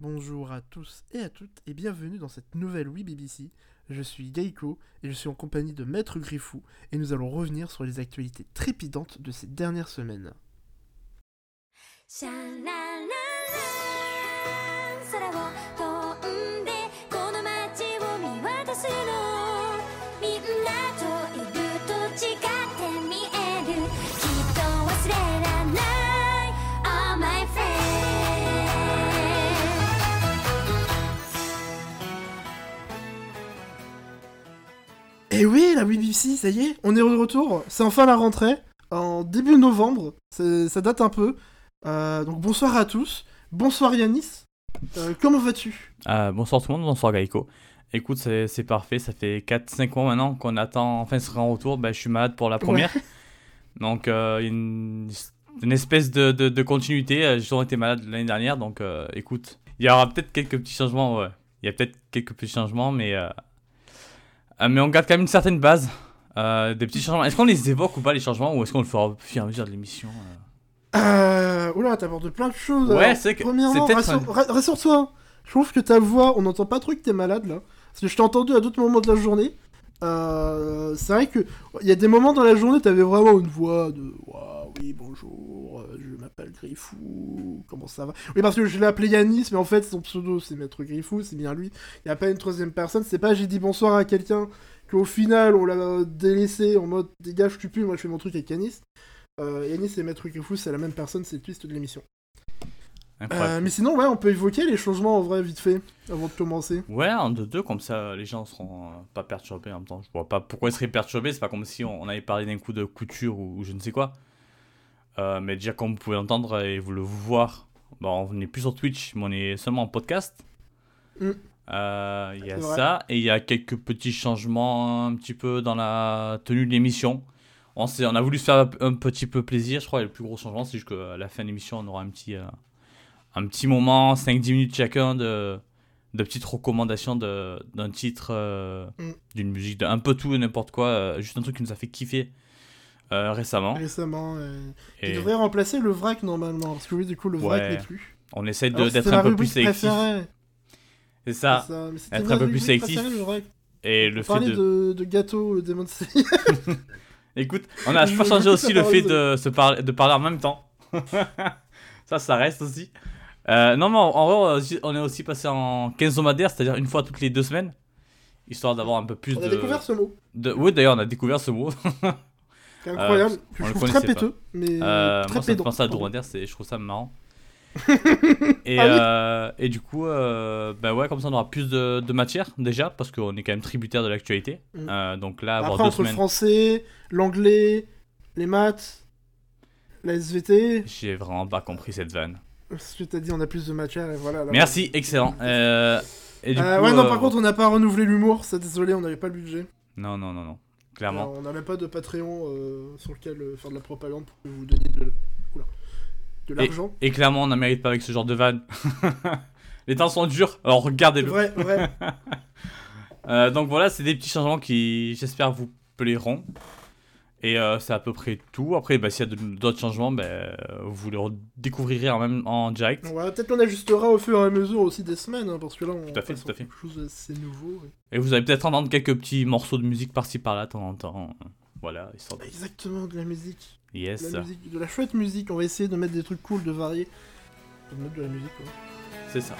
Bonjour à tous et à toutes et bienvenue dans cette nouvelle Oui BBC. Je suis Gaiko et je suis en compagnie de Maître Griffou et nous allons revenir sur les actualités trépidantes de ces dernières semaines. シ Et oui, la BBC, ça y est, on est de retour. C'est enfin la rentrée, en début novembre, ça date un peu. Euh, donc bonsoir à tous. Bonsoir Yanis. Euh, comment vas-tu? Euh, bonsoir tout le monde, bonsoir Gaïko. Écoute, c'est parfait, ça fait 4-5 mois maintenant qu'on attend enfin ce grand retour. Ben, je suis malade pour la première. Donc, une, une espèce de, de, de continuité. J'ai toujours été malade l'année dernière, donc écoute, il y aura peut-être quelques petits changements. Ouais. Il y a peut-être quelques petits changements, mais, euh, euh, mais on garde quand même une certaine base. Euh, des petits changements. Est-ce qu'on les évoque ou pas les changements ou est-ce qu'on le fera au fur et à mesure de l'émission euh Euh, oula, t'abordes plein de choses. Ouais, c'est que- Premièrement, rassure-toi. Je trouve que ta voix, on n'entend pas trop que t'es malade là. Parce que je t'ai entendu à d'autres moments de la journée. Euh, c'est vrai que il y a des moments dans la journée, t'avais vraiment une voix de Waouh, oui, bonjour, je m'appelle Griffou, comment ça va? Oui, parce que je l'ai appelé Yanis, mais en fait, son pseudo c'est Maître Griffou, c'est bien lui. Il n'y a pas une troisième personne, c'est pas j'ai dit bonsoir à quelqu'un qu'au final on l'a délaissé en mode dégage, tu pues, moi je fais mon truc avec Yanis. Euh, Yanis et Maître Griffou, c'est la même personne, c'est le twist de l'émission. Euh, mais sinon, ouais, on peut évoquer les changements en vrai, vite fait, avant de commencer. Ouais, en deux deux comme ça les gens seront euh, pas perturbés en même temps. Je vois pas pourquoi ils seraient perturbés, c'est pas comme si on, on avait parlé d'un coup de couture ou, ou je ne sais quoi. Euh, mais déjà, comme vous pouvez l'entendre et vous le voir, bon, on n'est plus sur Twitch, mais on est seulement en podcast. Mm. Euh, Il y a ça, et il y a quelques petits changements un petit peu dans la tenue de l'émission. On, a voulu se faire un petit peu plaisir, je crois, et le plus gros changement, c'est juste qu'à la fin de l'émission, on aura un petit, euh, un petit moment, 5-10 minutes chacun, de, de petites recommandations d'un titre, euh, Mm. d'une musique, d'un peu tout et n'importe quoi, juste un truc qui nous a fait kiffer euh, récemment. Récemment. euh, Qui Et devrait remplacer le vrac normalement, parce que oui, du coup, le vrac Ouais. n'est plus. on essaie d'être un peu plus sélectif. C'est ça. ça, être un peu plus sélectif. Et le On fait de... de... de gâteaux euh, Demon Slayer. Écoute, on a pas changé aussi le fait de- se parler, de parler en même temps. ça, ça reste aussi. Euh, non, mais en vrai, on on est aussi passé en quinzomadaire, c'est-à-dire une fois toutes les deux semaines. Histoire d'avoir un peu plus On de. a découvert ce mot. de... Oui, d'ailleurs, on a découvert ce mot. C'est incroyable. Euh, que je le trouve très péteux, mais Euh, très moi, ça me pense à c'est- je trouve ça marrant. et, Ah oui. euh, et du coup, euh, bah ouais, comme ça on aura plus de, de matière déjà, parce qu'on est quand même tributaire de l'actualité. Mm. Euh, donc là, avoir Après, deux entre le français, l'anglais, les maths, la SVT, j'ai vraiment pas compris cette vanne. ce que t'as dit, on a plus de matière, et voilà. là. Merci, excellent. Euh, et du Euh, coup, ouais, non, euh, par contre, on n'a pas renouvelé l'humour, ça désolé, on n'avait pas le budget. Non, non, non, non. Clairement. Alors, on n'a même pas de Patreon euh, sur lequel euh, faire de la propagande pour que vous donniez de, l'argent. Et clairement, on n'en mérite pas avec ce genre de vanne. Les temps sont durs, alors regardez-le. Euh, donc voilà, c'est des petits changements qui, j'espère, vous plairont. Et euh, c'est à peu près tout. Après, bah, s'il y a de- d'autres changements, bah, vous les découvrirez en, même, en direct. Ouais, Peut-être qu'on ajustera au fur et à mesure aussi des semaines, hein, parce que là, on Tout à fait, passe tout à sur fait. quelque chose d'assez nouveau. ouais. Et vous allez peut-être entendre quelques petits morceaux de musique par-ci par-là, de temps en temps. Voilà, de... Exactement, de la musique. De Yes, la musique, de la chouette musique. On va essayer de mettre des trucs cool, de varier. De mettre de la musique, quoi. c'est ça.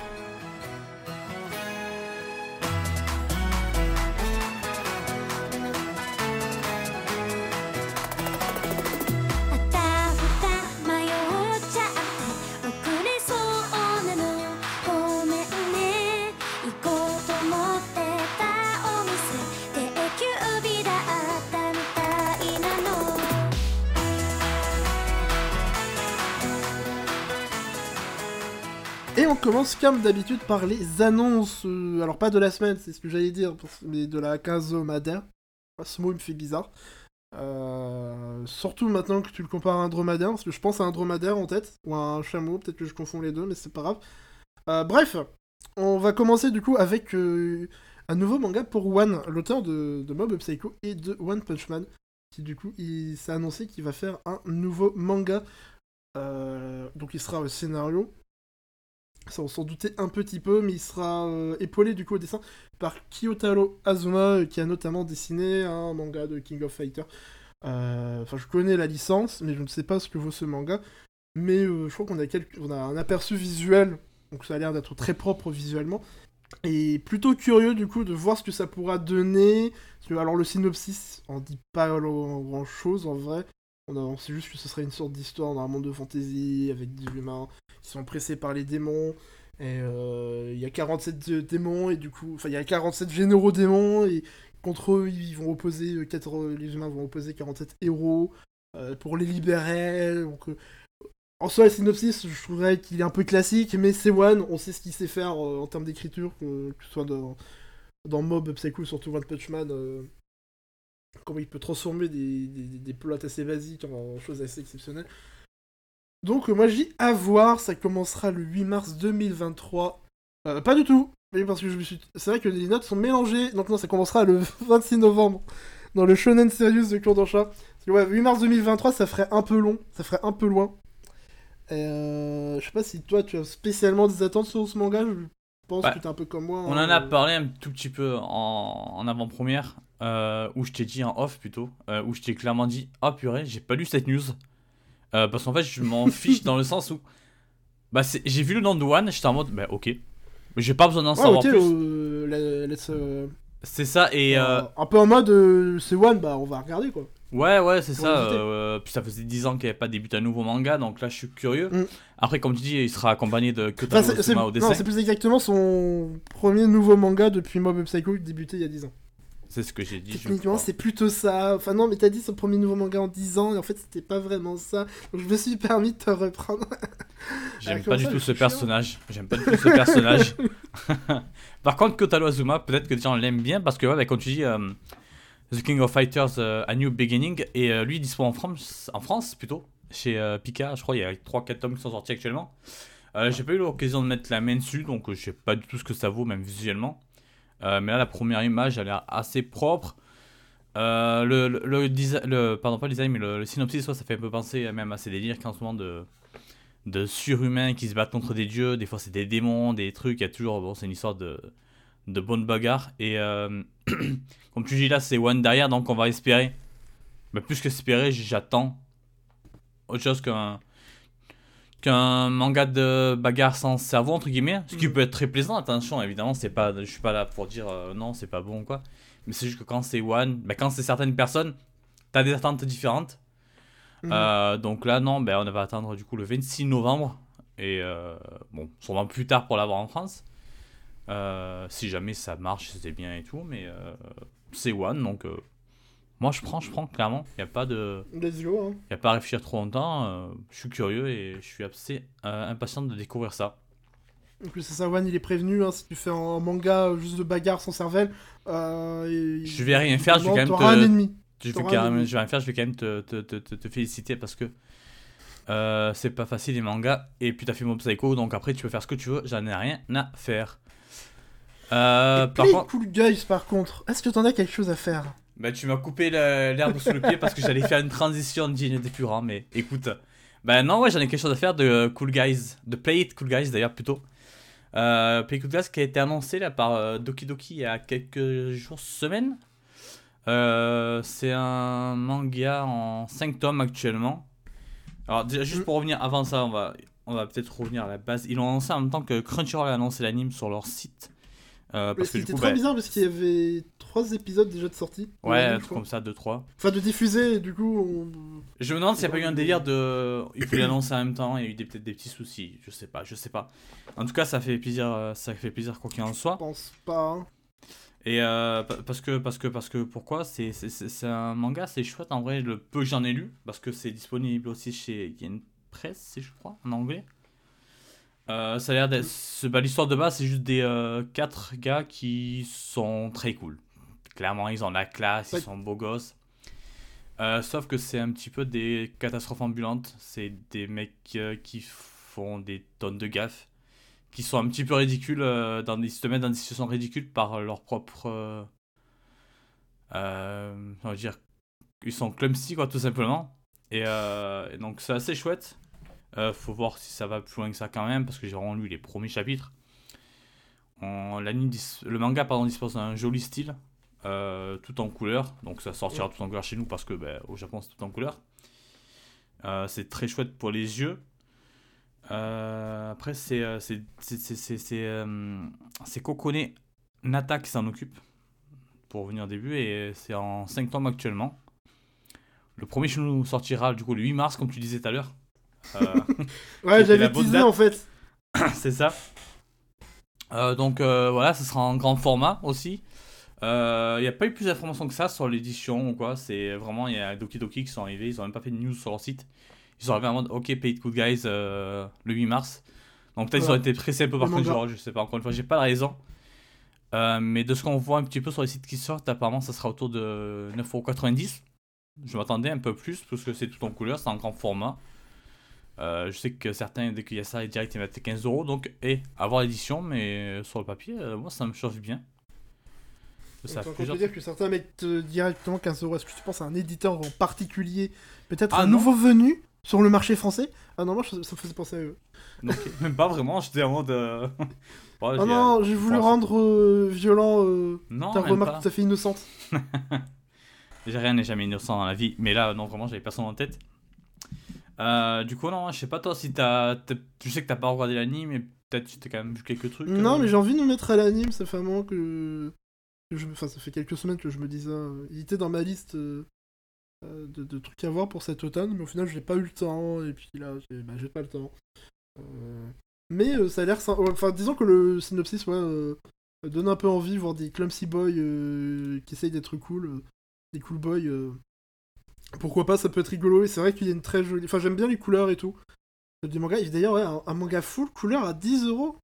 Et on commence comme d'habitude par les annonces. euh, alors pas de la semaine, c'est ce que j'allais dire, mais de la quinzomadaire. Ah, Ce mot il me fait bizarre. Euh, surtout maintenant que tu le compares à un dromadaire, parce que je pense à un dromadaire en tête, ou à un chameau, peut-être que je confonds les deux, mais c'est pas grave. Euh, bref, on va commencer du coup avec euh, un nouveau manga pour One, l'auteur de, Mob Psycho et de One Punch Man, qui du coup il s'est annoncé qu'il va faire un nouveau manga. Euh, donc il sera au scénario. Ça, on s'en doutait un petit peu, mais il sera euh, épaulé du coup au dessin par Kiyotaro Azuma, qui a notamment dessiné un manga de King of Fighters. Euh, Enfin, je connais la licence, mais je ne sais pas ce que vaut ce manga. Mais je crois qu'on a un aperçu visuel, donc ça a l'air d'être très propre visuellement. Et plutôt curieux du coup de voir ce que ça pourra donner. Alors le synopsis en dit pas grand chose en vrai. On, sait juste que ce serait une sorte d'histoire dans un monde de fantasy avec des humains qui sont pressés par les démons. Et euh, il y a 47 de- démons et du coup, enfin il y a 47 généraux démons et contre eux ils vont opposer euh, quatre- les humains vont opposer 47 héros euh, pour les libérer. Donc euh, en soi, le synopsis, je trouverais qu'il est un peu classique, mais c'est One, on sait ce qu'il sait faire euh, en termes d'écriture, que, ce soit dans, dans Mob, Psycho, surtout One Punch Man, euh, comment il peut transformer des, des, plots assez basiques en choses assez exceptionnelles. Donc euh, moi je dis à voir, ça commencera le 8 mars 2023. Euh, pas du tout, oui, parce que je me suis... C'est vrai que les notes sont mélangées, donc non, ça commencera le 26 novembre dans le Shonen Serious de que ouais, 8 mars 2023, ça ferait un peu long, ça ferait un peu loin. Euh, je sais pas si toi tu as spécialement des attentes sur ce manga, je pense Bah, que t'es un peu comme moi. On hein, en a euh, parlé un tout petit peu en, en avant-première, euh, où je t'ai dit en off plutôt, où je t'ai clairement dit Ah purée, j'ai pas lu cette news. Parce qu'en fait, je m'en fiche dans le sens où. Bah, j'ai vu le nom de One, j'étais en mode Bah, ok. Mais j'ai pas besoin d'en Ouais, savoir plus. C'est ça, et. un peu en mode c'est One, bah on va regarder quoi. Ouais, ouais, c'est ça. euh, puis ça faisait 10 ans qu'il n'y avait pas débuté un nouveau manga, donc là je suis curieux. Mm. Après, comme tu dis, il sera accompagné de Enfin, Kotaro Osuma au non, dessin. c'est plus exactement son premier nouveau manga depuis Mob Psycho débutait il y a 10 ans. C'est ce que j'ai dit. Techniquement, c'est plutôt ça. Enfin, non, mais t'as dit son premier nouveau manga en 10 ans, et en fait, c'était pas vraiment ça. Donc, je me suis permis de te reprendre. J'aime pas du tout ce personnage. J'aime pas du tout ce personnage. Par contre, Kotaro Azuma, peut-être que les gens l'aiment bien parce que, ouais, bah, comme tu dis, euh, The King of Fighters euh, A New Beginning, et euh, lui, dispo en France, en France plutôt, chez euh, Pika. Je crois il y a 3-4 tomes qui sont sortis actuellement. J'ai pas eu l'occasion de mettre la main dessus, donc je sais pas du tout ce que ça vaut, même visuellement. Mais là, la première image, elle a l'air assez propre. Le, le, pardon, pas le design, mais le, synopsis, ça fait un peu penser même à ces délires qu'en ce moment de, de surhumains qui se battent contre des dieux. Des fois, c'est des démons, des trucs. Il y a toujours, bon, c'est une histoire de, de bonne bagarre. Et euh, comme tu dis là, c'est One derrière, donc on va espérer. Mais plus que espérer, j'attends autre chose qu'un qu'un manga de bagarre sans cerveau entre guillemets ce qui Mhm. peut être très plaisant attention évidemment c'est pas je suis pas là pour dire euh, non c'est pas bon quoi mais c'est juste que quand c'est one bah, quand c'est certaines personnes t'as des attentes différentes Mhm. Euh, donc là non ben on va attendre du coup le 26 novembre et euh, bon sûrement plus tard pour l'avoir en France Euh, si jamais ça marche c'était bien et tout mais euh, c'est one donc euh, moi je prends je prends clairement il y a pas de Let's go, hein. il a pas à réfléchir trop longtemps je suis curieux et je suis assez impatient de découvrir ça En plus, c'est ça, One, il est prévenu. hein, si tu fais un manga juste de bagarre sans cervelle, et- Je vais rien faire, je vais quand même te- un ennemi. Je vais, T'auras quand un même, ennemi. je vais rien faire, je vais quand même te, te, te, te- te féliciter parce que c'est pas facile les mangas. Et puis t'as fait Mob Psycho, donc après tu peux faire ce que tu veux, j'en ai rien à faire. Euh, par contre, Cool Guys, par contre, est-ce que t'en as quelque chose à faire bah, tu m'as coupé l'herbe sous le pied parce que j'allais faire une transition digne des plus grands, mais écoute. Bah non, ouais, j'en ai quelque chose à faire de Cool Guys, de Play It Cool Guys d'ailleurs plutôt. Euh, Play It Cool Guys qui a été annoncé là par euh, Doki Doki il y a quelques jours, semaines. Euh, c'est un manga en 5 tomes actuellement. Alors déjà juste Mm. pour revenir avant ça, on va, on va peut-être revenir à la base. Ils l'ont annoncé en même temps que Crunchyroll a annoncé l'anime sur leur site. Euh, parce que C'était trop bah, bizarre parce qu'il y avait trois épisodes déjà de sortie. ouais, Ouais, un je truc crois. comme ça, 2-3. Enfin, de diffuser, et du coup, on... Je me demande s'il n'y a pas eu un délire de. Il voulait l'annoncer en même temps, il y a eu des- peut-être des petits soucis, je sais pas, je sais pas. En tout cas, ça fait plaisir, euh, ça fait plaisir quoi qu'il en soit. pense pas. hein. Et euh, pa- parce que, parce que, parce que, pourquoi? C'est c'est- c'est- c'est un manga, c'est chouette en vrai, le peu que j'en ai lu, parce que c'est disponible aussi chez Yen Press, je crois, en anglais. Euh, ça a l'air d'être. bah, L'histoire de base, c'est juste des euh, quatre gars qui sont très cool. Clairement, ils ont la classe, Ouais. ils sont beaux gosses. Euh, sauf que c'est un petit peu des catastrophes ambulantes. C'est des mecs euh, qui font des tonnes de gaffes, qui sont un petit peu ridicules, euh, dans des, ils se mettent dans des situations ridicules par leur propre. on va dire. Ils sont clumsy, quoi, tout simplement. Et, et donc, c'est assez chouette. Euh, faut voir si ça va plus loin que ça quand même, parce que j'ai vraiment lu les premiers chapitres. On- l'anime dis- le manga pardon, dispose d'un joli style, euh, tout en couleur. Donc ça sortira tout en couleur chez nous parce que ben, au Japon c'est tout en couleur. Euh, c'est très chouette pour les yeux. Après, c'est c'est Kokone Nata qui s'en occupe pour venir au début et c'est en 5 tomes actuellement. Le premier chez nous sortira du coup le 8 mars, comme tu disais tout à l'heure. Euh, Ouais, j'avais teasé en fait. c'est ça. Euh, donc euh, voilà, ce sera en grand format aussi. Il n'y a pas eu plus d'informations que ça sur l'édition ou quoi. C'est vraiment, il y a Doki Doki qui sont arrivés, ils ont même pas fait de news sur leur site. Ils sont arrivés en mode, ok, pay it good guys, euh, le 8 mars. Donc peut-être ils Ouais. ont été pressés un peu par. Crunchyroll, je sais pas, encore une fois, j'ai pas la raison. Euh, mais de ce qu'on voit un petit peu sur les sites qui sortent, apparemment ça sera autour de 9,90€. Je m'attendais un peu plus, parce que c'est tout en couleur, c'est en grand format. Euh, je sais que certains, dès qu'il y a ça, direct ils mettent 15 euros. Donc, et avoir l'édition, mais sur le papier, euh, moi ça me chauffe bien. Ça Donc, on plusieurs- peut dire que certains mettent euh, directement 15 euros. Est-ce que tu penses à un éditeur en particulier? Peut-être Ah, un non. nouveau venu sur le marché français? Ah non, moi ça me faisait penser à eux. Donc, même pas vraiment, j'étais en mode. euh, ouais, Ah non, j'ai voulu rendre euh, violent euh, Non, ta remarque pas. tout à fait innocente. J'ai rien n'est jamais innocent dans la vie, mais là, non, vraiment, j'avais personne en tête. Euh, du coup, non, je sais pas toi si t'as. Tu sais que t'as pas regardé l'anime, mais peut-être tu t'as quand même vu quelques trucs. Non, euh. mais j'ai envie de me mettre à l'anime, ça fait un moment que. que je... Enfin, ça fait quelques semaines que je me disais. euh, Il était dans ma liste euh, de, de trucs à voir pour cet automne, mais au final, j'ai pas eu le temps, et puis là, j'ai bah, j'ai pas le temps. Mais ça a l'air. Enfin, disons que le synopsis, ouais, donne un peu envie, voir des clumsy boys qui essayent d'être cool, des cool boys. Pourquoi pas, ça peut être rigolo, et c'est vrai qu'il y a une très jolie. Enfin, j'aime bien les couleurs et tout. Des mangas, et d'ailleurs, ouais, un, un manga full couleur à 10 euros.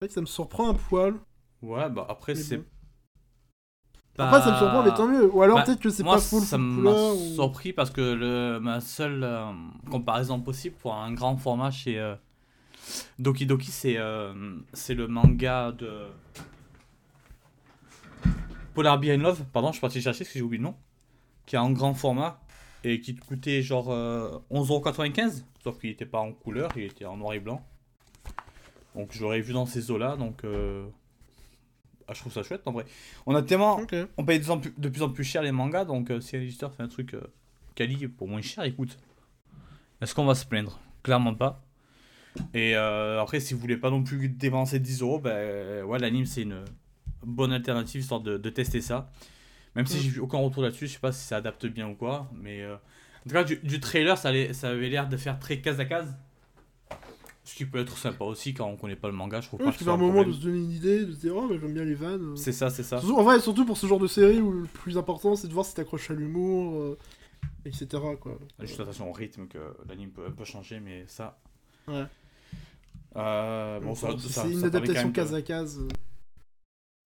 C'est vrai que ça me surprend un poil. Ouais, bah après, c'est. bon. Après, ça me surprend, mais tant mieux. Ou alors Bah, peut-être que c'est pas full, ça m'a ou- surpris parce que le, ma seule euh, comparaison possible pour un grand format chez euh, Doki Doki, c'est euh, c'est le manga de Polar Bear in Love. Pardon, je suis parti chercher parce que j'ai oublié le nom. Qui est en grand format et qui coûtait genre euh, 11,95€. Sauf qu'il n'était pas en couleur, il était en noir et blanc. Donc j'aurais vu dans ces eaux-là. Donc euh, ah, je trouve ça chouette en vrai. On a tellement on paye de plus en plus, de plus en plus cher les mangas, donc euh, si un éditeur fait un truc euh, quali pour moins cher, écoute, est-ce qu'on va se plaindre? Clairement pas. Et après, si vous voulez pas non plus dépenser 10 euros, ben ouais, l'anime c'est une bonne alternative histoire de, de tester ça. Même si Mm. j'ai vu aucun retour là-dessus, je sais pas si ça adapte bien ou quoi, mais euh, en tout cas, du, du trailer, ça, allait- ça avait l'air de faire très case à case. Ce qui peut être sympa aussi quand on connaît pas le manga, je trouve Ouais, pas que c'est ce soit un moment de se donner une idée, de se dire, oh, bah, j'aime bien les vannes. C'est ça, c'est ça. Surtout- en vrai, surtout pour ce genre de série où le plus important c'est de voir si t'accroches à l'humour, euh, etc. Quoi. Juste attention au rythme que l'anime peut un peu changer, mais ça. Ouais. Euh, bon, ça- c'est une adaptation case à case.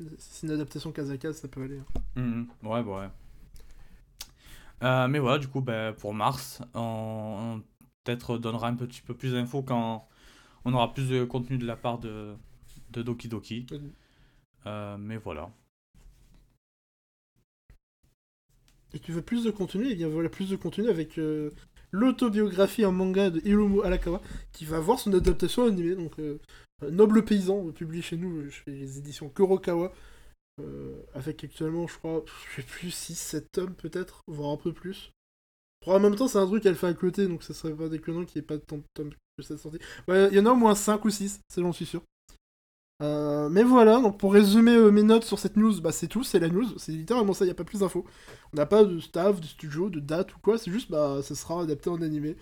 Euh, c'est une adaptation case à case, ça peut aller. Mhm, ouais, bah ouais. Euh, mais voilà, du coup, bah, pour mars, on, on peut-être donnera un petit peu plus d'infos quand on aura plus de contenu de la part de, de Doki Doki. Mhm. Euh, mais voilà. Et tu veux plus de contenu, et bien voilà plus de contenu avec euh, l'autobiographie en manga de Hiromu Arakawa qui va avoir son adaptation animée. Donc, euh, euh, Noble Paysan, publié chez nous, euh, chez les éditions Kurokawa, euh, avec actuellement, je crois, je sais plus, 6-7 tomes peut-être, voire un peu plus. En même temps, c'est un truc qu'elle fait à côté, donc ça serait pas déconnant qu'il n'y ait pas tant de tomes que ça sorti. Ouais, il y en a au moins 5 ou 6, c'est j'en suis sûr. Euh, mais voilà, donc pour résumer euh, mes notes sur cette news, bah c'est tout, c'est la news, c'est littéralement ça, il n'y a pas plus d'infos. On n'a pas de staff, de studio, de date ou quoi, c'est juste bah ça sera adapté en animé.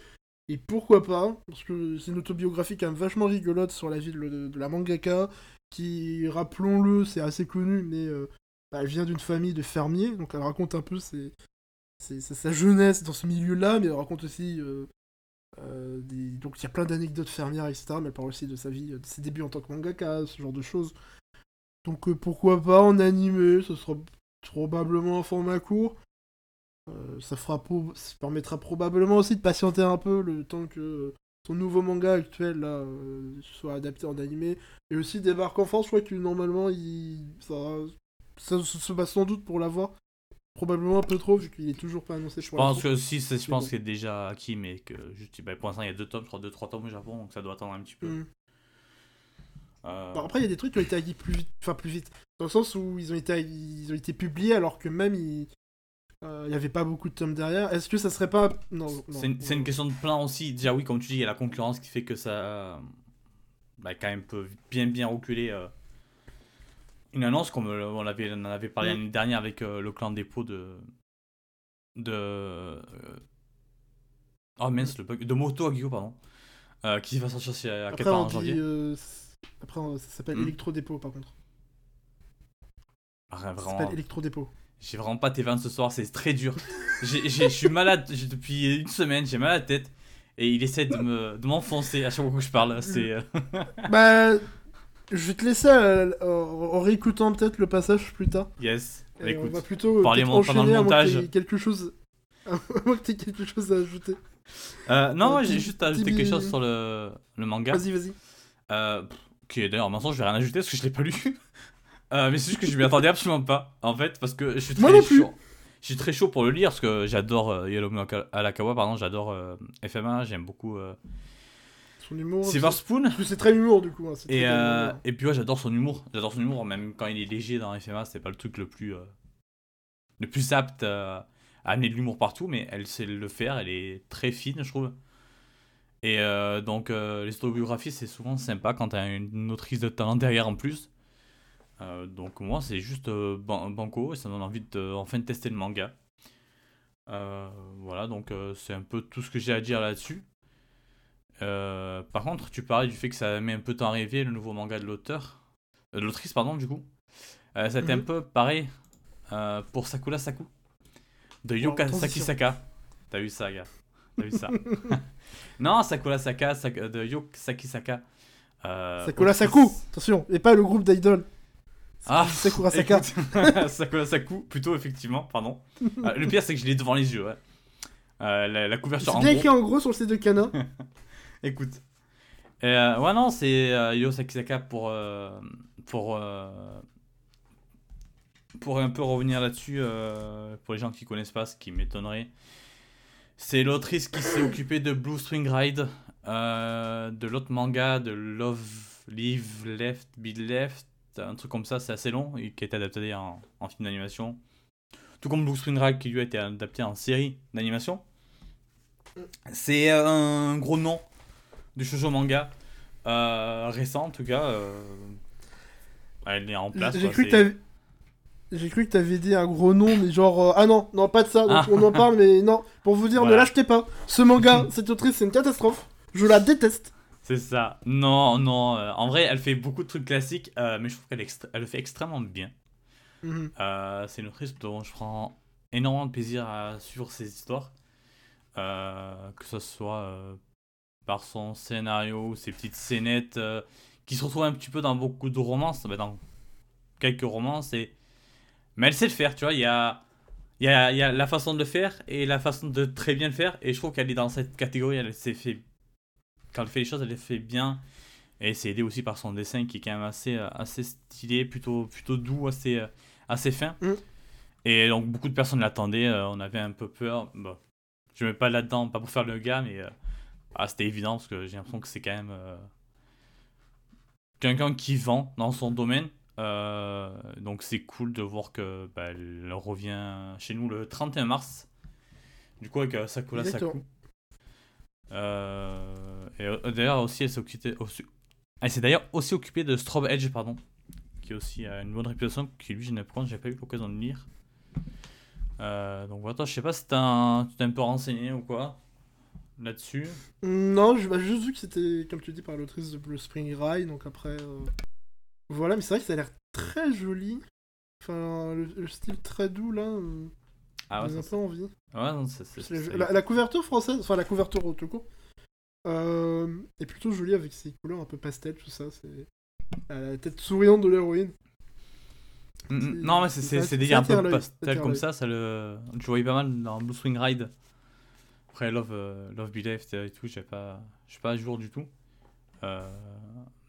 Et pourquoi pas, parce que c'est une autobiographie quand même vachement rigolote sur la vie de, la mangaka, qui, rappelons-le, c'est assez connu, mais euh, bah, elle vient d'une famille de fermiers, donc elle raconte un peu sa- jeunesse dans ce milieu-là, mais elle raconte aussi... euh, euh. Donc il y a plein d'anecdotes fermières, etc. Mais elle parle aussi de sa vie, de ses débuts en tant que mangaka, ce genre de choses. Donc pourquoi pas en animé, ce sera probablement un format court. Euh, ça, fera pro- ça permettra probablement aussi de patienter un peu le temps que son nouveau manga actuel là, euh, soit adapté en animé. Et aussi débarque en France, je crois que normalement il... ça, ça se se passe sans doute pour l'avoir. probablement un peu trop vu qu'il est toujours pas annoncé Je la pense que si, c'est- je pense bon. qu'il est déjà acquis, mais que juste, bah, pour l'instant, il y a deux tomes, je crois, deux, trois tomes au Japon, donc ça doit attendre un petit peu. Mm. Euh, Bon, après, il y a des trucs qui ont été acquis plus vite, enfin plus vite, dans le sens où ils ont été, ils ont été publiés alors que même il euh, il y avait pas beaucoup de tomes derrière. Est-ce que ça serait pas non, non, c'est une, question de plan aussi. Déjà, oui, comme tu dis, il y a la concurrence qui fait que ça. euh, bah, quand même, peut bien, bien reculer. euh, une annonce, comme on, avait, on en avait parlé l'année dernière avec euh, le clan dépôt de. De. oh mince, le bug. De Moto Agio, pardon. qui va sortir chez- à Après, 14 on en dit, janvier. après, on- ça s'appelle Mm. Electro-Dépôt par contre. Ah, Ça vraiment. s'appelle Electro-Dépôt. J'ai vraiment pas tes vannes ce soir, c'est très dur. Je suis malade depuis une semaine, j'ai mal à la tête. Et il essaie de me de m'enfoncer à chaque fois que je parle. C'est. euh, bah, je vais te laisser euh, en en réécoutant peut-être le passage plus tard. Yes. Bah, Et on écoute. va plutôt euh, mon- pendant le que montage. t'aies quelque chose, à moins que quelque chose à ajouter. Euh, non, Euh, moi j'ai juste ajouté quelque chose sur le, le manga. Vas-y, vas-y. Euh, qui est d'ailleurs, maintenant je vais rien ajouter parce que je l'ai pas lu. Euh, mais c'est juste que je m'y attendais absolument pas. En fait, parce que je suis très Moi non plus. chaud. Je suis très chaud pour le lire parce que j'adore euh, Yellow Arakawa, pardon, j'adore euh, FMA, j'aime beaucoup euh, Son humour. Silver c'est- Spoon. C'est très humour du coup. hein, c'est Et, très euh, humour. et puis ouais, j'adore son humour. J'adore son humour, même quand il est léger dans FMA, c'est pas le truc le plus, euh, le plus apte euh, à amener de l'humour partout, mais elle sait le faire, elle est très fine, je trouve. Et euh, donc, euh, les autobiographies, c'est souvent sympa quand t'as une autrice de talent derrière en plus. Euh, donc, moi, c'est juste euh, ban- banco et ça donne envie de enfin de tester le manga. Euh, voilà, donc euh, c'est un peu tout ce que j'ai à dire là-dessus. Euh, par contre, tu parlais du fait que ça met un peu de temps à arriver, le nouveau manga de l'auteur. Euh, de l'autrice, pardon, du coup. Euh, ça a été un Mhm. peu pareil euh, pour Sakura Saku. De transition. Sakisaka. T'as vu ça, gars? T'as vu ça? Non, Sakura Saka, Sak- de Yo Sakisaka. Euh, Sakura Saku Attention, et pas le groupe d'idol. Ah, Sakura Saka. écoute, Sakura Saku, plutôt, effectivement, pardon. Euh, le pire, c'est que je l'ai devant les yeux, ouais. Euh, la, la couverture C'est en bien écrit en gros sur le site de Kana. Écoute. Euh, ouais, non, c'est euh, Yo Sakisaka pour. euh, pour. pour un peu revenir là-dessus, pour les gens qui connaissent pas, ce qui m'étonnerait. C'est l'autrice qui s'est occupée de Blue String Ride, de l'autre manga, de Love, Live, Left, Be Left, un truc comme ça, c'est assez long, et qui a été adapté en, en film d'animation. Tout comme Blue String Ride qui lui a été adapté en série d'animation. C'est un gros nom du shoujo manga euh, récent en tout cas. euh, elle est en place. J'ai cru que t'avais. J'ai cru que t'avais dit un gros nom, mais genre. euh, ah non, non, pas de ça. Donc Ah. on en parle, mais non. Pour vous dire, Voilà. ne l'achetez pas. Ce manga, cette autrice, c'est une catastrophe. Je la déteste. C'est ça. Non, non. euh, en vrai, elle fait beaucoup de trucs classiques, euh, mais je trouve qu'elle elle le fait extrêmement bien. Mhm. Euh, c'est une autrice dont je prends énormément de plaisir à suivre ses histoires. Que ce soit par son scénario, ses petites scénettes qui se retrouvent un petit peu dans beaucoup de romances, bah, dans quelques romances. Et... Mais elle sait le faire, tu vois. Il y a, y, a, il y a la façon de le faire et la façon de très bien le faire. Et je trouve qu'elle est dans cette catégorie. Elle s'est fait. Quand elle fait les choses, elle les fait bien. Et c'est aidé aussi par son dessin qui est quand même assez, euh, assez stylé, plutôt, plutôt doux, assez, euh, assez fin. Mm. Et donc beaucoup de personnes l'attendaient, euh, on avait un peu peur. Bon, je ne mets pas là-dedans, pas pour faire le gars, mais ah, c'était évident parce que j'ai l'impression que c'est quand même euh, quelqu'un qui vend dans son domaine. Euh, donc c'est cool de voir que bah, elle revient chez nous le 31 mars. Du coup avec euh, Sakura. Saku. Euh, et euh, d'ailleurs aussi elle s'est occupée, elle s'est d'ailleurs aussi occupée de Strobe Edge pardon, qui a aussi euh, une bonne réputation, qui lui je n'ai pas, j'ai pas eu l'occasion de lire. Donc voilà, je sais pas si tu t'es un peu renseigné ou quoi là-dessus. Non, je- bah, j'ai juste vu que c'était, comme tu dis, par l'autrice de Blue Spring Ride. Donc après. Voilà, mais c'est vrai que ça a l'air très joli. Enfin, le, le style très doux là. Ah ouais, ça, envie. c'est- ouais, non, c'est- c'est- Parce que c'est- La, la couverture française, enfin la couverture tout court, euh, est plutôt jolie avec ses couleurs un peu pastel, tout ça. C'est la tête souriante de l'héroïne. Mm, mm. Non, mais c'est des ça un peu pastel comme ça, ça le... tu voyais pas mal dans Blue Swing Ride. Après, Love, euh, Love Be Left et tout, j'ai pas... je suis pas à jour du tout. Euh,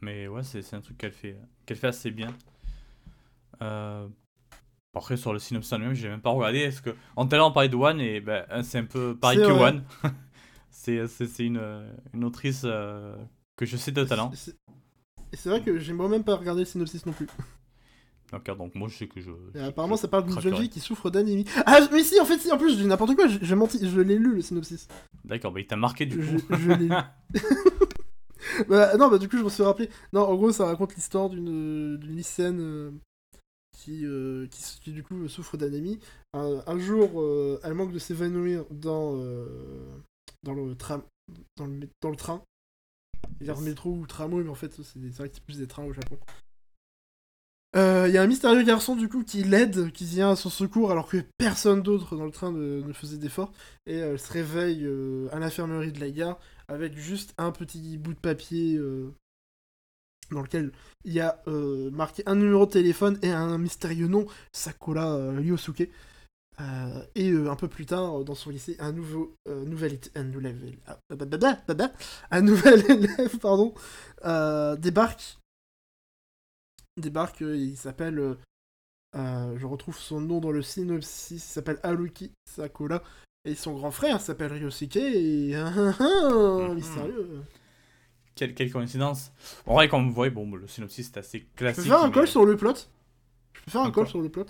mais ouais, c'est c'est un truc qu'elle fait, qu'elle fait assez bien. Euh, Après, sur le synopsis en lui-même, j'ai même pas regardé. Est-ce que... En l'heure, on parlait de One, et ben, c'est un peu pareil que vrai. One. c'est c'est- c'est une, euh, une autrice euh, que je sais de talent. Et c'est- vrai que j'ai moi-même pas regardé le synopsis non plus. D'accord, donc moi, je sais que je. Et je- apparemment, je ça parle d'une jeune fille qui souffre d'anémie. Ah, mais si, en fait, si, en plus, je dis n'importe quoi, j'ai j'ai menti, je l'ai lu le synopsis. D'accord, bah il t'a marqué du Je, coup. je l'ai lu. bah, non, bah, du coup, je me suis rappelé. Non, en gros, ça raconte l'histoire d'une d'une lycéenne euh, qui, euh, qui, du coup, souffre d'anémie. Un, un jour, euh, elle manque de s'évanouir dans, euh, dans le tram. Dans le, dans le train. Il y a le Yes. métro ou tramway, mais en fait, c'est vrai que c'est plus des trains au Japon. Euh, Il y a un mystérieux garçon du coup qui l'aide, qui vient à son secours alors que personne d'autre dans le train ne, ne faisait d'effort. Et elle se réveille euh, à l'infirmerie de la gare avec juste un petit bout de papier euh, dans lequel il y a euh, marqué un numéro de téléphone et un mystérieux nom, Sakura euh, Ryosuke. Euh, et euh, un peu plus tard, dans son lycée, un nouveau, nouvel, un nouvel, ah, bababa, bababa, un nouvel élève, pardon, débarque. Débarque, il s'appelle, je retrouve son nom dans le synopsis, il s'appelle Haruki Sakura, et son grand frère s'appelle Ryosuke, et Mhm. mystérieux. Quelle, quelle coïncidence. En vrai, comme vous voyez, bon, le synopsis est assez Je classique. peux faire un mais- call sur le plot? Je peux faire un, Un call sur le plot?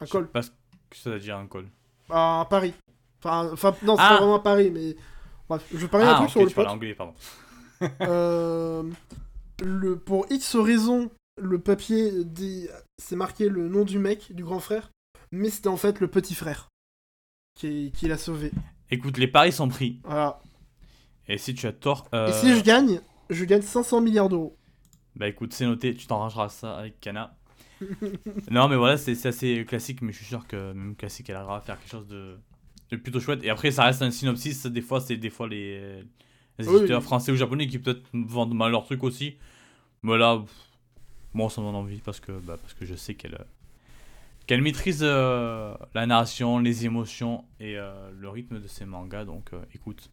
Un Je sais call pas ce que ça veut dire un call. à Paris. Enfin, enfin non, c'est Ah. pas vraiment à Paris, mais. Bref, je vais parler un ah, truc sur le plot. anglais, pardon. Euh, le, pour X raisons, le papier dit, c'est marqué le nom du mec, du grand frère, mais c'était en fait le petit frère qui, qui l'a sauvé. Écoute, les paris sont pris. Voilà. Et si tu as tort. euh, Et si je gagne, je gagne 500 milliards d'euros. Bah écoute, c'est noté, tu t'arrangeras ça avec Kana. non, mais voilà, c'est assez classique, mais je suis sûr que même classique, elle arrivera à faire quelque chose de, de plutôt chouette. Et après, ça reste un synopsis, des fois, c'est des fois les, éditeurs oui. français ou japonais qui peut-être vendent mal leur truc aussi. Mais là, pff, moi, ça me donne envie parce que, bah, parce que je sais qu'elle qu'elle maîtrise euh, la narration, les émotions et euh, le rythme de ses mangas. Donc, euh, écoute,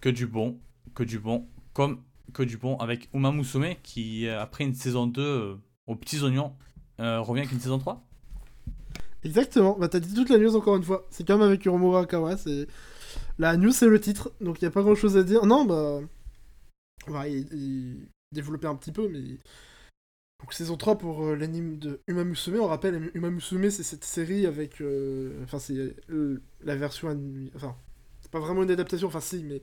que du bon, que du bon, comme que du bon avec Uma Musume qui, euh, après une saison 2 euh, aux petits oignons, euh, revient avec une saison 3. Exactement. Bah, t'as dit toute la news encore une fois. C'est comme avec Uromura Akawa. C'est... La news, c'est le titre. Donc, il n'y a pas grand chose à dire. Non, bah. Va y- y développer un petit peu, mais. Donc, saison 3 pour euh, l'anime de Uma Musume. On rappelle, Uma Musume, c'est cette série avec. Enfin, c'est la version. Enfin, c'est pas vraiment une adaptation. Enfin, si, mais.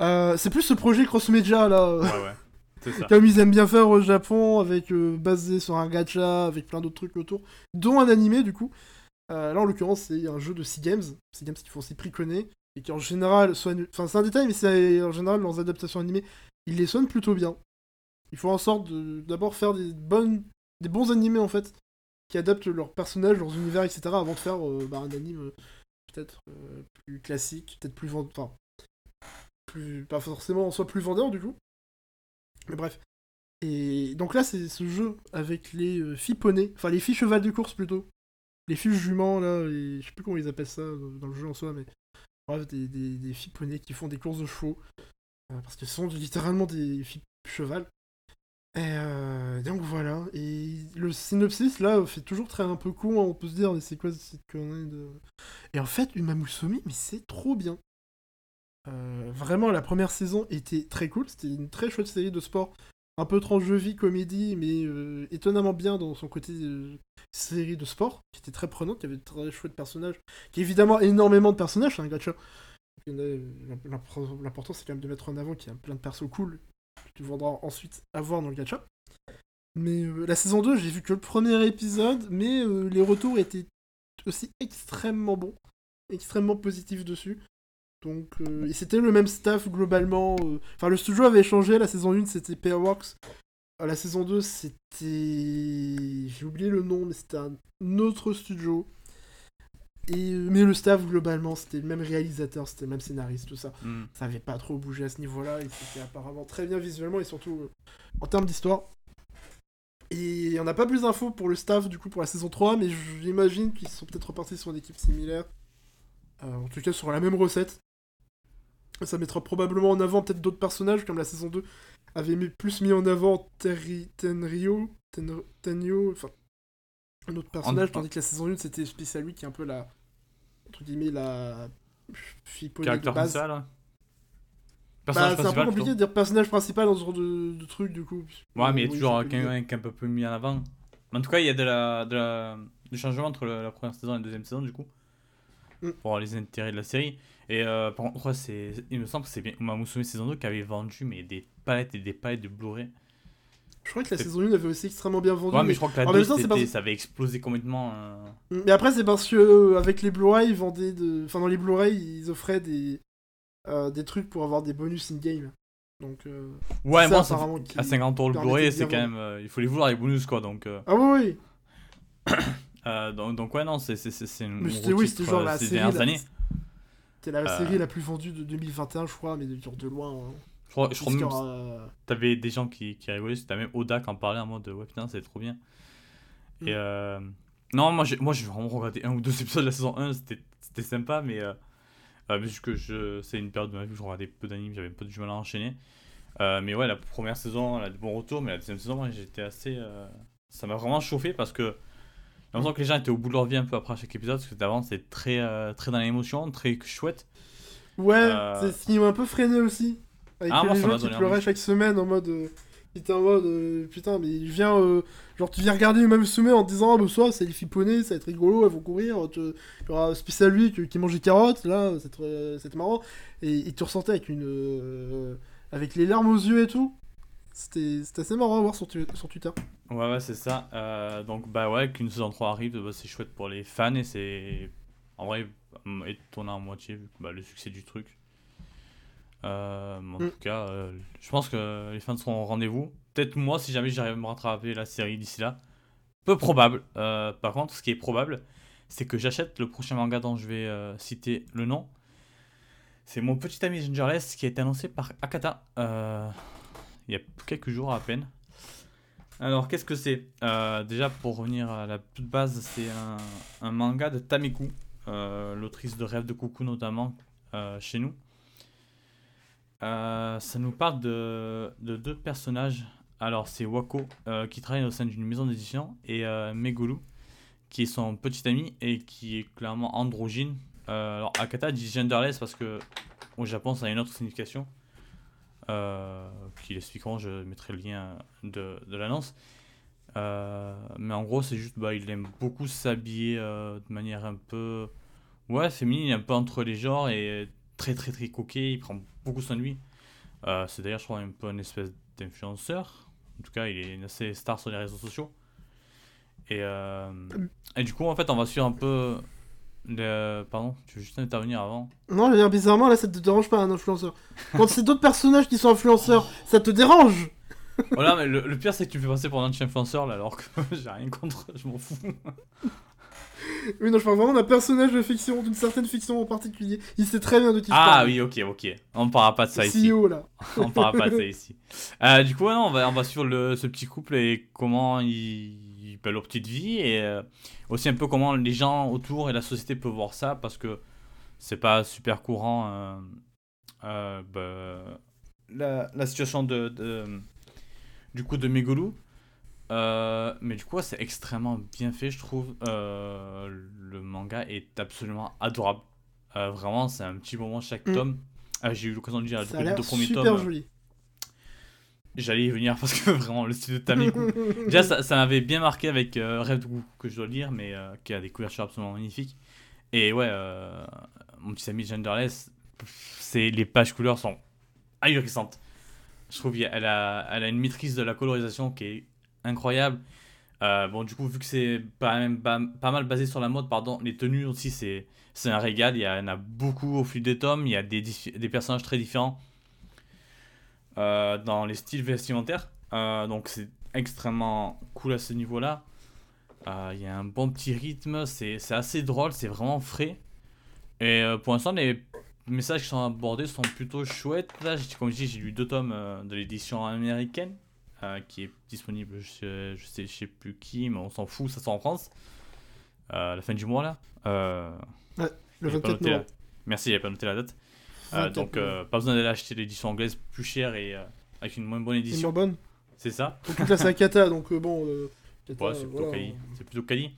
Euh, c'est plus ce projet cross-media là. Ouais, ouais. C'est ça. Comme ils aiment bien faire au Japon, avec euh, basé sur un gacha, avec plein d'autres trucs autour, dont un animé du coup. Euh, là en l'occurrence c'est un jeu de Sea Games, Sea Games qui font aussi Priconé, et qui en général soigne... Enfin c'est un détail mais c'est en général leurs adaptations animées, ils les soignent plutôt bien. Ils font en sorte de d'abord faire des bonnes... des bons animés en fait, qui adaptent leurs personnages, leurs univers, etc. avant de faire bah, un anime peut-être euh, plus classique, peut-être plus vendeur... Enfin, pas forcément en soi plus vendeur du coup. Mais bref. Et donc là, c'est ce jeu avec les euh, filles poneys, enfin les filles cheval de course plutôt. Les filles juments, là, les... je sais plus comment ils appellent ça euh, dans le jeu en soi, mais bref, des, des, filles poneys qui font des courses de chevaux. Parce que ce sont littéralement des filles cheval. Et euh, donc voilà. Et le synopsis, là, fait toujours très un peu con, hein, on peut se dire, mais c'est quoi cette connerie de. Et en fait, Uma Musume, mais c'est trop bien. Euh, vraiment, la première saison était très cool. C'était une très chouette série de sport. Un peu tranche-vie, comédie, mais euh, étonnamment bien dans son côté série de sport, qui était très prenante, qui avait de très chouettes personnages, qui évidemment énormément de personnages, un gacha. L'important c'est quand même de mettre en avant qu'il y a plein de persos cool tu voudras ensuite avoir dans le gacha. Mais euh, la saison 2, j'ai vu que le premier épisode, mais euh, les retours étaient aussi extrêmement bons, extrêmement positifs dessus. Donc, euh, et c'était le même staff globalement. Enfin, le studio avait changé. La saison 1, c'était Pairworks. Euh, la saison 2, c'était. J'ai oublié le nom, mais c'était un autre studio. Et, euh, mais le staff, globalement, c'était le même réalisateur, c'était le même scénariste, tout ça. Hmm. Ça avait pas trop bougé à ce niveau-là. Et c'était apparemment très bien visuellement et surtout euh, en termes d'histoire. Et on n'a pas plus d'infos pour le staff, du coup, pour la saison 3, mais j'imagine qu'ils sont peut-être repartis sur une équipe similaire. Euh, en tout cas, sur la même recette. Ça mettra probablement en avant peut-être d'autres personnages, comme la saison 2 avait mis- plus mis en avant Terry, Tenryo, enfin, un autre personnage, En- tandis que la saison 1 c'était Special 8 qui est un peu la. entre guillemets, la. fille poney de Caractère base. principal. Bah, c'est un peu compliqué de dire personnage principal dans ce genre de, de truc du coup. Ouais, mais il y a toujours quelqu'un qui est un peu plus mis en avant. Mais en tout cas, il y a de la, de la, du changement entre la première saison et la deuxième saison, du coup. Mm. Pour les intérêts de la série. Et euh, par contre, ouais, il me semble que c'est bien Uma Musume saison 2 qui avait vendu mais des palettes et des palettes de Blu-ray. Je crois que la saison 1 avait aussi extrêmement bien vendu. Ouais, mais je crois que la en 2, même temps, c'est c'était- parce- ça avait explosé complètement. euh, mais après, c'est parce que euh, avec les Blu-ray, ils vendaient de. Enfin, dans les Blu-ray, ils offraient des. euh, des trucs pour avoir des bonus in-game. Donc. euh, Ouais, ça, moi, ça fait- à 50 euros le Blu-ray, c'est quand même. il faut les vouloir, les bonus, quoi. Donc, euh, Ah oui, oui. donc, donc, ouais, non, c'est, une Mais c'était oui, c'était genre la série. C'était la série la plus vendue de 2021, je crois, mais de, de loin. hein. Je crois, je crois même euh, t'avais des gens qui, qui rigolaient, c'était même Oda qui en parlait en mode ouais, putain, c'est trop bien. Et Mm. euh, non, moi j'ai, moi j'ai vraiment regardé un ou deux épisodes de la saison 1, c'était, c'était sympa, mais euh, euh, je, c'est une période de ma vie où je regardais peu d'animes, j'avais un peu du mal à enchaîner. Euh, mais ouais, la première saison, elle a de bons retours, mais la deuxième saison, moi j'étais assez. ça m'a vraiment chauffé parce que. J'ai l'impression que les gens étaient au bout de leur vie un peu après chaque épisode, parce que d'avant c'était très, euh, très dans l'émotion, très chouette. Ouais, Euh. c'est ce qui m'a un peu freiné aussi. Avec Ah, moi, les gens qui pleuraient chaque semaine en mode. euh, qui étaient en mode. euh, putain, mais je viens. euh, genre, tu viens regarder Uma Musume en te disant, ah, bah, soit c'est les filles poneys, ça va être rigolo, elles vont courir. Il y aura spécial lui qui, mange des carottes, là, c'est marrant. Et, et tu ressentais avec une. euh, avec les larmes aux yeux et tout. C'était assez marrant à voir sur, tu- sur Twitter. Ouais, ouais, c'est ça. Euh, donc, bah ouais, qu'une saison 3 arrive, bah, c'est chouette pour les fans et c'est en vrai étonnant à moitié vu bah, le succès du truc. Euh, en Mm. tout cas, euh, je pense que les fans seront au rendez-vous. Peut-être moi, si jamais j'arrive à me rattraper la série d'ici là. Peu probable. Euh, par contre, ce qui est probable, c'est que j'achète le prochain manga dont je vais citer le nom. C'est mon petit ami Gingerless qui a été annoncé par Akata il y a quelques jours à peine. Alors, qu'est-ce que c'est? Déjà, pour revenir à la toute base, c'est un, un manga de Tameku, l'autrice de Rêve de Coucou notamment, chez nous. Euh, ça nous parle de, de deux personnages. Alors, c'est Wako, euh, qui travaille au sein d'une maison d'édition, et euh, qui est son petit ami et qui est clairement androgyne. Euh, alors, Akata dit genderless parce que au Japon, ça a une autre signification. Qui l'expliqueront, je mettrai le lien de, l'annonce. Mais en gros, c'est juste, bah, il aime beaucoup s'habiller de manière un peu, ouais, féminine, un peu entre les genres et très très très coquet. Il prend beaucoup lui. Euh, c'est d'ailleurs, je crois, un peu une espèce d'influenceur. En tout cas, il est assez star sur les réseaux sociaux. Et, euh, et du coup, en fait, on va suivre un peu. Le... Pardon, tu veux juste intervenir avant? Non, je veux dire, bizarrement, là, ça te dérange pas un influenceur. Quand c'est d'autres personnages qui sont influenceurs, ça te dérange? Voilà, mais le, le pire, c'est que tu me fais passer pour un anti-influenceur là, alors que j'ai rien contre, je m'en fous. Oui, non, je parle vraiment d'un personnage de fiction, d'une certaine fiction en particulier. Il sait très bien de qui je Ah parle. oui, ok, ok. On ne parlera pas de ça ici. CEO, là. on parlera pas de ça ici. Euh, du coup, ouais, non, on va, on va suivre le, ce petit couple et comment ils, ils paient leur petite vie et euh, aussi un peu comment les gens autour et la société peuvent voir ça parce que c'est pas super courant euh, bah, la, la situation de, de- du coup de Megulu. Euh, mais du coup, c'est extrêmement bien fait, je trouve. Euh, le manga est absolument adorable. Euh, vraiment, c'est un petit moment chaque Mm. tome. J'ai eu l'occasion de a les deux premiers super tomes. joli. J'allais y venir parce que vraiment, le style de Tameku. Déjà, ça, ça m'avait bien marqué avec Rêve de goût que je dois lire, mais qui a des couvertures absolument magnifiques. Et ouais, mon petit ami Genderless, les pages couleurs sont ahurissantes. Je trouve qu'elle a, elle a une maîtrise de la colorisation qui est incroyable. Euh, bon, du coup, vu que c'est pas, mal basé sur la mode, pardon, les tenues aussi, c'est un régal. Il y, en a beaucoup au fil des tomes. Il y a des, personnages très différents euh, dans les styles vestimentaires. Euh, donc, c'est extrêmement cool à ce niveau-là. Il y a un bon petit rythme. C'est assez drôle. C'est vraiment frais. Et pour l'instant, les messages qui sont abordés sont plutôt chouettes. Là, comme je dis, j'ai lu deux tomes de l'édition américaine euh, qui est disponible chez, je sais, je sais plus qui, mais on s'en fout, ça sort en France. Euh, la fin du mois là. Euh, Le j'ai pas 24 noté la- novembre. Merci, j'avais pas noté la date. 24 donc pas besoin d'aller acheter l'édition anglaise plus chère et avec une moins bonne édition. bonne. C'est ça. Que là, c'est un kata, donc bon. Ouais, c'est plutôt voilà. quali. C'est plutôt quali.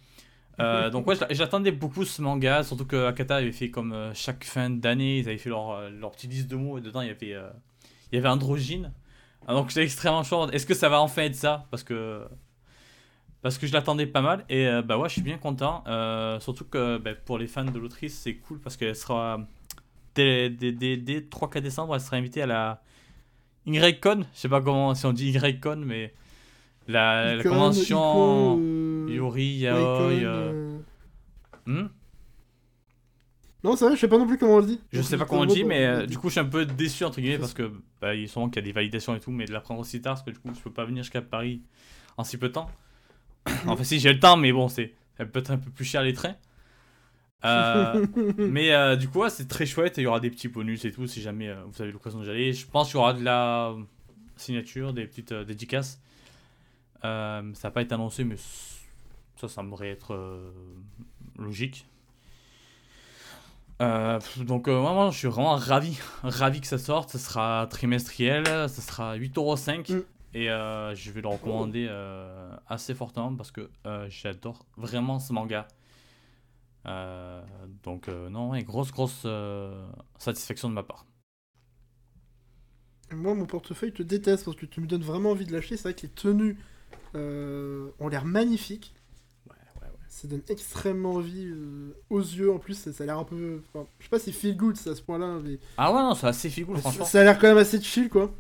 Euh, donc ouais, j'attendais beaucoup ce manga, surtout que Akata avait fait comme euh, chaque fin d'année, ils avaient fait leur, leur petite liste de mots et dedans il y avait, euh, il y avait androgyne. Ah, donc j'étais extrêmement chaud. Est-ce que ça va enfin être ça? Parce que parce que je l'attendais pas mal et euh, bah ouais, je suis bien content. Euh, surtout que bah, pour les fans de l'autrice, c'est cool parce qu'elle sera dès, dès, dès, dès 3-4 décembre, elle sera invitée à la YCon. Je sais pas comment si on dit YCon, mais la, la Icon, convention. Ico, euh, Yuri, Icon, Yaoi. euh, hmm? Non, c'est vrai, je sais pas non plus comment on le dit. Je sais pas comment on dit, bon, mais euh, le du dit. coup, je suis un peu déçu entre guillemets parce que bah, il qu'il y a des validations et tout, mais de l'apprendre aussi tard parce que du coup, je peux pas venir jusqu'à Paris en si peu de temps. enfin, si j'ai le temps, mais bon, c'est ça peut être un peu plus cher les trains. Euh, mais euh, du coup, ouais, c'est très chouette et il y aura des petits bonus et tout si jamais euh, vous avez l'occasion d'y aller. Je pense qu'il y aura de la signature, des petites dédicaces. Ça n'a pas été annoncé, mais ça semblerait être euh, logique. Euh, donc euh, vraiment, je suis vraiment ravi, ravi que ça sorte. Ça sera trimestriel, ça sera 8,5€. Mm. Et euh, je vais le recommander euh, assez fortement parce que j'adore vraiment ce manga. Donc non, ouais, grosse, grosse satisfaction de ma part. Moi, mon portefeuille te déteste parce que tu me donnes vraiment envie de l'acheter. C'est vrai que les tenues ont l'air magnifiques. Ça donne extrêmement envie euh, aux yeux. En plus, ça, ça a l'air un peu. enfin, je sais pas si feel good c'est à ce point-là, mais Ah ouais, non, c'est assez ça, franchement. ça a l'air quand même assez chill, quoi.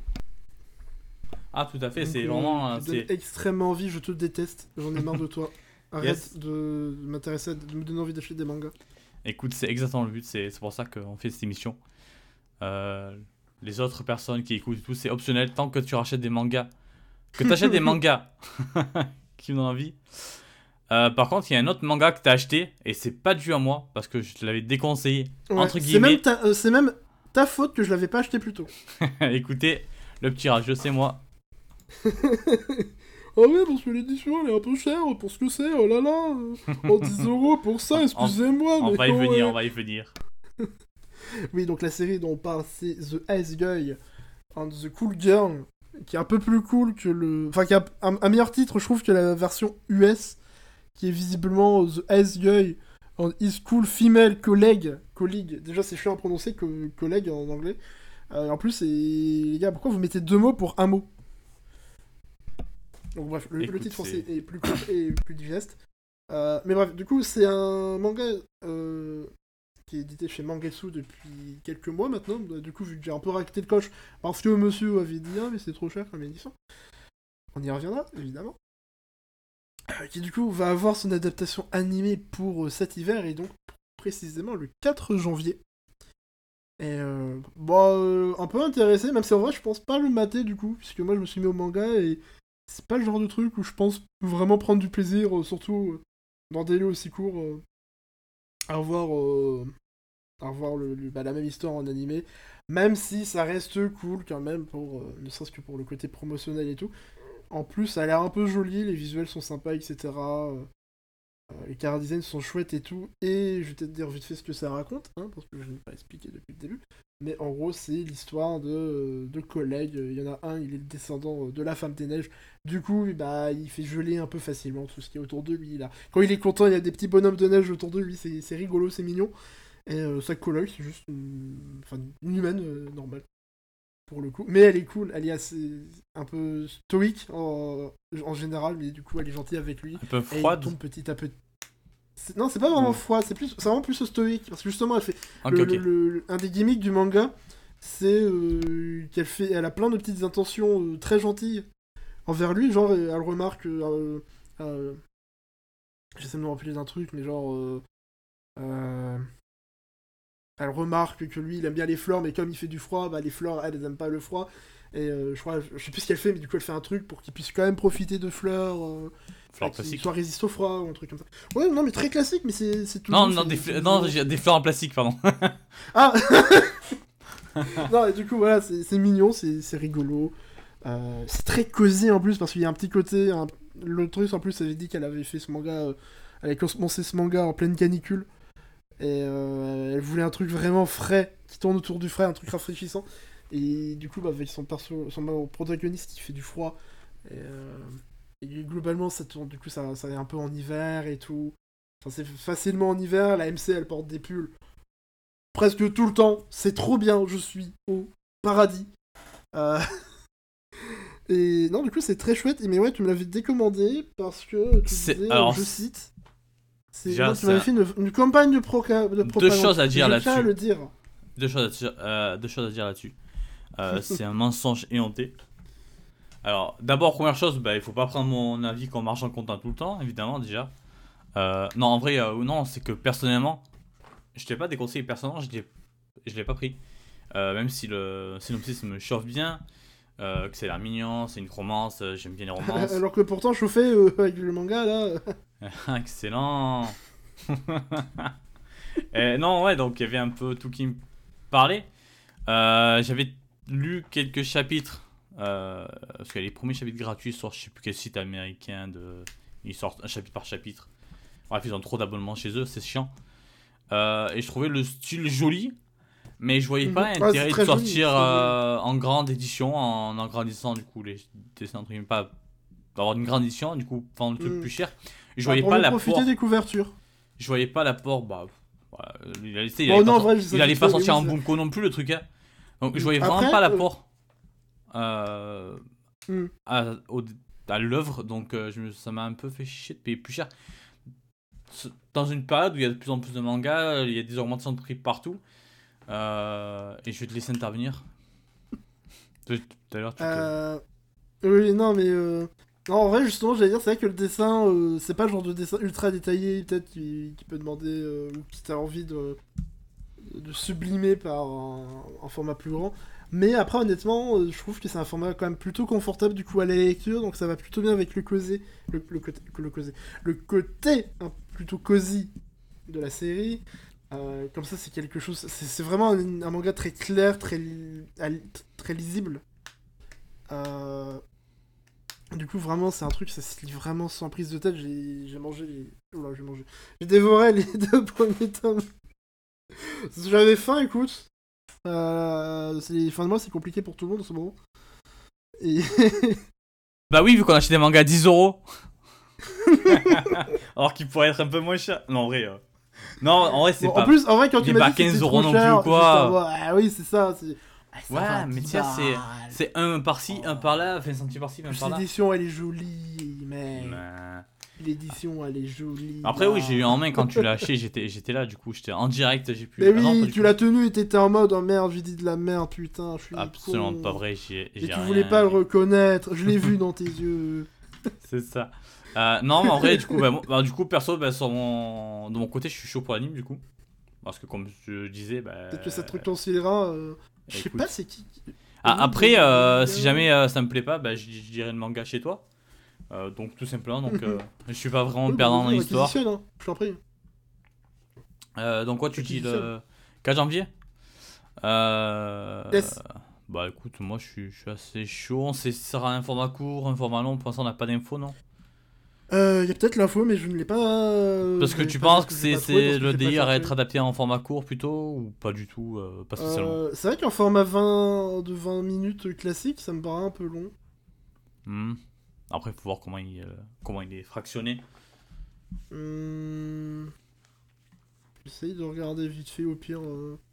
Ah, tout à fait, c'est euh, vraiment. euh, tu me donnes c'est- extrêmement envie. Je te déteste. J'en ai marre de toi. Arrête Yes. de m'intéresser, de me donner envie d'acheter des mangas. Écoute, c'est exactement le but, c'est c'est pour ça qu'on fait cette émission. Euh, les autres personnes qui écoutent et tout, c'est optionnel tant que tu rachètes des mangas. Que tu achètes des mangas qui me donnent envie. Euh, par contre, il y a un autre manga que tu as acheté et c'est pas dû à moi parce que je te l'avais déconseillé. Ouais, Entre c'est guillemets. même, ta, euh, c'est même ta faute que je l'avais pas acheté plus tôt. Écoutez, le petit rageux, c'est moi. Ah ouais, parce que l'édition elle est un peu chère pour ce que c'est, oh là là euh, Oh 10 euros pour ça, excusez-moi On mais va y ouais. venir, on va y venir. Oui, donc la série dont on parle c'est The Ice Guy and the Cool Girl, qui est un peu plus cool que le... Enfin, qui a un, un meilleur titre, je trouve, que la version US, qui est visiblement The and His Cool Female Colleague. Colleague, déjà c'est chiant à prononcer, que collègue en anglais. Euh, en plus. Les gars, pourquoi vous mettez deux mots pour un mot? Donc bref, le, titre français est plus cool et plus digeste. Euh, mais bref, du coup, c'est un manga euh, qui est édité chez Mangetsu depuis quelques mois maintenant. Bah, Du coup, vu que j'ai un peu raqueté le coche, parce que monsieur avait dit ah, mais c'est trop cher comme édition. On y reviendra, évidemment. Euh, Qui du coup va avoir son adaptation animée pour euh, cet hiver et donc précisément le 4 janvier. Et euh, bon, euh, un peu intéressé, même si en vrai je pense pas le mater du coup, puisque moi je me suis mis au manga et c'est pas le genre de truc où je pense vraiment prendre du plaisir, surtout dans des lieux aussi courts, à voir, à bah, la même histoire en animé, même si ça reste cool quand même, pour, ne serait-ce que pour le côté promotionnel et tout. En plus, ça a l'air un peu joli, les visuels sont sympas, etc. euh, euh, les designs sont chouettes et tout. Et je vais peut-être dire vite fait ce que ça raconte, hein, parce que je n'ai pas expliqué depuis le début. Mais en gros, c'est l'histoire de, euh, de collègues. Il y en a un, il est le descendant de la femme des neiges. Du coup, bah, il fait geler un peu facilement tout ce qui est autour de lui. Là. Quand il est content, il y a des petits bonhommes de neige autour de lui. C'est rigolo, c'est mignon. Et sa coloc, c'est juste une, humaine normale. Pour le coup. Mais elle est cool. Elle est assez. un peu stoïque en, en général. Mais du coup, elle est gentille avec lui. Un peu Et il froide. tombe petit à petit. Non, c'est pas vraiment Mm. froid, c'est plus, c'est vraiment plus stoïque. Parce que justement, elle fait Ok, le- ok. le- le- un des gimmicks du manga, c'est euh, qu'elle fait, elle a plein de petites intentions euh, très gentilles envers lui. Genre, elle remarque, euh, euh, j'essaie de me rappeler d'un truc, mais genre, elle remarque que lui, il aime bien les fleurs, mais comme il fait du froid, bah les fleurs, elles, elles aiment pas le froid. Et euh, je crois, je sais plus ce qu'elle fait, mais du coup, elle fait un truc pour qu'il puisse quand même profiter de fleurs. euh, Fleurs plastiques. soit résiste au froid ou un truc comme ça. Ouais, non, mais très classique, mais c'est c'est tout. Non, non, des, fl- non, des fleurs en plastique, pardon. Ah Non, et du coup, voilà, c'est mignon, c'est c'est rigolo. Euh, c'est très cosy en plus, parce qu'il y a un petit côté. un- L'autrice en plus avait dit qu'elle avait fait ce manga. euh, Elle avait commencé ce manga en pleine canicule. Et euh, elle voulait un truc vraiment frais, qui tourne autour du frais, un truc rafraîchissant. Et du coup, bah, avec son, perso, son protagoniste qui fait du froid. Et, euh, Et globalement, ça tourne, du coup, ça, ça est un peu en hiver et tout. Enfin, c'est facilement en hiver. La MC, elle porte des pulls presque tout le temps. C'est trop bien. Je suis au paradis. Euh, Et non, du coup, c'est très chouette. Mais ouais, tu me l'avais décommandé parce que tu disais, alors, je cite. C'est déjà, tu m'avais fait une, une campagne de, proca- de propagande. choses à dire là-dessus. le dire. Deux choses à dire, euh, deux choses à dire là-dessus. Euh, c'est un mensonge éhonté. Alors, d'abord, première chose, bah, il faut pas prendre mon avis comme marchand comptant tout le temps, évidemment, déjà. Euh, non, en vrai, euh, non, c'est que personnellement, je t'ai pas déconseillé personnellement, je l'ai, pas pris. Même si le synopsis me chauffe bien, que c'est l'air mignon, c'est une romance, j'aime bien les romances. Alors que pourtant, chauffé avec le manga, là. Excellent. Euh, non, ouais, donc il y avait un peu tout qui me parlait. Euh, J'avais lu quelques chapitres. euh, parce que les premiers chapitres gratuits sortent, je sais plus quel site américain. De... Ils sortent un chapitre par chapitre. Bref, ils ont trop d'abonnements chez eux, c'est chiant. Et je trouvais le style joli. Mais je voyais pas Mhm. Ouais, l'intérêt c'est de joli, sortir en grande édition, en agrandissant du coup les dessins entre guillemets, pas d'avoir une grande édition, du coup vendre le truc Mhm. plus cher. Je voyais pour pas l'apport profiter des couvertures. je voyais pas l'apport bah voilà, il allait, il Bon, allait non, pas, vrai, il allait pas sortir oui, bunko non plus le truc hein. donc je voyais Après, vraiment pas euh, l'apport euh, Hmm. à, au- à l'œuvre donc euh, je me- ça m'a un peu fait chier de payer plus cher dans une période où il y a de plus en plus de mangas il y a des augmentations de prix partout euh, et je vais te laisser intervenir tout à l'heure tu Euh... Oui, non, mais. Euh... En vrai, justement, j'allais dire, c'est vrai que le dessin, euh, c'est pas le genre de dessin ultra détaillé, peut-être, qui, peut demander, euh, ou qui t'a envie de, sublimer par un, format plus grand. Mais après, honnêtement, euh, je trouve que c'est un format quand même plutôt confortable du coup à la lecture, donc ça va plutôt bien avec le cosy, le, côté, côté hein, plutôt cosy de la série. Comme ça, c'est quelque chose. C'est vraiment un, manga très clair, très, très lisible. Du coup, vraiment, c'est un truc, ça se lit vraiment sans prise de tête. J'ai j'ai mangé les. Oula, j'ai mangé. J'ai dévoré les deux premiers tomes. J'avais faim, écoute. Euh, c'est- fin de mois, c'est compliqué pour tout le monde en ce moment. Et. bah oui vu qu'on achète des mangas à 10 euros alors qu'il pourrait être un peu moins cher non en vrai euh, non en vrai c'est Bon, pas En plus, en vrai, quand tu m'as pas dit que 15 c'était non plus quoi. juste Ah oui, c'est ça. Ah, ça Ouais, mais 10 tiens, c'est- balles. c'est un par-ci un par-là 20 centimes par-ci 20 Plus par-là L'édition, elle est jolie, mais. Mais- L'édition, elle est jolie. Après, oui, j'ai eu en main quand tu l'as acheté, j'étais, j'étais là, du coup, j'étais en direct, j'ai pu. Mais Ah non, oui, tu l'as tenu et t'étais en mode oh merde, j'ai dit de la merde, putain, je suis. Absolument con. pas vrai, j'ai, Et tu rien- voulais pas le reconnaître, je l'ai vu dans tes yeux. C'est ça. Euh, non, mais en vrai, du coup, bah, bah, du coup, perso, bah, sur mon... de mon côté, je suis chaud pour l'anime, du coup. Parce que, comme je disais, bah. Peut-être que ça te réconciliera. euh, Je sais pas, c'est qui. Ah, après, euh, si oui. jamais euh, ça me plaît pas, bah, je, je dirais le manga chez toi. Euh, donc, tout simplement, donc, euh, je suis pas vraiment perdant dans l'histoire. hein, Je t'en prie. Euh, donc, quoi, tu dis le Réquisitionne. 4 janvier? Euh... Yes. Bah écoute, moi je suis, je suis assez chaud. On sait ça sera un format court, un format long. Pour l'instant, on n'a pas d'infos, non? Euh, y a peut-être l'info, mais je ne l'ai pas. euh, Parce que tu penses que c'est le délire à être adapté en format court plutôt Ou pas du tout euh, Pas spécialement c'est vrai qu'en format 20 de 20 minutes classique, ça me paraît un peu long. Hmm. Après, il faut voir comment il, comment il est fractionné. Hum... J'essaye de regarder vite fait au pire.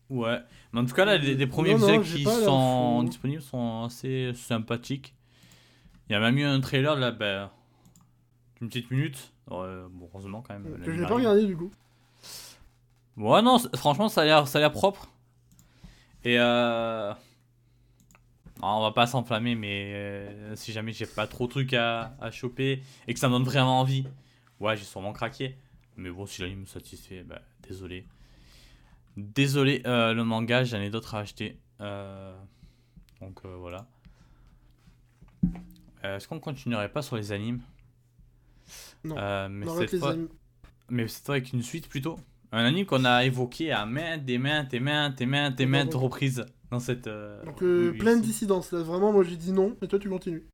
Ouais. Mais en tout cas, là, les, les premiers Non, non, qui sont disponibles sont assez sympathiques. Il y a même eu un trailer là, ben, d'une petite minute. Bon, heureusement quand même. je n'ai pas regardé du coup. Ouais, non, franchement, ça a l'air, ça a l'air propre. Et euh... non, on va pas s'enflammer, mais euh, si jamais j'ai pas trop de trucs à, à choper et que ça me donne vraiment envie, ouais, j'ai sûrement craqué. Mais bon, si l'anime me satisfait, bah, désolé. Désolé, euh, le manga, j'en ai d'autres à acheter. Euh, Donc euh, voilà. Est-ce qu'on continuerait pas sur les animes? Non. Euh, mais, fois, amis. mais avec une suite plutôt. Un anime qu'on a évoqué à maintes et maintes et maintes maintes et maintes reprises dans cette. euh, Donc euh, revue plein de ici. dissidences là, vraiment moi j'ai dit non, et toi tu continues.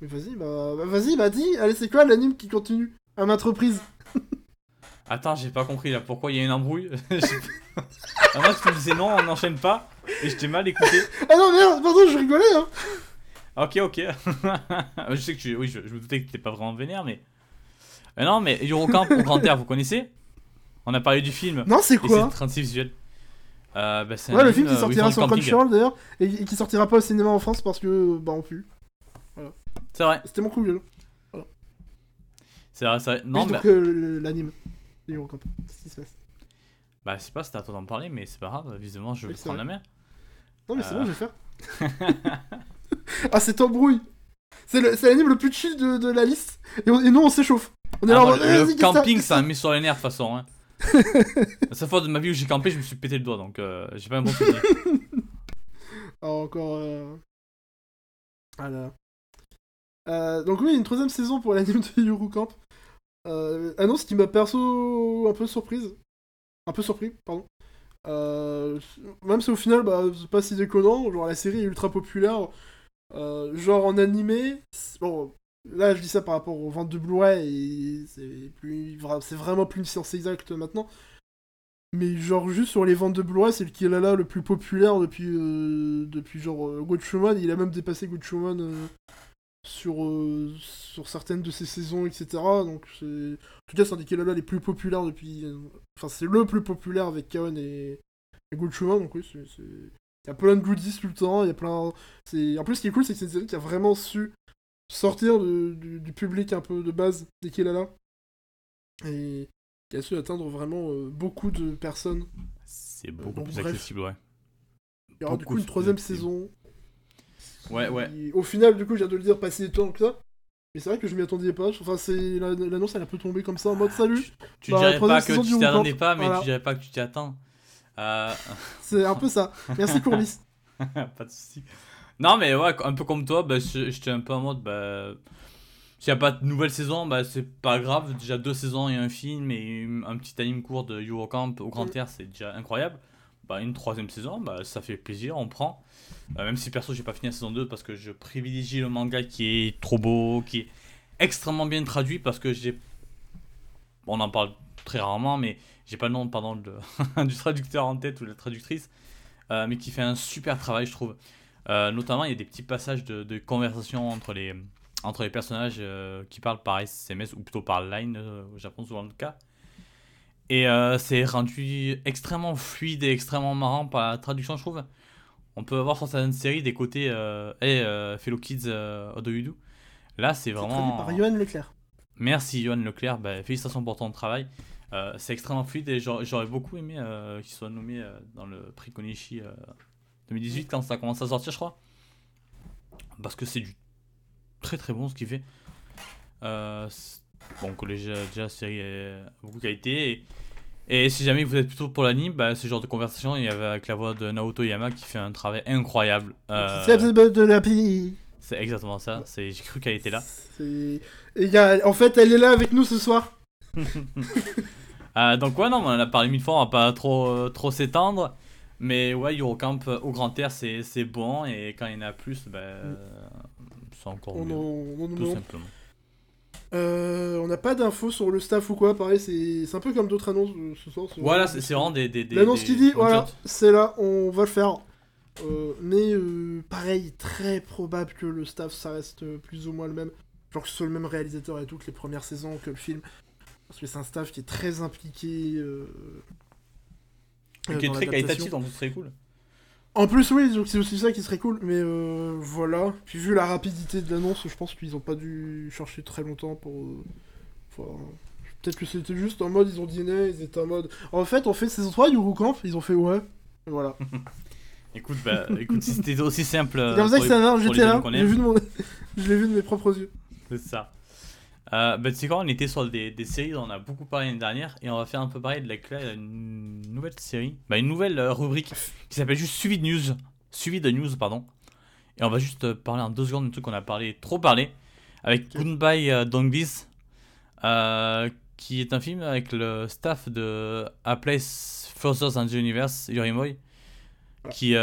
Mais vas-y, bah, bah, vas-y, bah dis, allez c'est quoi l'anime qui continue? À maintes reprises Attends, j'ai pas compris là pourquoi il y a une embrouille? Moi, tu me disais non, on n'enchaîne pas et je t'ai mal écouté. Ah non merde, pardon, je rigolais hein Ok, ok. je sais que tu. Oui, je, je me doutais que t'étais pas vraiment vénère, mais. Mais non, mais Eurocamp au Grand Air, vous connaissez? On a parlé du film. Non, c'est quoi? 36 visuels. Euh, bah, c'est un Ouais, le film qui euh, sortira sur le. Crunchyroll d'ailleurs, et, qui sortira pas au cinéma en France parce que, bah, on pue. C'est vrai, C'était mon coup, vieux. c'est vrai, c'est vrai. Non, mais. donc euh, l'anime. Eurocamp. C'est ce qui se passe? Bah, je sais pas si t'as toi d'en parler, mais c'est pas grave. Visiblement, je vais prendre la main. Non, mais c'est Euh. bon, je vais faire. ah, c'est embrouille. C'est le- c'est l'anime le plus chill de, de la liste. Et, on- et nous, on s'échauffe. On est Ah, là le, que camping, ça m'a mis sur les nerfs, de toute façon. Hein. la seule fois de ma vie où j'ai campé, je me suis pété le doigt, donc euh, j'ai pas un bon souvenir. Ah, encore. Euh... Voilà. Euh, donc, oui, une troisième saison pour l'anime de Eurocamp. Euh, annonce qui m'a perso un peu surprise. Un peu surpris, pardon. Même si au final, bah, c'est pas si déconnant. Genre, la série est ultra populaire. Euh, genre, en animé. Bon, là, je dis ça par rapport aux ventes de Blu-ray. C'est vraiment plus une science exacte maintenant. Mais genre juste sur les ventes de Blu-ray, c'est le Kilala le plus populaire depuis, euh, depuis genre euh. Il a même dépassé Gatchaman euh, sur, certaines de ses saisons, etc. Donc. En tout cas, c'est un des Kilala les plus populaires depuis... Enfin, c'est le plus populaire avec Kaon et, et. Donc oui, c'est... Il y a plein de goodies tout le temps, il y a plein... C'est... En plus, ce qui est cool, c'est que c'est une série qui a vraiment su sortir de- du, du public un peu de base des Kilala. Et qui a su atteindre vraiment euh, beaucoup de personnes. C'est beaucoup donc, plus bref. accessible, ouais. Il y aura du Beaucoup coup une troisième saison. Ouais, ouais. au final, du coup, j'ai de le dire, passer temps que ça. Mais c'est vrai que je m'y attendais pas. Enfin, c'est la- l'annonce, elle a un peu tombé comme ça en mode salut. Tu Bah, dirais pas que tu t'y attendais pas, mais voilà. tu dirais pas que tu t'y attends. Euh... C'est un peu ça. Merci Courbis. pas de soucis. Non, mais ouais, un peu comme toi, bah, je- j'étais un peu en mode, bah, s'il n'y a pas de nouvelle saison, bah, c'est pas grave. Déjà deux saisons et un film et un petit anime court de Eurocamp au Grand. Air, c'est déjà incroyable. Bah, une troisième saison, bah, ça fait plaisir, on prend. Euh, même si perso, j'ai pas fini la saison 2 parce que je privilégie le manga qui est trop beau, qui est extrêmement bien traduit parce que j'ai. On en parle très rarement, mais j'ai pas le nom pardon, de- du traducteur en tête ou de la traductrice, euh, mais qui fait un super travail, je trouve. Euh, notamment, il y a des petits passages de, de conversation entre les, entre les personnages euh, qui parlent par SMS ou plutôt par line au Japon, souvent le cas. Et c'est rendu extrêmement fluide et extrêmement marrant par la traduction, je trouve. On peut avoir sur certaines séries des côtés Hey, Fellow Kids, how do you do Là, c'est vraiment. par Johan Leclerc. Merci Johan Leclerc, bah, félicitations pour ton travail. Euh, c'est extrêmement fluide et j'aurais beaucoup aimé euh, qu'il soit nommé euh, dans le prix Konishi euh, 2018 quand ça commence à sortir, je crois. Parce que c'est du très très bon ce qu'il fait. Bon, que déjà, série beaucoup de qualité. Et, et si jamais vous êtes plutôt pour l'anime, bah, ce genre de conversation, il y avait avec la voix de Naoto Yama qui fait un travail incroyable. C'est de la c'est exactement ça. J'ai cru qu'elle était là. Y a- En fait, elle est là avec nous ce soir. Euh, donc ouais non, on en a parlé mille fois, on va pas trop euh, trop s'étendre. Mais ouais, Eurocamp euh, au Grand Air, c'est c'est bon. Et quand il y en a plus, bah, c'est encore On mieux. en- on en Tout simplement. Euh, on n'a pas d'infos sur le staff ou quoi. Pareil, c'est un peu comme d'autres annonces ce soir. Voilà, c'est vraiment des. des, des L'annonce qui dit, voilà, c'est là, on va le faire. Mais euh, pareil, très probable que le staff, ça reste plus ou moins le même. Genre que ce soit le même réalisateur et tout que les premières saisons, que le film. Parce que c'est un staff qui est très impliqué. euh, Et euh, qui est très qualitatif, donc ce serait cool. En plus, oui, donc c'est aussi ça qui serait cool. Mais euh, voilà. Puis vu la rapidité de l'annonce, je pense qu'ils ont pas dû chercher très longtemps pour. euh, enfin, Peut-être que c'était juste en mode, ils ont dîné, ils étaient en mode. En fait, on fait saison 3 du Camp, ils ont fait ouais. Et voilà. Écoute, bah, écoute, si c'était aussi simple. C'est comme ça que ça marche, j'étais là, vu, mon... je l'ai vu de mes propres yeux. C'est ça. Euh, bah, tu sais quoi, on était sur des, des séries dont on a beaucoup parlé l'année dernière et on va faire un peu pareil de la clé une nouvelle série, bah, une nouvelle euh, rubrique qui s'appelle juste Suivi de News. Suivi de News, pardon. Et on va juste euh, parler en deux secondes d'un truc qu'on a parlé, trop parlé, avec. Goodbye euh, euh, qui est un film avec le staff de A Place Further Than the Universe, Yorimoy, qui,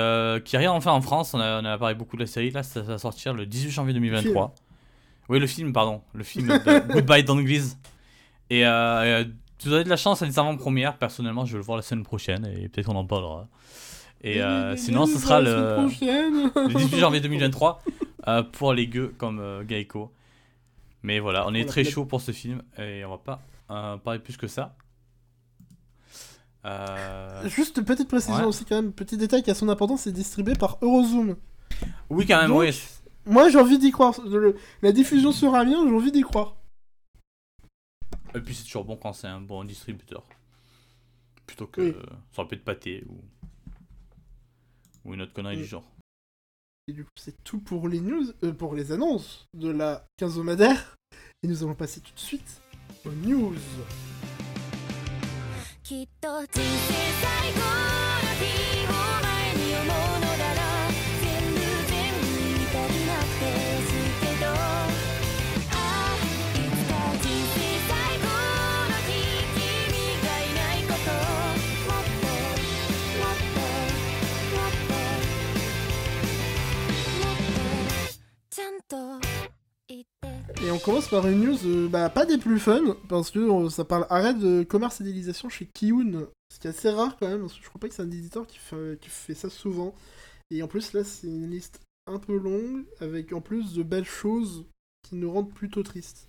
qui arrive enfin en France. On a, on a parlé beaucoup de la série, là ça va sortir le 18 janvier 2023. Oui, le film, pardon. Le film de Goodbye Donglish. Et euh, euh, tu donnes de la chance à des avant-premières. Personnellement, je vais le voir la semaine prochaine et peut-être on en parlera. Et euh, sinon, ce sera le, le 18 janvier 2023. euh, pour les gueux comme euh, Geico. Mais voilà, on est très chaud pour ce film et on va pas parler plus que ça. Juste petite précision Ouais. aussi quand même, petit détail qui a son importance, c'est distribué par Eurozoom. Oui, quand même, Donc, oui. Moi j'ai envie d'y croire. Le- la diffusion sera bien, j'ai envie d'y croire. Et puis c'est toujours bon quand c'est un bon distributeur. Plutôt que Oui. ça pu être pâté ou, ou une autre connerie du genre. Et du coup c'est tout pour les news, euh, pour les annonces de la quinzomadaire. Et nous allons passer tout de suite aux news. Et on commence par une news, euh, bah, pas des plus fun, parce que euh, ça parle arrêt de commercialisation chez Kiun. Ce qui est assez rare quand même, parce que je crois pas que c'est un éditeur qui fait, qui fait ça souvent. Et en plus, là, c'est une liste un peu longue, avec en plus de belles choses qui nous rendent plutôt tristes.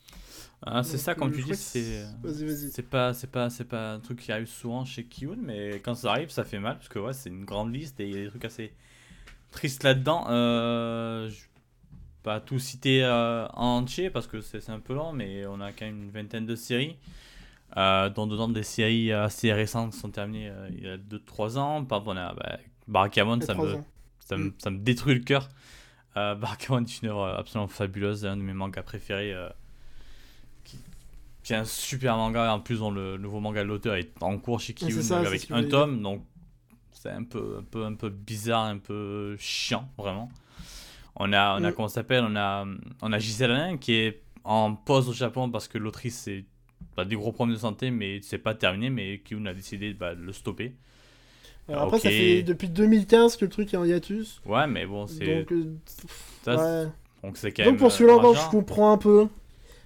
Ah, c'est ça, comme euh, tu dis, c'est. Vas-y, vas-y. C'est pas, c'est pas, c'est pas un truc qui arrive souvent chez Kiun, mais quand ça arrive, ça fait mal parce que ouais, c'est une grande liste et il y a des trucs assez tristes là-dedans. Euh, je pas tout citer euh, en entier parce que c'est un peu long, mais on a quand même une vingtaine de séries, euh, dont dedans des séries assez récentes qui sont terminées euh, il y a 2-3 ans. Par on a bah, a ça me, ça me, Mm. ça me détruit le cœur. Euh, Barakamon est une œuvre absolument fabuleuse, un de mes mangas préférés. euh, qui, qui est un super manga. En plus, dont le nouveau manga de l'auteur est en cours chez Kiyun ça, avec un tome. Donc, c'est un peu, un, peu, un peu bizarre, un peu chiant, vraiment. On a, on a Mm. comment ça s'appelle on a, on a Gisèle Alain qui est en pause au Japon parce que l'autrice c'est pas des gros problèmes de santé, mais c'est pas terminé. Mais Kiyun a décidé bah, de le stopper. Alors après, ça ok. fait depuis 2015 que le truc est en hiatus. Ouais, mais bon, c'est. Donc, euh, ça, ouais. Donc c'est quand Donc même. pour euh, celui-là, je comprends un peu.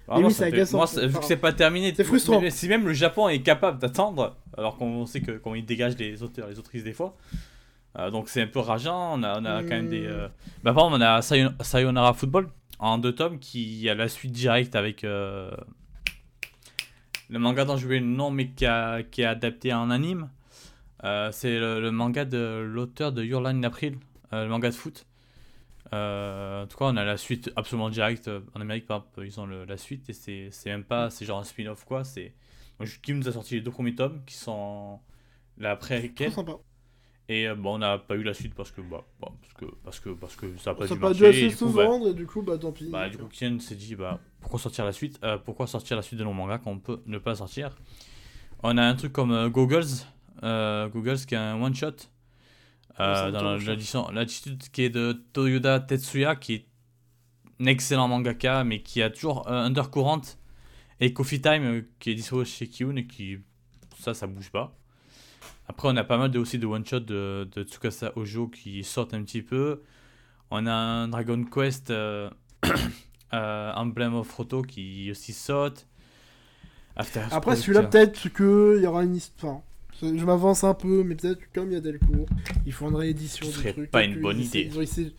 Ah, Et moi, oui, ça agaçant. moi, ça- vu que c'est pas terminé, c'est frustrant. mais si même le Japon est capable d'attendre, alors qu'on sait que ils dégagent les auteurs, les autrices des fois. Euh, donc c'est un peu rageant. On a, on a quand même des. Hmm. euh, Bah, par exemple, on a Sayon- Sayonara Football en deux tomes qui a la suite directe avec euh, le manga dont je vais le nom, mais qui, a, qui est adapté en anime. Euh, c'est le, le manga de l'auteur de Your Line in April, euh, le manga de foot. Euh, en tout cas, on a la suite absolument directe. En Amérique, par exemple, ils ont le- la suite et c'est même pas, c'est genre un spin-off quoi. C'est Kim nous a sorti les deux premiers tomes qui sont la sympa. Et euh, bon, on n'a pas eu la suite parce que bah, bah, parce que parce que parce que ça a pas Ça dû n'a pas dû marcher. assez et du se coup, bah, vendre, et du coup, bah tant pis. bah, du coup, Kian s'est dit bah, pourquoi sortir la suite Euh, Pourquoi sortir la suite de nos mangas quand on peut ne pas sortir? On a un truc comme euh, Googles, euh, Googles qui est un one shot Ouais, euh, dans l'attitude qui est de Toyoda Tetsuya qui est un excellent mangaka mais qui a toujours euh, Undercurrent et Coffee Time qui est dispo chez Kiun et qui ça ça bouge pas. Après on a pas mal de, aussi de one shot de, de Tsukasa Ojo qui sortent un petit peu. On a un Dragon Quest euh, euh, Emblem of Roto qui aussi saute. After Après, celui-là, tiens. peut-être qu'il y aura une histoire. Enfin, je m'avance un peu, mais peut-être que comme il y a Delcourt, il faut une réédition Ce serait truc. pas une bonne ils essaient- idée. ils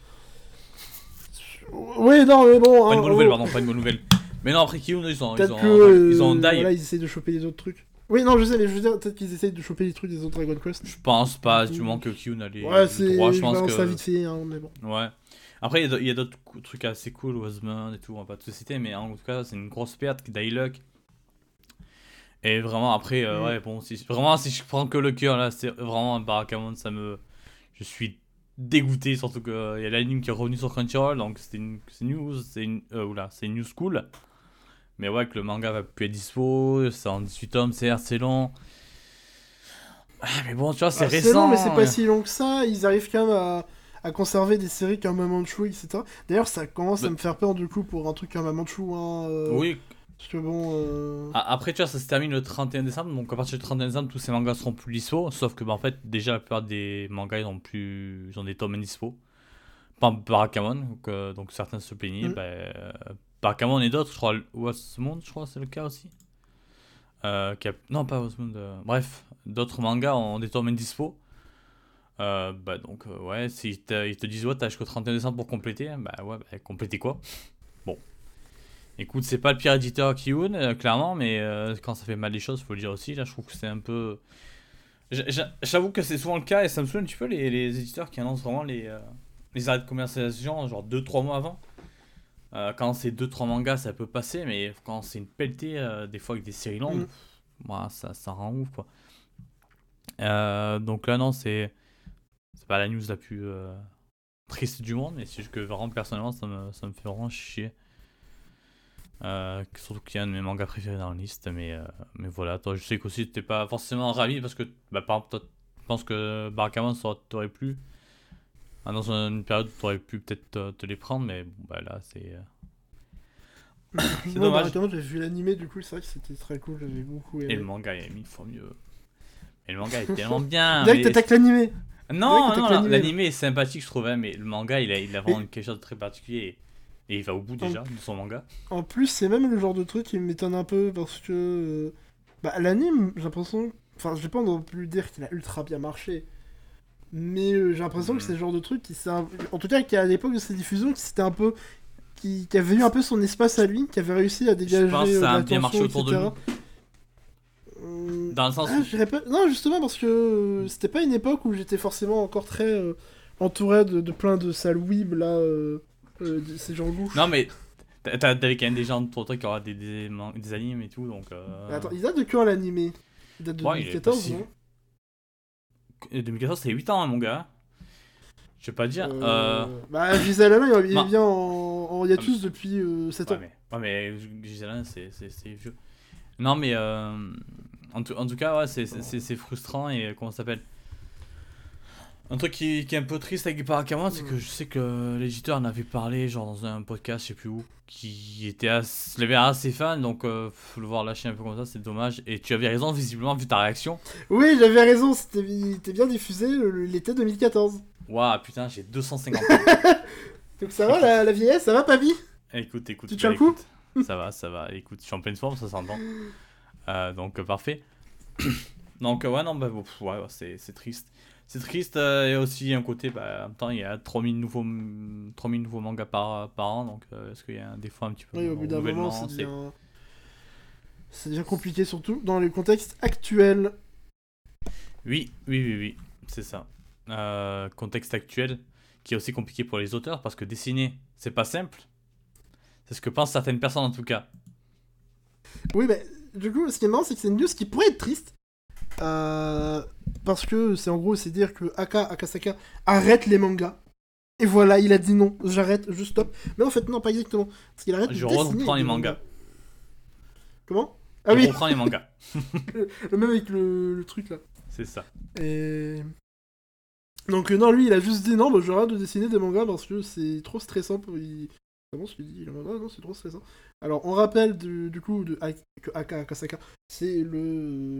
Oui, non, mais bon. Pas hein, une bonne nouvelle, oh, pardon, pas une bonne nouvelle. Mais non, après Kiun, ils ont, ils ont, que. euh, ils ont. Voilà, ils essayent de choper les autres trucs. Oui, non, je sais, mais je veux dire, peut-être qu'ils essayent de choper les trucs des autres Dragon Quest. Je pense pas, du moment que Kiun a les, Ouais, les c'est. droits, Je pense balance ça que. vite fait, hein, mais bon. Ouais. Après, il y a d'autres trucs assez cool, Wasman et tout, on va pas tout citer, mais en tout cas, c'est une grosse perte, Dailuck. Et vraiment, après, euh, Mm. ouais, bon, si, vraiment, si je prends que le cœur, là, c'est vraiment un Barakamon, ça me. Je suis dégoûté, surtout qu'il y a l'anime qui est revenu sur Crunchyroll, donc c'est une c'est news, c'est une. Euh, oula, c'est une news cool. Mais ouais, que le manga va plus être dispo, c'est en 18 tomes, certes, c'est long. Ah, mais bon, tu vois, c'est Ah, récent. long, mais c'est pas si long que ça. Ils arrivent quand même à, à conserver des séries comme Mamanchu, etc. D'ailleurs, ça commence à Bah- me faire peur du coup pour un truc comme Mamanchu. Hein, euh, Oui, Parce que bon. euh, A- Après, tu vois, ça se termine le 31 décembre, donc à partir du 31 décembre, tous ces mangas seront plus dispo. Sauf que, bah, en fait, déjà, la plupart des mangas, ils ont, plus... ils ont des tomes dispo. Pas Barakamon, donc, euh, donc certains se plaignaient. Mm. bah, euh, Barakamon et d'autres, je crois, Wasmond, je crois, c'est le cas aussi. Euh, Non, pas Wasmond, euh, bref, d'autres mangas ont des tomes dispo. Euh, bah donc euh, ouais, si t'as- ils te disent ouais t'as jusqu'au 31 décembre pour compléter, hein, bah ouais, bah, compléter quoi? Bon. Écoute, c'est pas le pire éditeur qui euh, clairement, mais euh, quand ça fait mal les choses, faut le dire aussi, là je trouve que c'est un peu... J'avoue que c'est souvent le cas, et ça me saoule un petit peu les, les éditeurs qui annoncent vraiment les, euh, les arrêts de commercialisation, genre 2-3 mois avant. Euh, quand c'est 2-3 mangas, ça peut passer, mais quand c'est une pelletée, euh, des fois avec des séries longues, Mm. ça, ça rend ouf, quoi. Euh, donc là, non, c'est c'est pas la news la plus triste du monde, mais c'est juste que vraiment, personnellement, ça me, ça me fait vraiment chier. Surtout qu'il y a un de mes mangas préférés dans la liste, mais, mais voilà, toi, je sais qu'aussi, t'es pas forcément ravi parce que, bah, par exemple, toi, je pense que Barakamon, ça t'aurait plu? Ah, Dans une période où t'aurais pu peut-être te, te les prendre, mais bon, bah là, c'est. euh, C'est dommage. J'ai vu l'animé, du coup, c'est vrai que c'était très cool, j'avais beaucoup aimé. Et le manga est mille fois mieux. Et le manga est tellement bien. Direct, mais- t'attaques l'animé Non, non, l'animé. est sympathique, je trouvais, mais le manga, il a, il a vraiment quelque chose de très particulier. Et, et il va au bout déjà de son manga. En plus, c'est même le genre de truc qui m'étonne un peu parce que. euh, Bah, l'anime, j'ai l'impression. Enfin, je vais pas non plus dire qu'il a ultra bien marché. Mais euh, j'ai l'impression que c'est le genre de truc qui s'est. un- En tout cas, qu'à l'époque de ses diffusions, qui c'était un peu. Qui, qui avait eu un peu son espace à lui, qui avait réussi à dégager. pense que euh, ça a bien marché autour de etc. Hum, Dans le sens ah, où. je pas... Non, justement, parce que euh, c'était pas une époque où j'étais forcément encore très euh, entouré de, de plein de salles weeb, là, euh, de- ces gens louches. Non, mais t'avais quand même des gens de toi qui auraient des, des, des animes et tout, donc. Attends, il date de quand l'animé? Il date de Ouais, il est 2014, pas si- non? euh, 2014, c'est 8 ans, hein, mon gars. Je vais pas dire. Euh... Bah, Gisèle Alain, il bien en, en hiatus depuis 7 Ouais, ans. mais, ouais, mais Gisèle, c'est c'est- c'est vieux. Non, mais euh, en, tout, en tout cas, ouais, c'est- c'est c'est- c'est frustrant et euh, comment ça s'appelle? Un truc qui, qui est un peu triste avec Parakamon, c'est que je sais que l'éditeur en avait parlé, genre dans un podcast, je sais plus où, qui était assez, assez fan, donc euh, pff, le voir lâcher un peu comme ça, c'est dommage. Et tu avais raison, visiblement, vu ta réaction. Oui, j'avais raison, c'était bien diffusé l'été 2014. Waouh, putain, j'ai 250 ans. Donc ça va, la, la vieillesse, ça va, Papi? Écoute, écoute. Tu tiens bah, le coup écoute, Ça va, ça va. Écoute, je suis en pleine forme, ça s'entend. Euh, donc, euh, parfait. donc, euh, ouais, non, bah, ouais, c'est triste. C'est triste, euh, et aussi un côté, bah, en même temps, il y a 3000 nouveaux, 3000 nouveaux mangas par, par an, donc euh, est-ce qu'il y a des fois un petit peu Oui, au bout d'un moment, renouvellement, ça c'est- devient compliqué, surtout dans le contexte actuel. Oui, oui, oui, oui, c'est ça. Euh, contexte actuel, qui est aussi compliqué pour les auteurs, parce que dessiner, c'est pas simple. C'est ce que pensent certaines personnes, en tout cas. Oui, mais du coup, ce qui est marrant, c'est que c'est une news qui pourrait être triste. Euh, parce que c'est en gros, c'est dire que Aka Akasaka arrête les mangas. Et voilà, il a dit non, j'arrête, je stoppe. Mais en fait, non, pas exactement. Parce qu'il arrête de Je dessiner reprends les mangas. Comment? Ah Je oui, reprends les mangas. le même avec le, le truc là. C'est ça. Et. Donc, non, lui, il a juste dit non, bah, j'arrête de dessiner des mangas parce que c'est trop stressant pour. Il... Comment Ah, non, c'est trop stressant. Alors, on rappelle du, du coup de Aka Akasaka, c'est le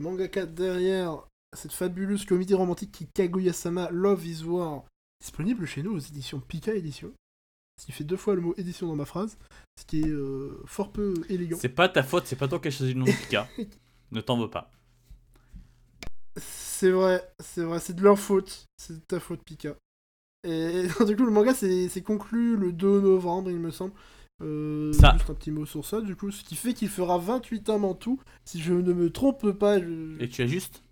mangaka derrière cette fabuleuse comédie romantique qui Kaguya-sama Love is War, disponible chez nous aux éditions Pika Édition. Ce qui fait deux fois le mot édition dans ma phrase, ce qui est euh, fort peu élégant. C'est pas ta faute, c'est pas toi qui as choisi le nom de Pika. ne t'en veux pas. C'est vrai, c'est vrai, c'est de leur faute. C'est de ta faute, Pika. Et du coup, le manga c'est conclu le 2 novembre, il me semble. Euh, Ça. Juste un petit mot sur ça, du coup, ce qui fait qu'il fera 28 tomes en tout. Si je ne me trompe pas, je- Et tu as juste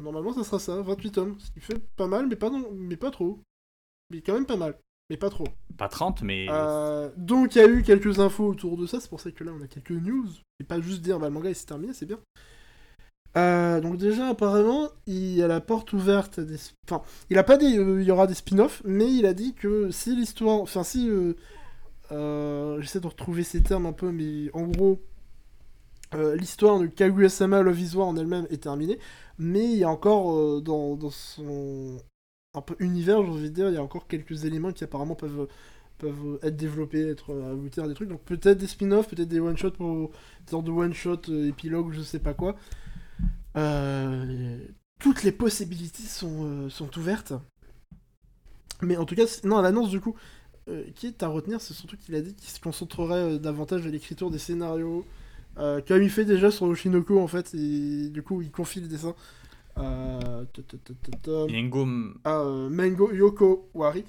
normalement ça sera ça, 28 tomes. Ce qui fait pas mal, mais pas, non- mais pas trop. Mais quand même pas mal, mais pas trop. pas 30, mais. Euh, donc il y a eu quelques infos autour de ça, c'est pour ça que là on a quelques news. Et pas juste dire bah, le manga il s'est terminé, c'est bien. Euh, donc déjà apparemment il y a la porte ouverte des... Enfin, il a pas dit euh, y aura des spin-offs, mais il a dit que si l'histoire... Enfin si... euh, J'essaie de retrouver ces termes un peu, mais en gros... L'histoire de Kaguya-sama Love is en elle-même est terminée, mais il y a encore dans, son un peu univers, j'ai envie de dire, il y a encore quelques éléments qui apparemment peuvent être développés, être ajoutés à des trucs. Donc peut-être des spin-offs, peut-être des one-shots pour des sortes de one-shot, épilogue, je sais pas quoi. Euh, toutes les possibilités sont, euh, sont ouvertes. Mais en tout cas, non, l'annonce du coup, euh, qui est à retenir, c'est surtout qu'il a dit qu'il se concentrerait davantage à l'écriture des scénarios, euh, comme il fait déjà sur Oshinoko en fait, et du coup il confie le dessin. Euh, euh, Mango Yoko Wari,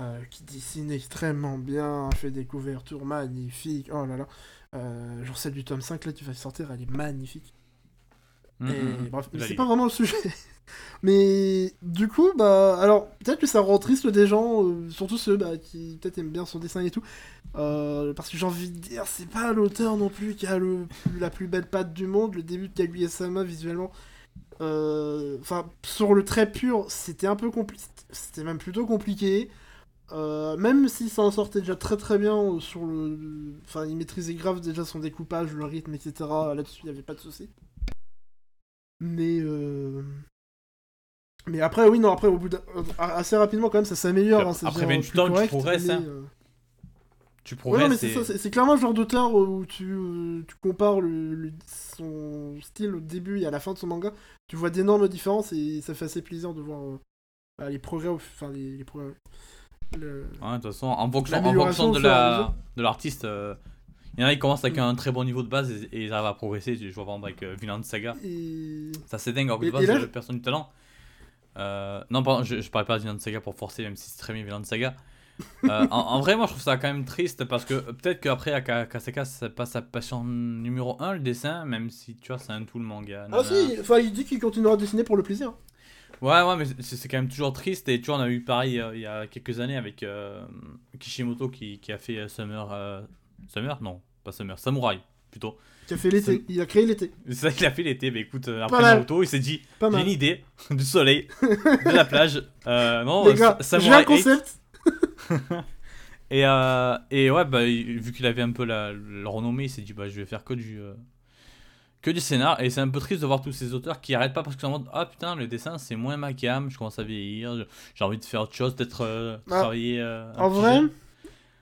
euh, qui dessine extrêmement bien, fait des couvertures magnifiques. Oh là là. Genre celle du tome 5 là qui va sortir, elle est magnifique. Mm, Et mm, bref, c'est pas vraiment le sujet. mais du coup, bah, alors peut-être que ça rend triste des gens, euh, surtout ceux bah, qui peut-être aiment bien son dessin et tout. Euh, parce que j'ai envie de dire, c'est pas l'auteur non plus qui a le, la plus belle patte du monde. Le début de Kaguya-sama visuellement, euh, enfin, sur le trait pur, c'était un peu compliqué. C'était même plutôt compliqué. Même si ça en sortait déjà très très bien sur le. Enfin, il maîtrisait grave déjà son découpage, le rythme, etc. Là-dessus, il n'y avait pas de souci. Mais. euh, Mais après, oui, non, après, au bout d'un- euh, assez rapidement, quand même, ça s'améliore. hein, Après devient 28 plus ans, tu progresses, hein. Tu progresses. c'est et- clairement le genre d'auteur où tu, euh, tu compares le, le- son style au début et à la fin de son manga, tu vois d'énormes différences et ça fait assez plaisir de voir euh, bah, les progrès, au- enfin les, les progrès. le- Ouais, de toute façon, en fonction, en L'amélioration fonction de la l'artiste, il y en a qui commencent avec un très bon niveau de base et, et ils arrivent à progresser. Je vois par exemple avec euh, Vinland Saga. Et... Ça c'est dingue, que Et- de base, là, personne du talent. Euh, non, pardon, je, je parlais pas de Vinland Saga pour forcer, même si c'est très bien Vinland Saga. Euh, en, en vrai, moi je trouve ça quand même triste parce que euh, peut-être qu'après à Ka- Kaseka, c'est pas sa passion numéro 1 le dessin, même si tu vois, c'est un tout le manga. Ah si, enfin il dit qu'il continuera à dessiner pour le plaisir. Ouais, ouais, mais c'est quand même toujours triste. Et tu vois, on a eu pareil euh, il y a quelques années avec euh, Kishimoto qui, qui a fait Summer. Summer Non, pas Summer, Samurai plutôt. Qui a fait l'été, il a créé l'été. C'est ça qu'il a fait l'été. Mais écoute, euh, après. Naruto, il s'est dit j'ai une idée du soleil, de la plage. Euh, non, Les gars, j'ai un Samurai 8. concept. Et, euh, et ouais, bah, vu qu'il avait un peu la, la renommée, il s'est dit bah, je vais faire que du. euh, que du scénar et c'est un peu triste de voir tous ces auteurs qui arrêtent pas parce que c'est en mode ah putain le dessin c'est moins ma gamme je commence à vieillir j'ai envie de faire autre chose peut-être euh, Ah, travailler En vrai, jeu.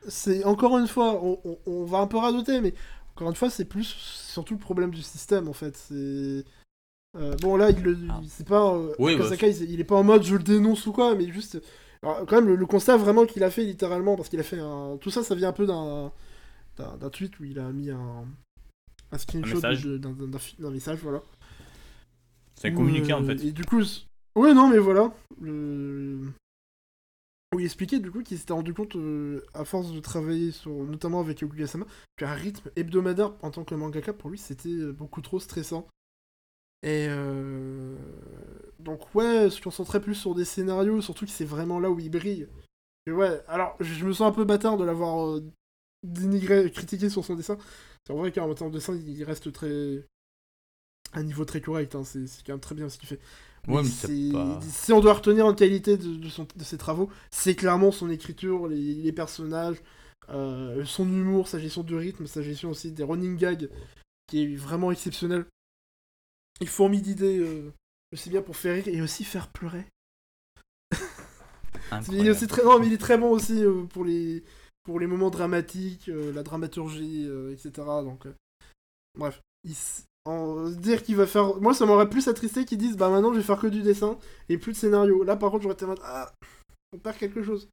C'est encore une fois, on, on- on va un peu radoter, mais encore une fois, c'est plus surtout le problème du système en fait. C'est euh, bon là, il le, Ah. c'est pas euh, Oui, bah, Akasaka, il, il est pas en mode je le dénonce ou quoi, mais juste alors, quand même le, le constat vraiment qu'il a fait littéralement parce qu'il a fait un tout ça, ça vient un peu d'un d'un tweet où il a mis un un screenshot d'un message, voilà. Où, communiqué en euh, fait Et du coup, ouais, non, mais voilà. Le... Où il expliquait du coup qu'il s'était rendu compte, euh, à force de travailler notamment avec Yokugasama, qu'un rythme hebdomadaire en tant que mangaka, pour lui, c'était euh, beaucoup trop stressant. Et euh... donc, ouais, se concentrer plus sur des scénarios, surtout que c'est vraiment là où il brille. Et ouais, alors, je me sens un peu bâtard de l'avoir euh, dénigré, critiqué sur son dessin. C'est vrai qu'en termes de dessin, il reste très. à un niveau très correct, hein, c'est quand même très bien ce qu'il fait. Ouais, mais c'est pas- Si on doit retenir une qualité de, de, son- de ses travaux, c'est clairement son écriture, les, les personnages, euh, son humour, sa gestion du rythme, sa gestion aussi des running gags, qui est vraiment exceptionnel. Il fourmille d'idées, euh, aussi bien pour faire rire et aussi faire pleurer. Il est aussi très, non, mais il est très bon aussi euh, pour les pour les moments dramatiques, euh, la dramaturgie, etc. Donc, bref, il en, dire qu'il va faire, moi ça m'aurait plus attristé qu'ils disent bah maintenant je vais faire que du dessin et plus de scénario. Là par contre j'aurais été en mode ah on perd quelque chose.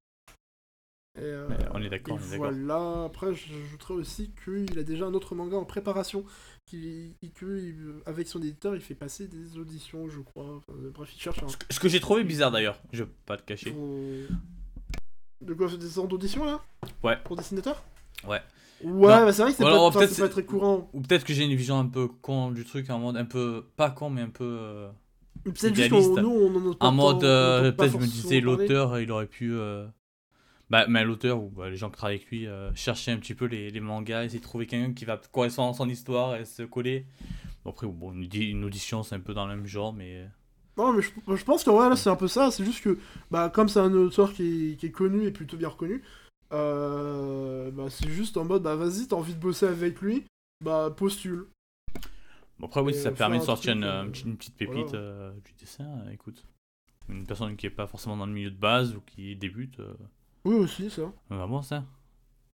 Et, euh, on est d'accord, et on est d'accord. Voilà. Après j'ajouterais aussi qu'il a déjà un autre manga en préparation, qui avec son éditeur il fait passer des auditions je crois. Enfin, bref il cherche un. Ce que- ce que j'ai trouvé bizarre d'ailleurs je vais pas te cacher Pour- De quoi des sortes d'auditions là? Ouais. Pour dessinateur? Ouais. Ouais, bah, c'est vrai que c'est pas, c'est- pas très courant. ou peut-être que j'ai une vision un peu con du truc en mode un peu pas con mais un peu euh, Peut-être juste nous on en a pas en mode euh, peut-être je me disais l'auteur il aurait pu euh, bah mais l'auteur ou bah, les gens qui travaillent avec lui euh, chercher un petit peu les, les mangas essayer de trouver quelqu'un qui va correspondre à son histoire et se coller. Bon, après bon une, audi- une audition c'est un peu dans le même genre mais Non, mais je, je pense que ouais, là c'est un peu ça. C'est juste que, bah, comme c'est un auteur qui est, qui est connu et plutôt bien reconnu, euh, bah, c'est juste en mode bah vas-y, t'as envie de bosser avec lui, bah postule. bon, après oui Et ça permet de un sortir truc, une, euh, une petite- pépite voilà. euh, du dessin écoute une personne qui est pas forcément dans le milieu de base ou qui débute Oui, aussi, ça. vraiment ça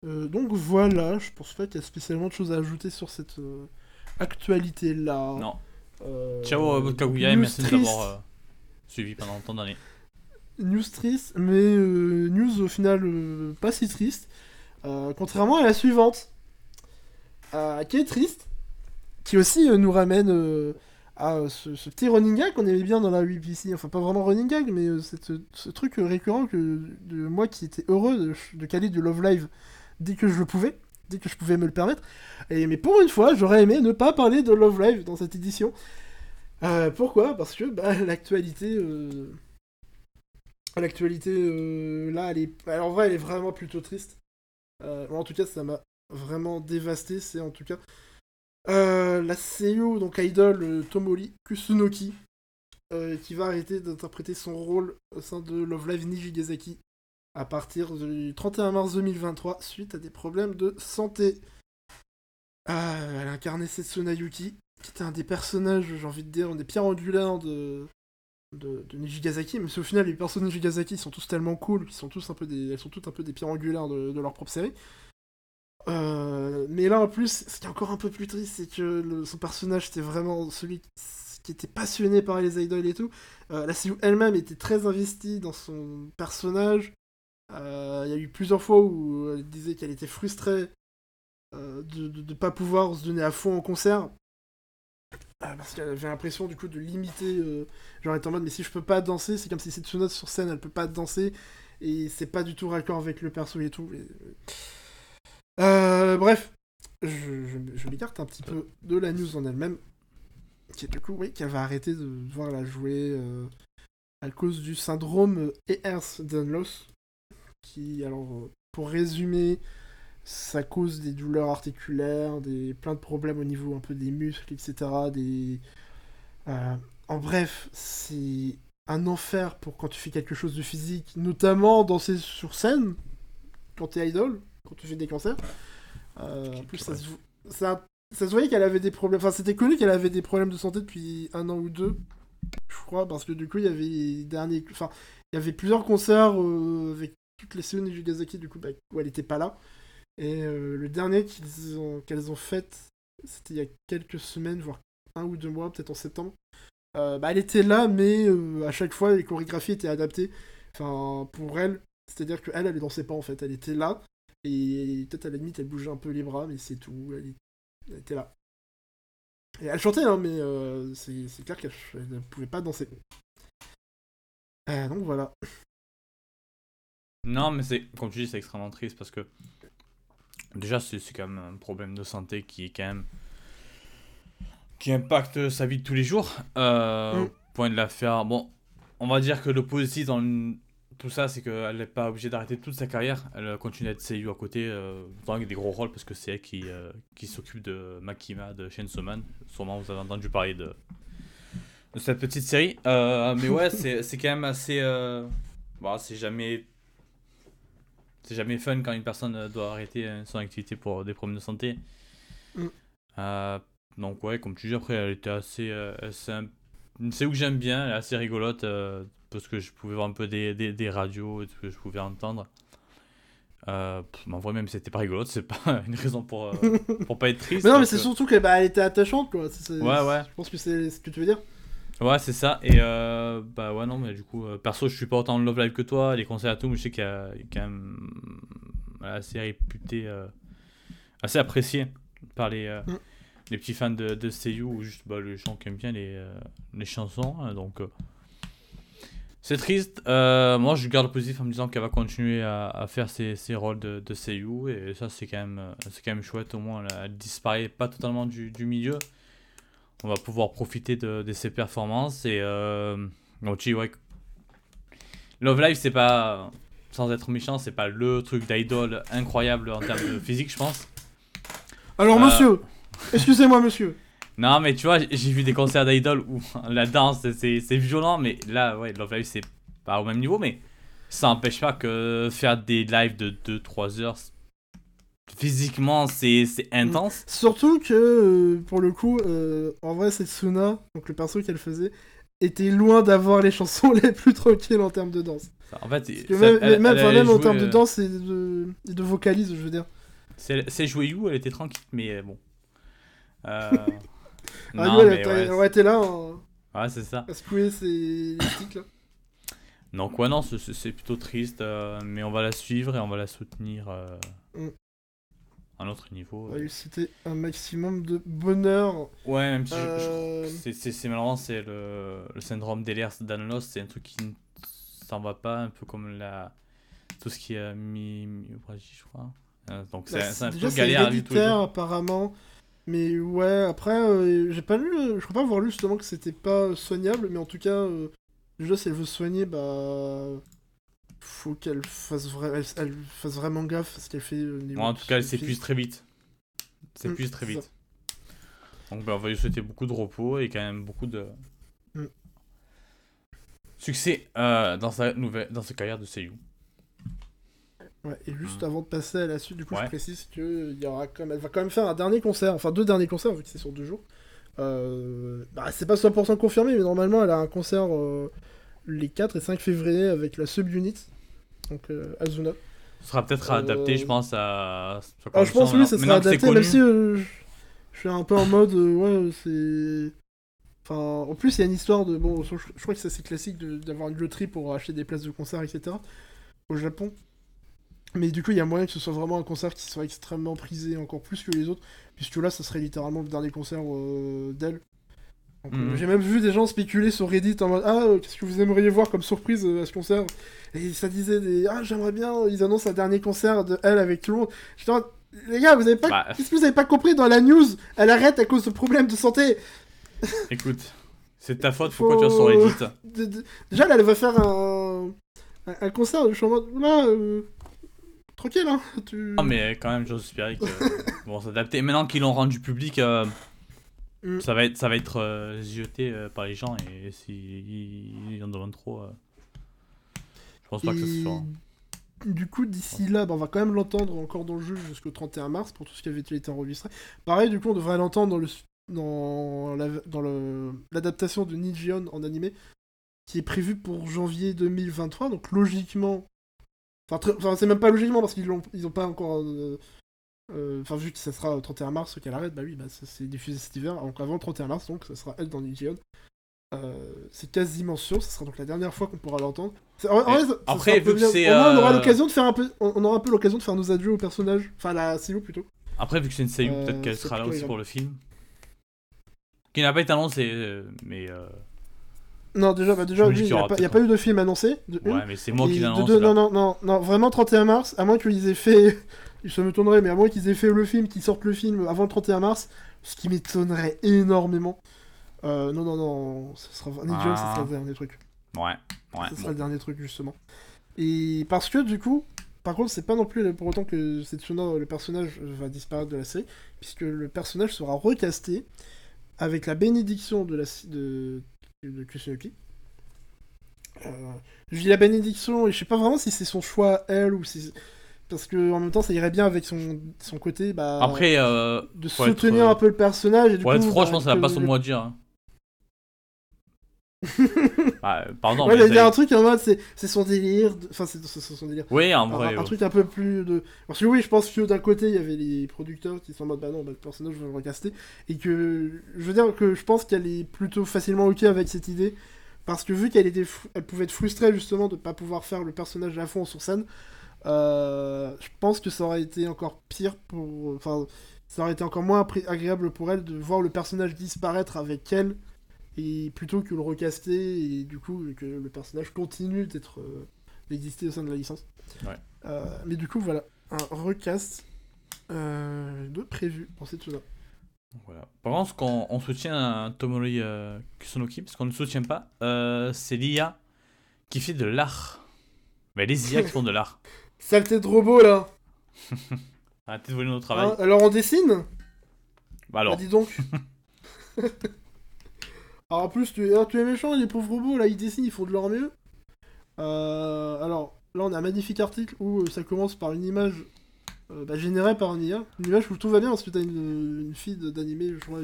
donc voilà, je pense pas qu'il y a spécialement de choses à ajouter sur cette actualité-là. non ciao Kaguya et merci euh, suivi pendant tant d'années News triste, mais euh, news au final euh, pas si triste. Euh, contrairement à la suivante, qui est triste, qui aussi nous ramène à ce, petit running gag qu'on aimait bien dans la UPC. Enfin, pas vraiment running gag, mais ce, truc récurrent que de moi qui était heureux de, de caler du Love Live dès que je le pouvais, dès que je pouvais me le permettre. Et, mais pour une fois, j'aurais aimé ne pas parler de Love Live dans cette édition. Pourquoi? Parce que bah, l'actualité. L'actualité, euh, là, elle est. alors, en vrai, elle est vraiment plutôt triste. Euh, en tout cas, ça m'a vraiment dévasté. C'est en tout cas. euh, la seiyuu, donc idol Tomori Kusunoki, qui va arrêter d'interpréter son rôle au sein de Love Live Nijigasaki à partir du 31 mars 2023 suite à des problèmes de santé. Elle incarnait Setsuna Yuki, qui était un des personnages, j'ai envie de dire, un des pierres angulaires de, de, de Nijigasaki, mais au final les personnages de Nijigasaki sont tous tellement cool, qu'ils sont tous un peu des, elles sont toutes un peu des pierres angulaires de, de leur propre série. Euh, mais là en plus, ce qui est encore un peu plus triste, c'est que son personnage c'était vraiment celui qui, était passionné par les idoles et tout. Euh, la seiyuu elle-même était très investie dans son personnage. Euh, Il y a eu plusieurs fois où elle disait qu'elle était frustrée de ne pas pouvoir se donner à fond en concert. Euh, parce qu'elle avait l'impression du coup de limiter. euh, genre être en mode mais si je peux pas danser, c'est comme si Setsuna sur scène elle peut pas danser et c'est pas du tout raccord avec le perso et tout. et- Euh, bref, je, m'écarte un petit peu de la news en elle-même. Qui est du coup, oui, qu'elle va arrêter de devoir la jouer euh, à cause du syndrome Ehlers-Danlos. Qui, alors, euh, pour résumer, ça cause des douleurs articulaires, des plein de problèmes au niveau un peu des muscles, etc. Des, euh, en bref, c'est un enfer pour quand tu fais quelque chose de physique, notamment danser sur scène, quand t'es idol, quand tu fais des concerts. Euh, en plus, ça se, ça, se voyait qu'elle avait des problèmes. Enfin, c'était connu qu'elle avait des problèmes de santé depuis un an ou deux, je crois, parce que du coup, il y avait les derniers. Enfin, il y avait plusieurs concerts euh, avec toutes les séries du Gazaki, du coup, bah, où elle était pas là. Et euh, le dernier qu'elles ont fait, c'était il y a quelques semaines, voire un ou deux mois, peut-être en septembre. Euh, bah, elle était là, mais euh, à chaque fois, les chorégraphies étaient adaptées. Enfin, pour elle, c'est-à-dire qu'elle, elle ne dansait pas en fait. Elle était là, et peut-être à la limite, elle bougeait un peu les bras, mais c'est tout. Elle, était là. Et elle chantait, hein, mais c'est clair qu'elle elle ne pouvait pas danser. Donc voilà. Non, mais c'est, comme tu dis, c'est extrêmement triste parce que déjà, c'est quand même un problème de santé qui est quand même. qui impacte sa vie de tous les jours. Euh, Mm. Point de la faire. Bon, on va dire que le positif dans tout ça, c'est qu'elle n'est pas obligée d'arrêter toute sa carrière. Elle continue d'être seiyuu à côté, euh, avec des gros rôles parce que c'est elle qui, euh, qui s'occupe de Makima de Chainsaw Man. Sûrement, vous avez entendu parler de, de cette petite série. Euh, mais ouais, c'est c'est quand même assez. euh, bon, c'est jamais c'est jamais fun quand une personne euh, doit arrêter euh, son activité pour des problèmes de santé. Mm. Euh, donc ouais, comme tu dis, après, elle était assez... euh, c'est où que j'aime bien, elle est assez rigolote, euh, parce que je pouvais voir un peu des, des, des radios et tout ce que je pouvais entendre. Euh, pff, en vrai, même si c'était pas rigolote, c'est pas une raison pour, euh, pour pas être triste. Mais non, mais c'est que- surtout qu'elle bah, était attachante, quoi. Ouais, ouais. Je pense que c'est ce que tu veux dire. Ouais, c'est ça. Et euh, bah ouais, non, mais du coup, euh, perso, je suis pas autant de Love Live que toi, les concerts et tout, mais je sais qu'il y a il y a quand même assez réputé, euh, assez apprécié par les, Mm. les petits fans de, de Seiyu ou juste bah, les gens qui aiment bien les, les chansons. hein, donc, c'est triste. Moi, je garde le positif en me disant qu'elle va continuer à, à faire ses, ses rôles de, de Seiyu, et ça, c'est quand, même, c'est quand même chouette. Au moins, elle, elle disparaît pas totalement du, du milieu on va pouvoir profiter de, de ses performances et euh, dis, ouais, Love Live c'est pas sans être méchant c'est pas le truc d'idol incroyable en termes de physique je pense Alors, Euh. monsieur Excusez-moi, monsieur non mais tu vois j'ai vu des concerts d'idol où la danse c'est violent mais là ouais Love Live c'est pas au même niveau mais ça n'empêche pas que faire des lives de 2-3 heures physiquement c'est c'est intense Surtout que, euh, pour le coup, euh, en vrai, Setsuna, donc le perso qu'elle faisait, était loin d'avoir les chansons les plus tranquilles en termes de danse. en fait ça- même, elle- même, elle enfin, allait même en termes de euh, danse et de, et de vocalise, je veux dire. C'est c'est joué You, elle était tranquille, mais bon. Euh... Ah, non, ouais, mais ouais, été là hein, ouais, c'est ça. à sticks, là. Donc, ouais, non, c'est- c'est c'est plutôt triste, euh, mais on va la suivre et on va la soutenir euh, Mm. Un autre niveau. Ouais, C'était un maximum de bonheur. Ouais, même si je- je, Euh, c'est- malheureusement c'est le, le syndrome d'Ehlers Danlos, c'est un truc qui ne s'en va pas, un peu comme la tout ce qui est mi myophagie, je crois. Euh, donc c'est Bah, un déjà, peu galère à vivre tous les héréditaire jours. apparemment. Mais ouais, après, euh, j'ai pas lu, euh, je crois pas avoir lu justement que c'était pas soignable, mais en tout cas, euh, déjà, si elle veut soigner, bah. Faut qu'elle fasse, vra- elle, elle fasse vraiment gaffe à ce qu'elle fait. au niveau Bon, en tout cas, elle s'épuise très vite. Mm, S'épuise très c'est vite. Donc bah, on va lui souhaiter beaucoup de repos et quand même beaucoup de Mm. succès euh, dans sa nouvelle dans sa carrière de seiyuu. Ouais, et juste Mm. avant de passer à la suite, du coup, Ouais. je précise que il y aura quand même, elle va quand même faire un dernier concert, enfin deux derniers concerts, vu que c'est sur deux jours. Euh, bah, c'est pas 100% confirmé, mais normalement, elle a un concert euh, les 4 et 5 février avec la subunit, donc euh, Azuna. Ce sera peut-être Euh, adapté, je pense, à. Ah, je pense oui, ça sera adapté, même si euh, je, je suis un peu en mode, ouais, c'est... Enfin, en plus, il y a une histoire de... Bon, je, je crois que c'est assez classique d'avoir une loterie pour acheter des places de concert, etc. Au Japon. Mais du coup, il y a moyen que ce soit vraiment un concert qui soit extrêmement prisé, encore plus que les autres, puisque là, ça serait littéralement le dernier concert euh, d'elle. Euh, Mhm. J'ai même vu des gens spéculer sur Reddit en mode Ah, euh, qu'est-ce que vous aimeriez voir comme surprise euh, à ce concert? Et ça disait des Ah, j'aimerais bien, euh, ils annoncent un dernier concert de elle avec tout le monde. J'étais en mode, Les gars, vous avez pas. Bah, Qu'est-ce que vous avez pas compris dans la news? Elle arrête à cause de problèmes de santé. écoute, c'est ta faute, Faut- tu vas sur Reddit De- de- Déjà, là, elle va faire un, un, un concert. Je suis en mode Là, euh, tranquille, hein. Tu... Non, mais quand même, j'ose espérer que bon, s'adapter. Maintenant qu'ils l'ont rendu public, euh, Mm. ça va être, ça va être euh, zioté euh, par les gens et s'ils en demandent trop, euh, je pense pas que ça se fera. Du coup, d'ici là, bah, on va quand même l'entendre encore dans le jeu jusqu'au 31 mars pour tout ce qui avait été enregistré. Pareil, du coup, on devrait l'entendre dans le dans la- dans le l'adaptation de Nijion en animé qui est prévue pour janvier 2023. Donc logiquement, enfin, c'est même pas logiquement parce qu'ils l'ont ils ont pas encore euh, Enfin, vu que ça sera au 31 mars qu'elle arrête, bah oui, bah, c'est diffusé cet hiver, donc avant le 31 mars, donc ça sera elle dans Nijion. Euh, c'est quasiment sûr, ce sera donc la dernière fois qu'on pourra l'entendre. Après, vu que c'est, on aura euh, l'occasion de faire un peu, on aura un peu l'occasion de faire nos adieux au personnage, enfin la CEO plutôt. Après, vu que c'est une seiyuu, Euh, peut-être qu'elle c'est sera là aussi pour le film. Qui n'a pas été annoncé, euh, mais euh, Non, déjà, bah, déjà, il n'y a, pas- a eu de film annoncé. De une. ouais, mais c'est moi qui l'annonce. non, non, non, non, vraiment 31 mars, à moins qu'ils aient fait. Ça m'étonnerait, mais à moins qu'ils aient fait le film, qu'ils sortent le film avant le 31 mars, ce qui m'étonnerait énormément. Euh, non, non, non, ça sera. Ça Ah. sera le dernier truc. Ouais, ouais. ça sera bon. le dernier truc, justement. Et parce que, du coup, par contre, c'est pas non plus pour autant que Setsuna, le personnage, va disparaître de la série, puisque le personnage sera recasté avec la bénédiction de la de, de Kusunoki. Euh, je dis la bénédiction, et je sais pas vraiment si c'est son choix, elle, ou si. Parce que en même temps, ça irait bien avec son, son côté bah, Après, euh, de être, soutenir euh, un peu le personnage. Et du pour être coup, franc, bah, je pense que ça va pas son le- mot à dire. hein. Bah, pardon, ouais, mais il y a un truc en mode, c'est c'est son délire. Enfin, c'est son délire. Oui, en vrai. un ouais. truc un peu plus de. Parce que oui, je pense que d'un côté, il y avait les producteurs qui sont en mode bah non, bah, le personnage, je vais le recaster. Et que. Je veux dire que je pense qu'elle est plutôt facilement ok avec cette idée. Parce que vu qu'elle était elle pouvait être frustrée justement de pas pouvoir faire le personnage à fond sur scène, euh, je pense que ça aurait été encore pire pour. Enfin, ça aurait été encore moins agréable pour elle de voir le personnage disparaître avec elle. Et plutôt que le recaster et du coup que le personnage continue d'être. euh, d'exister au sein de la licence. Ouais. Euh, mais du coup, voilà, un recast de prévu pour cette chose-là. Voilà. Par contre, qu'on on soutient Tomori Kusunoki, parce qu'on ne soutient pas, c'est l'IA qui fait de l'art. Mais les IA qui font de l'art. Saleté de robot là Arrêtez de voler notre travail. Hein, Alors on dessine? Bah alors, Bah, dis donc Alors en plus, tu, alors, tu es méchant, les pauvres robots là, ils dessinent, ils font de leur mieux. Euh, alors là, on a un magnifique article où euh, ça commence par une image euh, bah, générée par un IA. Une image où tout va bien parce que t'as une, une fille d'animé, je crois.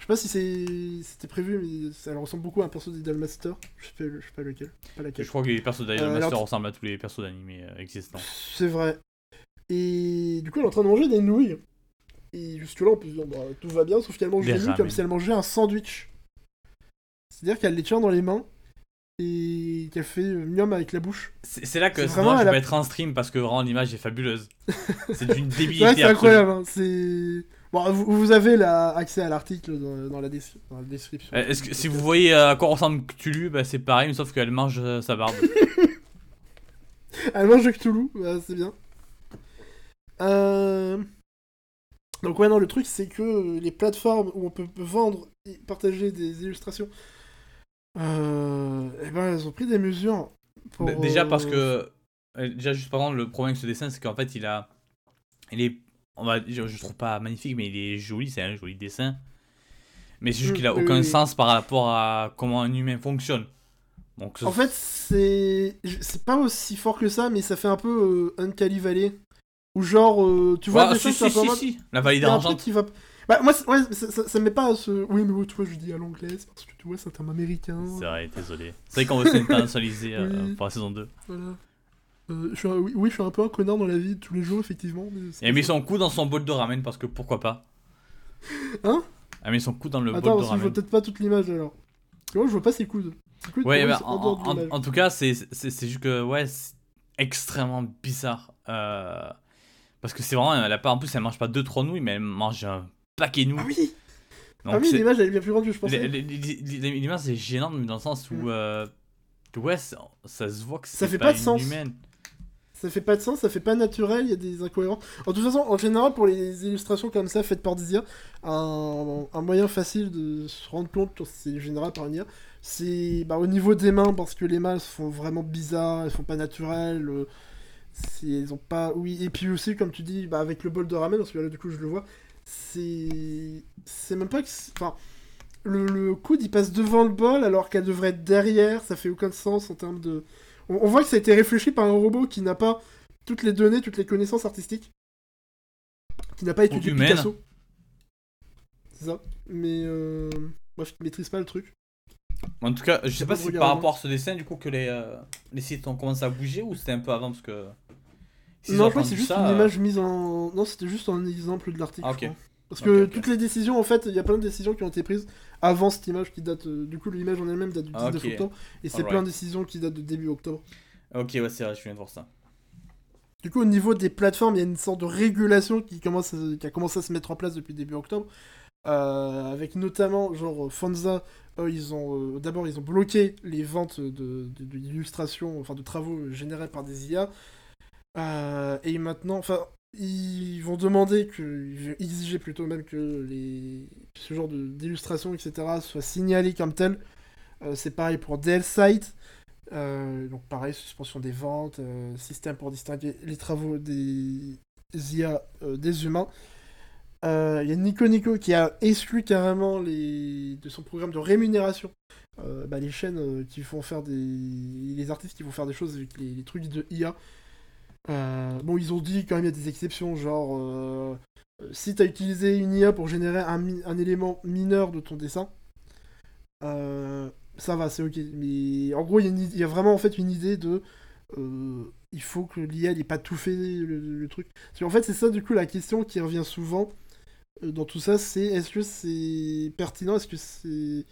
Je sais pas si c'est- c'était prévu, mais ça elle ressemble beaucoup à un perso d'Idol Master. Je sais pas, je sais pas lequel. Pas laquelle. je crois que les persos d'Idol Euh, Master ressemblent à tous les persos d'animé euh, existants. C'est vrai. Et du coup, elle est en train de manger des nouilles. Et jusque-là, on peut se dire, bah, tout va bien, sauf qu'elle mange Des des nouilles comme si elle mangeait un sandwich. C'est-à-dire qu'elle les tient dans les mains, et a fait euh, Miam avec la bouche. C'est c'est là que C'est c'est vraiment je vais la- être en stream parce que vraiment l'image est fabuleuse. C'est d'une C'est débilité que c'est absolue. incroyable. hein, C'est bon, vous, vous avez la, accès à l'article dans, dans la, dans la description. Euh, Est-ce que si vous voyez à quoi ressemble Cthulhu, bah, c'est pareil, mais sauf qu'elle mange euh, sa barbe. Elle mange Cthulhu, bah, c'est bien. Euh... Donc ouais, non, le truc c'est que euh, les plateformes où on peut vendre et partager des illustrations, euh... eh ben, elles ont pris des mesures. Pour, D- Déjà parce euh, que. euh, Déjà, juste par exemple, le problème avec ce dessin, c'est qu'en fait, il a. Il est. On va je trouve pas magnifique, mais il est joli, c'est un joli dessin. Mais c'est juste Mm, qu'il a aucun oui. sens par rapport à comment un humain fonctionne. Donc, En fait, c'est c'est pas aussi fort que ça, mais ça fait un peu euh, Uncanny Valley. Ou genre, euh, tu vois, si, si, si, si. La vallée qui va. Bah, moi, ouais, ça, ça, ça me met pas à ce. Oui, mais tu vois, je dis à l'anglaise parce que tu vois, c'est un terme américain. C'est vrai, désolé. C'est vrai qu'on va s'internationaliser euh, Oui. pour la saison 2. Voilà. Euh, je suis un- oui, oui, je suis un peu un connard dans la vie de tous les jours, effectivement. mais comme ça. son cou dans son bol de ramen parce que pourquoi pas. Hein Il a mis son cou dans le Attends, bol de parce que je vois ramen. peut-être pas toute l'image alors. Vois, je vois pas ses coudes. Ses coudes, Ouais, moi, bah, en, tout cas, c'est juste que, ouais, c'est extrêmement bizarre. Euh, parce que c'est vraiment, elle a pas, en plus, elle mange pas 2-3 nouilles, mais elle mange un paquet de nouilles. Ah oui Donc, Ah oui, l'image elle est bien plus grande que je pensais. L'image c'est gênant mais dans le sens où, Mm. euh, ouais, ça, ça se voit que Ça c'est fait pas, pas de sens. humaine. Ça fait pas de sens, ça fait pas naturel, il y a des incohérences. En toute façon, en général, pour les illustrations comme ça faites par des IA, un, moyen facile de se rendre compte que c'est général par une IA, c'est bah, au niveau des mains, parce que les mains font vraiment bizarres, elles font pas naturelles. euh, ont pas. Oui, et puis aussi, comme tu dis, bah, avec le bol de ramen, parce que là, du coup, je le vois, c'est. C'est même pas que. Enfin. Le, le coude il passe devant le bol alors qu'elle devrait être derrière, ça fait aucun sens en termes de. On, on voit que ça a été réfléchi par un robot qui n'a pas toutes les données, toutes les connaissances artistiques, qui n'a pas étudié. Picasso. C'est ça. Mais euh... moi je maîtrise pas le truc. En tout cas, je sais pas si regard par rapport à ce dessin, du coup, que les, euh, les sites ont commencé à bouger ou c'était un peu avant parce que. non, que c'est juste ça, une euh, image mise en. Non, c'était juste un exemple de l'article. Ah. Parce que toutes les décisions, en fait, il y a plein de décisions qui ont été prises avant cette image qui date. euh, Du coup, l'image en elle-même date du 19 Ah, octobre. Et c'est plein de décisions qui datent de début octobre. Ok, ouais, c'est vrai, je viens de voir ça. Du coup, au niveau des plateformes, il y a une sorte de régulation qui, commence à- qui a commencé à se mettre en place depuis début octobre. Euh, avec notamment, genre, euh, Fonza, ils ont. euh, D'abord, ils ont bloqué les ventes de- de- d'illustrations, enfin de travaux générés par des IA. Et maintenant, enfin, ils vont demander que. ils exiger plutôt même que les, ce genre d'illustrations, etc., soient signalées comme telles. Euh, c'est pareil pour DL Site. Euh, donc pareil, suspension des ventes, euh, système pour distinguer les travaux des IA des humains. Il y a Nico Nico qui a exclu carrément les... de son programme de rémunération bah, les chaînes qui font faire des... les artistes qui vont faire des choses avec les trucs de IA. Euh, bon, ils ont dit quand même il y a des exceptions, genre euh, euh, si tu as utilisé une IA pour générer un, élément mineur de ton dessin, ça va, c'est ok. Mais en gros, il y, a vraiment en fait une idée de. il faut que l'IA n'ait pas tout fait le, truc. Parce qu'en fait, c'est ça du coup la question qui revient souvent dans tout ça c'est est-ce que c'est pertinent Est-ce que c'est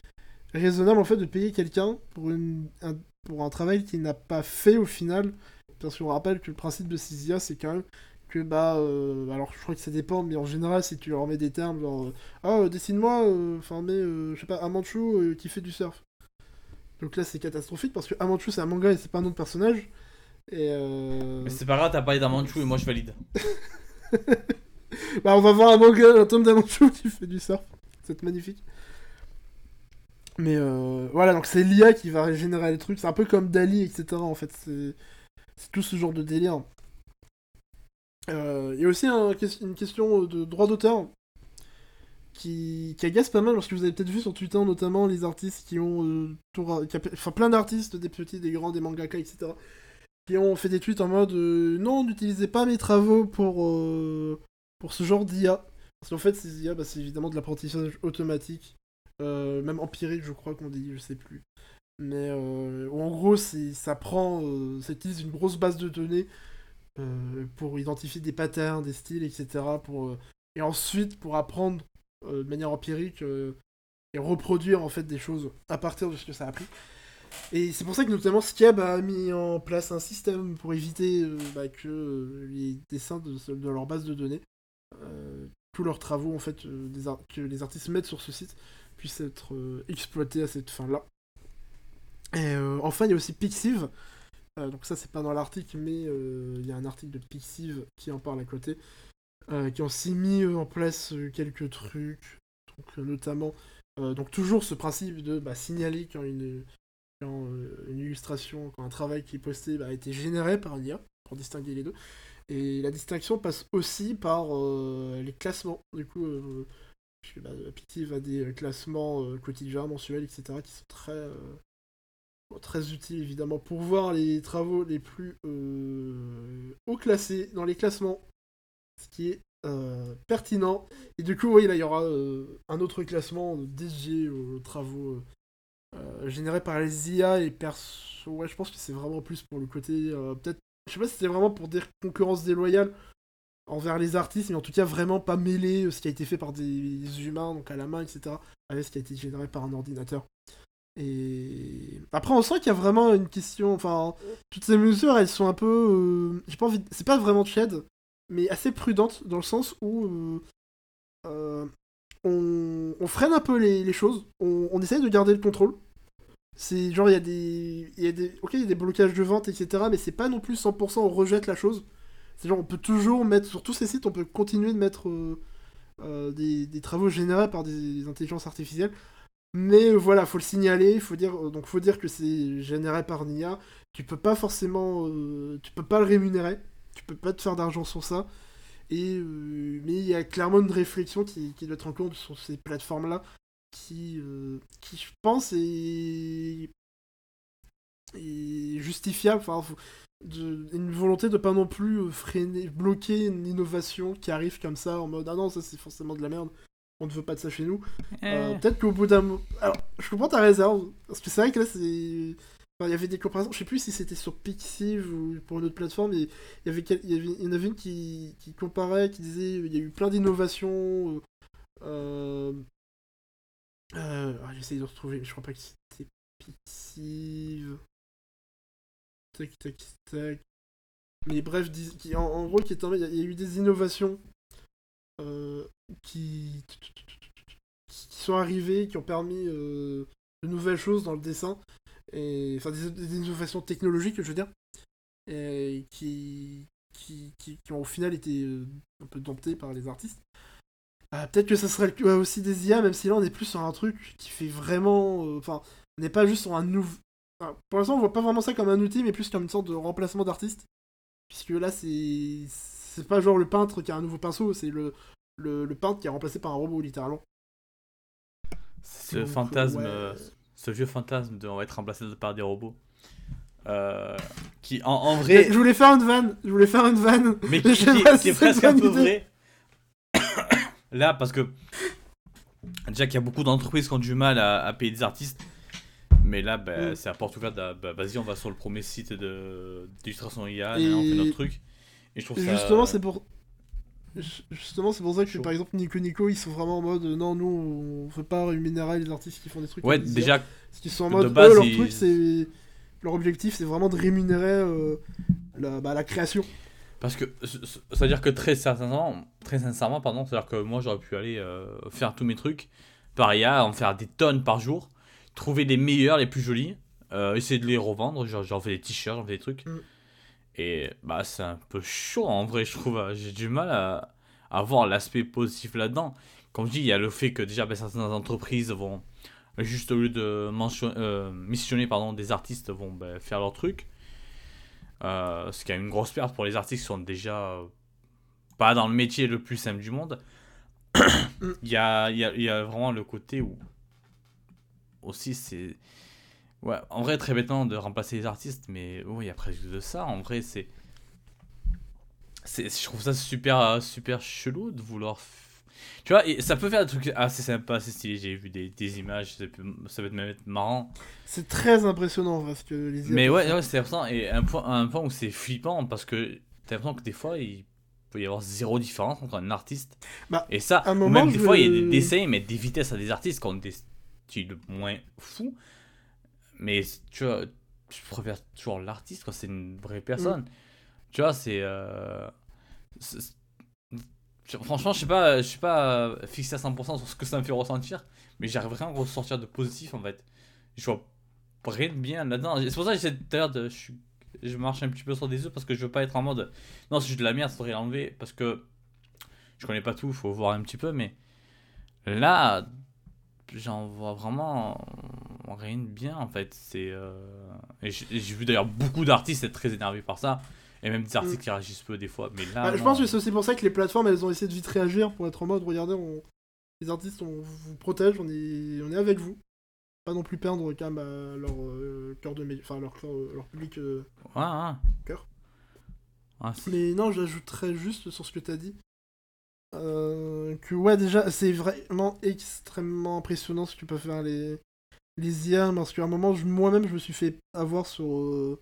raisonnable en fait de payer quelqu'un pour, une, un, pour un travail qu'il n'a pas fait au final. Parce qu'on rappelle que le principe de ces IA, c'est quand même que bah euh, alors je crois que ça dépend mais en général si tu leur mets des termes genre euh, ah euh, dessine-moi enfin mais euh, je sais pas un manchou qui fait du surf. Donc là c'est catastrophique parce que Amanchu c'est un manga et c'est pas un nom de personnage. Et euh... Mais c'est pas grave, t'as parlé d'un Manchu et moi je valide. bah on va voir un manga un tome d'Amanchu qui fait du surf. C'est magnifique mais euh, voilà donc c'est l'IA qui va générer les trucs. C'est un peu comme Dali etc en fait. C'est tout ce genre de délire. Euh, Il y a aussi un- une question de droit d'auteur qui, qui agace pas mal parce que vous avez peut-être vu sur Twitter notamment les artistes qui ont euh, enfin plein d'artistes des petits des grands des mangaka etc qui ont fait des tweets en mode euh, non n'utilisez pas mes travaux pour euh, pour ce genre d'IA parce qu'en fait ces IA bah, c'est évidemment de l'apprentissage automatique euh, même empirique je crois qu'on dit je sais plus mais euh, en gros ça prend euh, ça utilise une grosse base de données pour identifier des patterns, des styles, etc. Pour, et ensuite pour apprendre de manière empirique et reproduire en fait des choses à partir de ce que ça a appris. Et c'est pour ça que notamment Skiab a mis en place un système pour éviter bah, que les dessins de, leur base de données, tous leurs travaux en fait que les artistes mettent sur ce site puissent être euh, exploités à cette fin-là. Euh, enfin, il y a aussi Pixiv. Euh, donc ça, c'est pas dans l'article, mais il y a un article de Pixiv qui en parle à côté, qui ont aussi mis en place quelques trucs, donc notamment, donc toujours ce principe de bah, signaler quand une une illustration, quand un travail qui est posté bah, a été généré par l'IA, pour distinguer les deux. Et la distinction passe aussi par les classements. Du coup, puisque bah, Pixiv a des euh, classements euh, quotidiens, mensuels, etc., qui sont très, euh, très utiles évidemment pour voir les travaux les plus euh, haut classés dans les classements, ce qui est euh, pertinent. Et du coup, oui, là, il y aura euh, un autre classement dédié aux travaux euh, euh, générés par les IA et perso. Ouais, je pense que c'est vraiment plus pour le côté. euh, Peut-être. Je sais pas si c'était vraiment pour dire concurrence déloyale envers les artistes, mais en tout cas vraiment pas mêler euh, ce qui a été fait par des humains, donc à la main, etc., avec ce qui a été généré par un ordinateur. Et après, on sent qu'il y a vraiment une question. Enfin, toutes ces mesures, elles sont un peu. euh, J'ai pas envie. C'est pas vraiment shed, mais assez prudentes dans le sens où euh, on, freine un peu les, les choses. On, on essaye de garder le contrôle. C'est genre il y a des, il y a des, ok, il y a des blocages de vente, etc. Mais c'est pas non plus 100% on rejette la chose. C'est genre on peut toujours mettre sur tous ces sites, on peut continuer de mettre euh, euh, des, travaux générés par des, intelligences artificielles. Mais euh, voilà, faut le signaler, faut dire, donc faut dire que c'est généré par l'IA. Tu peux pas forcément, tu peux pas le rémunérer, tu peux pas te faire d'argent sur ça. Et mais il y a clairement une réflexion qui, qui doit être en compte sur ces plateformes-là, qui, euh, qui je pense est, est justifiable. Enfin, de- une volonté de pas non plus euh, freiner, bloquer une innovation qui arrive comme ça en mode ah non ça c'est forcément de la merde. On ne veut pas de ça chez nous. Euh, Eh. Peut-être qu'au bout d'un moment. Alors, je comprends ta réserve. Parce que c'est vrai que là, c'est. Enfin, il y avait des comparaisons. Je sais plus si c'était sur Pixiv ou pour une autre plateforme. Mais il y, avait il y, en avait une qui... qui comparait, qui disait il y a eu plein d'innovations. Euh... Euh... ah, J'essaye de retrouver, mais je crois pas que c'était Pixiv. Tac, tac, tac. Mais bref, en, gros, qui est il y, a- eu des innovations euh, qui qui sont arrivés, qui ont permis euh, de nouvelles choses dans le dessin, et, enfin des, innovations technologiques, je veux dire, et qui, qui, qui, ont au final été euh, un peu domptées par les artistes. Peut-être que ça serait le aussi des IA, même si là on est plus sur un truc qui fait vraiment. Enfin, on n'est pas juste sur un nouveau. Enfin, pour l'instant, on voit pas vraiment ça comme un outil, mais plus comme une sorte de remplacement d'artiste. Puisque là, c'est. C'est pas genre le peintre qui a un nouveau pinceau, c'est le, le, le peintre qui est remplacé par un robot, littéralement. Ce Donc, fantasme, ouais. euh, ce vieux fantasme de on va être remplacé par des robots. Euh, qui en, en vrai, Je voulais faire une vanne, je voulais faire une vanne. mais qui, est presque un peu vrai. Là, parce que déjà qu'il y a beaucoup d'entreprises qui ont du mal à, à payer des artistes, mais là, ben, Mm. c'est à porte ouverte. à- bah, Vas-y, on va sur le premier site de d'illustration IA, Et- on fait notre truc. Et je trouve ça. Justement, c'est pour. Ju- Justement, c'est pour ça que par exemple Nico Nico ils sont vraiment en mode euh, non, nous on veut pas rémunérer les artistes qui font des trucs. Ouais, déjà, Parce qu'ils sont en de mode base, eux, leur ils- truc c'est. Leur objectif c'est vraiment de rémunérer euh, la, bah, la création. Parce que, c'est-à-dire que très sincèrement, très sincèrement, pardon, c'est-à-dire que moi j'aurais pu aller euh, faire tous mes trucs par IA, en faire des tonnes par jour, trouver les meilleurs, les plus jolis, euh, essayer de les revendre, genre j'en fais des t-shirts, j'en fais des trucs. Mm. Et bah c'est un peu chaud en vrai, je trouve. J'ai du mal à, à voir l'aspect positif là-dedans. Comme je dis, il y a le fait que déjà ben, certaines entreprises vont, juste au lieu de mention- euh, missionner pardon, des artistes, vont ben, faire leur truc. Euh, ce qui a une grosse perte pour les artistes qui sont déjà pas dans le métier le plus simple du monde. Il y, a, il y, a, il y a vraiment le côté où aussi c'est ouais en vrai très bêtement de remplacer les artistes mais oui il y a presque de ça en vrai c'est c'est je trouve ça super super chelou de vouloir tu vois et ça peut faire des trucs assez sympas assez stylés j'ai vu des, des images ça peut, ça peut même être marrant C'est très impressionnant parce que les mais ouais, c'est important. Et un point, un point où c'est flippant parce que t'as l'impression que des fois il peut y avoir zéro différence entre un artiste Bah, et ça. à un ou moment, même des je- fois il y a des dessins, mettent des vitesses à des artistes qui ont des styles moins fous. mais tu vois, je préfère toujours l'artiste quand c'est une vraie personne. Tu vois, c'est. euh, Franchement, je sais pas, je suis pas euh, fixé à 100% sur ce que ça me fait ressentir, mais j'arrive rien à ressortir de positif en fait. Je vois rien de bien là-dedans. C'est pour ça que j'essaie de. Je, je marche un petit peu sur des œufs parce que je veux pas être en mode. Non, c'est juste de la merde, ça faudrait l'enlever parce que je connais pas tout, faut voir un petit peu, mais là, j'en vois vraiment rien de bien en fait. C'est euh, et j'ai vu d'ailleurs beaucoup d'artistes être très énervés par ça et même des artistes Mm. qui réagissent peu des fois. Mais là, Bah, je pense que c'est aussi pour ça que les plateformes elles ont essayé de vite réagir pour être en mode regardez, on... les artistes on vous protège, on est, on est avec vous. Pas non plus perdre quand même euh, leur euh, cœur de enfin leur, leur public. Ouais, ouais. Cœur. Mais non, j'ajouterais juste sur ce que t'as dit. Euh, que ouais déjà c'est vraiment extrêmement impressionnant ce que peuvent faire les les IA parce qu'à un moment moi-même je me suis fait avoir sur euh,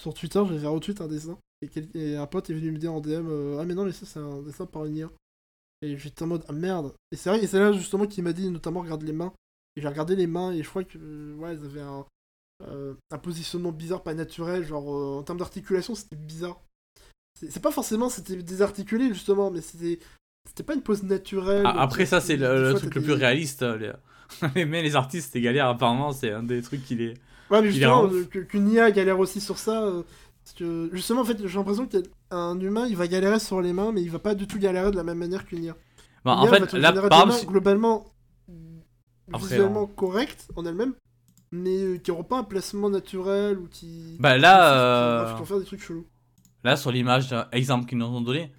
sur Twitter j'avais retweet un dessin et, et un pote est venu me dire en DM euh, ah mais non mais ça c'est un dessin par une IA et j'étais en mode ah merde. Et c'est vrai et c'est là justement qu'il m'a dit notamment regarde les mains. Et j'ai regardé les mains et je crois que ouais ils avaient un euh, un positionnement bizarre pas naturel genre en termes d'articulation c'était bizarre. C'est pas forcément c'était désarticulé justement mais c'était c'était pas une pose naturelle Ah, après, ça, c'est le, le fois, truc le plus réaliste. euh, Les... mais les artistes, c'est galère, apparemment, c'est un des trucs qui les. Ouais, mais justement, euh, qu'une IA galère aussi sur ça. euh, parce que, justement, en fait, j'ai l'impression qu'un humain, il va galérer sur les mains, mais il va pas du tout galérer de la même manière qu'une IA. Une en fait, là, par exemple, globalement, Après, visuellement correctes en elles-mêmes, mais euh, qui n'auront pas un placement naturel ou qui. Bah, là, qui- euh, qui vont faire des trucs chelous. Là, sur l'image, exemple qu'ils nous ont donné,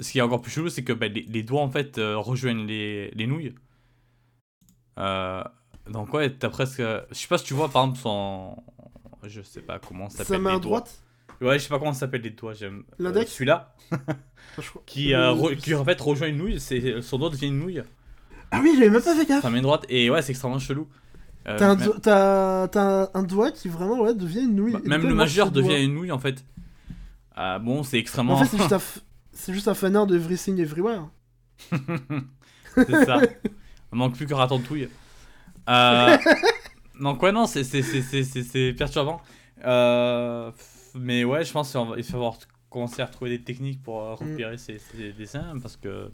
ce qui est encore plus chelou, c'est que bah, les, les doigts, en fait, euh, rejoignent les, les nouilles. Euh, donc, ouais, t'as presque. Je sais pas si tu vois, par exemple, son. Je sais pas comment ça Sa s'appelle. main les doigts. droite, Ouais, je sais pas comment ça s'appelle les doigts. J'aime. euh, L'index? Celui-là, crois- qui, euh, re- qui en fait rejoint une nouille, c'est son doigt devient une nouille, Ah oui, j'avais même pas fait gaffe. sa main droite, et ouais, c'est extrêmement chelou. T'as un, même- un doigt qui vraiment ouais, devient une nouille. bah, même le majeur devient une nouille en fait. Ah bon, c'est extrêmement. En fait, c'est juste c'est juste un fanard de Everything Everywhere. c'est ça. Il manque plus que Ratatouille. Euh... donc ouais, non, c'est perturbant. Euh, Mais ouais, je pense qu'il va falloir commencer à retrouver des techniques pour euh, Mm. repérer ces, ces dessins parce que...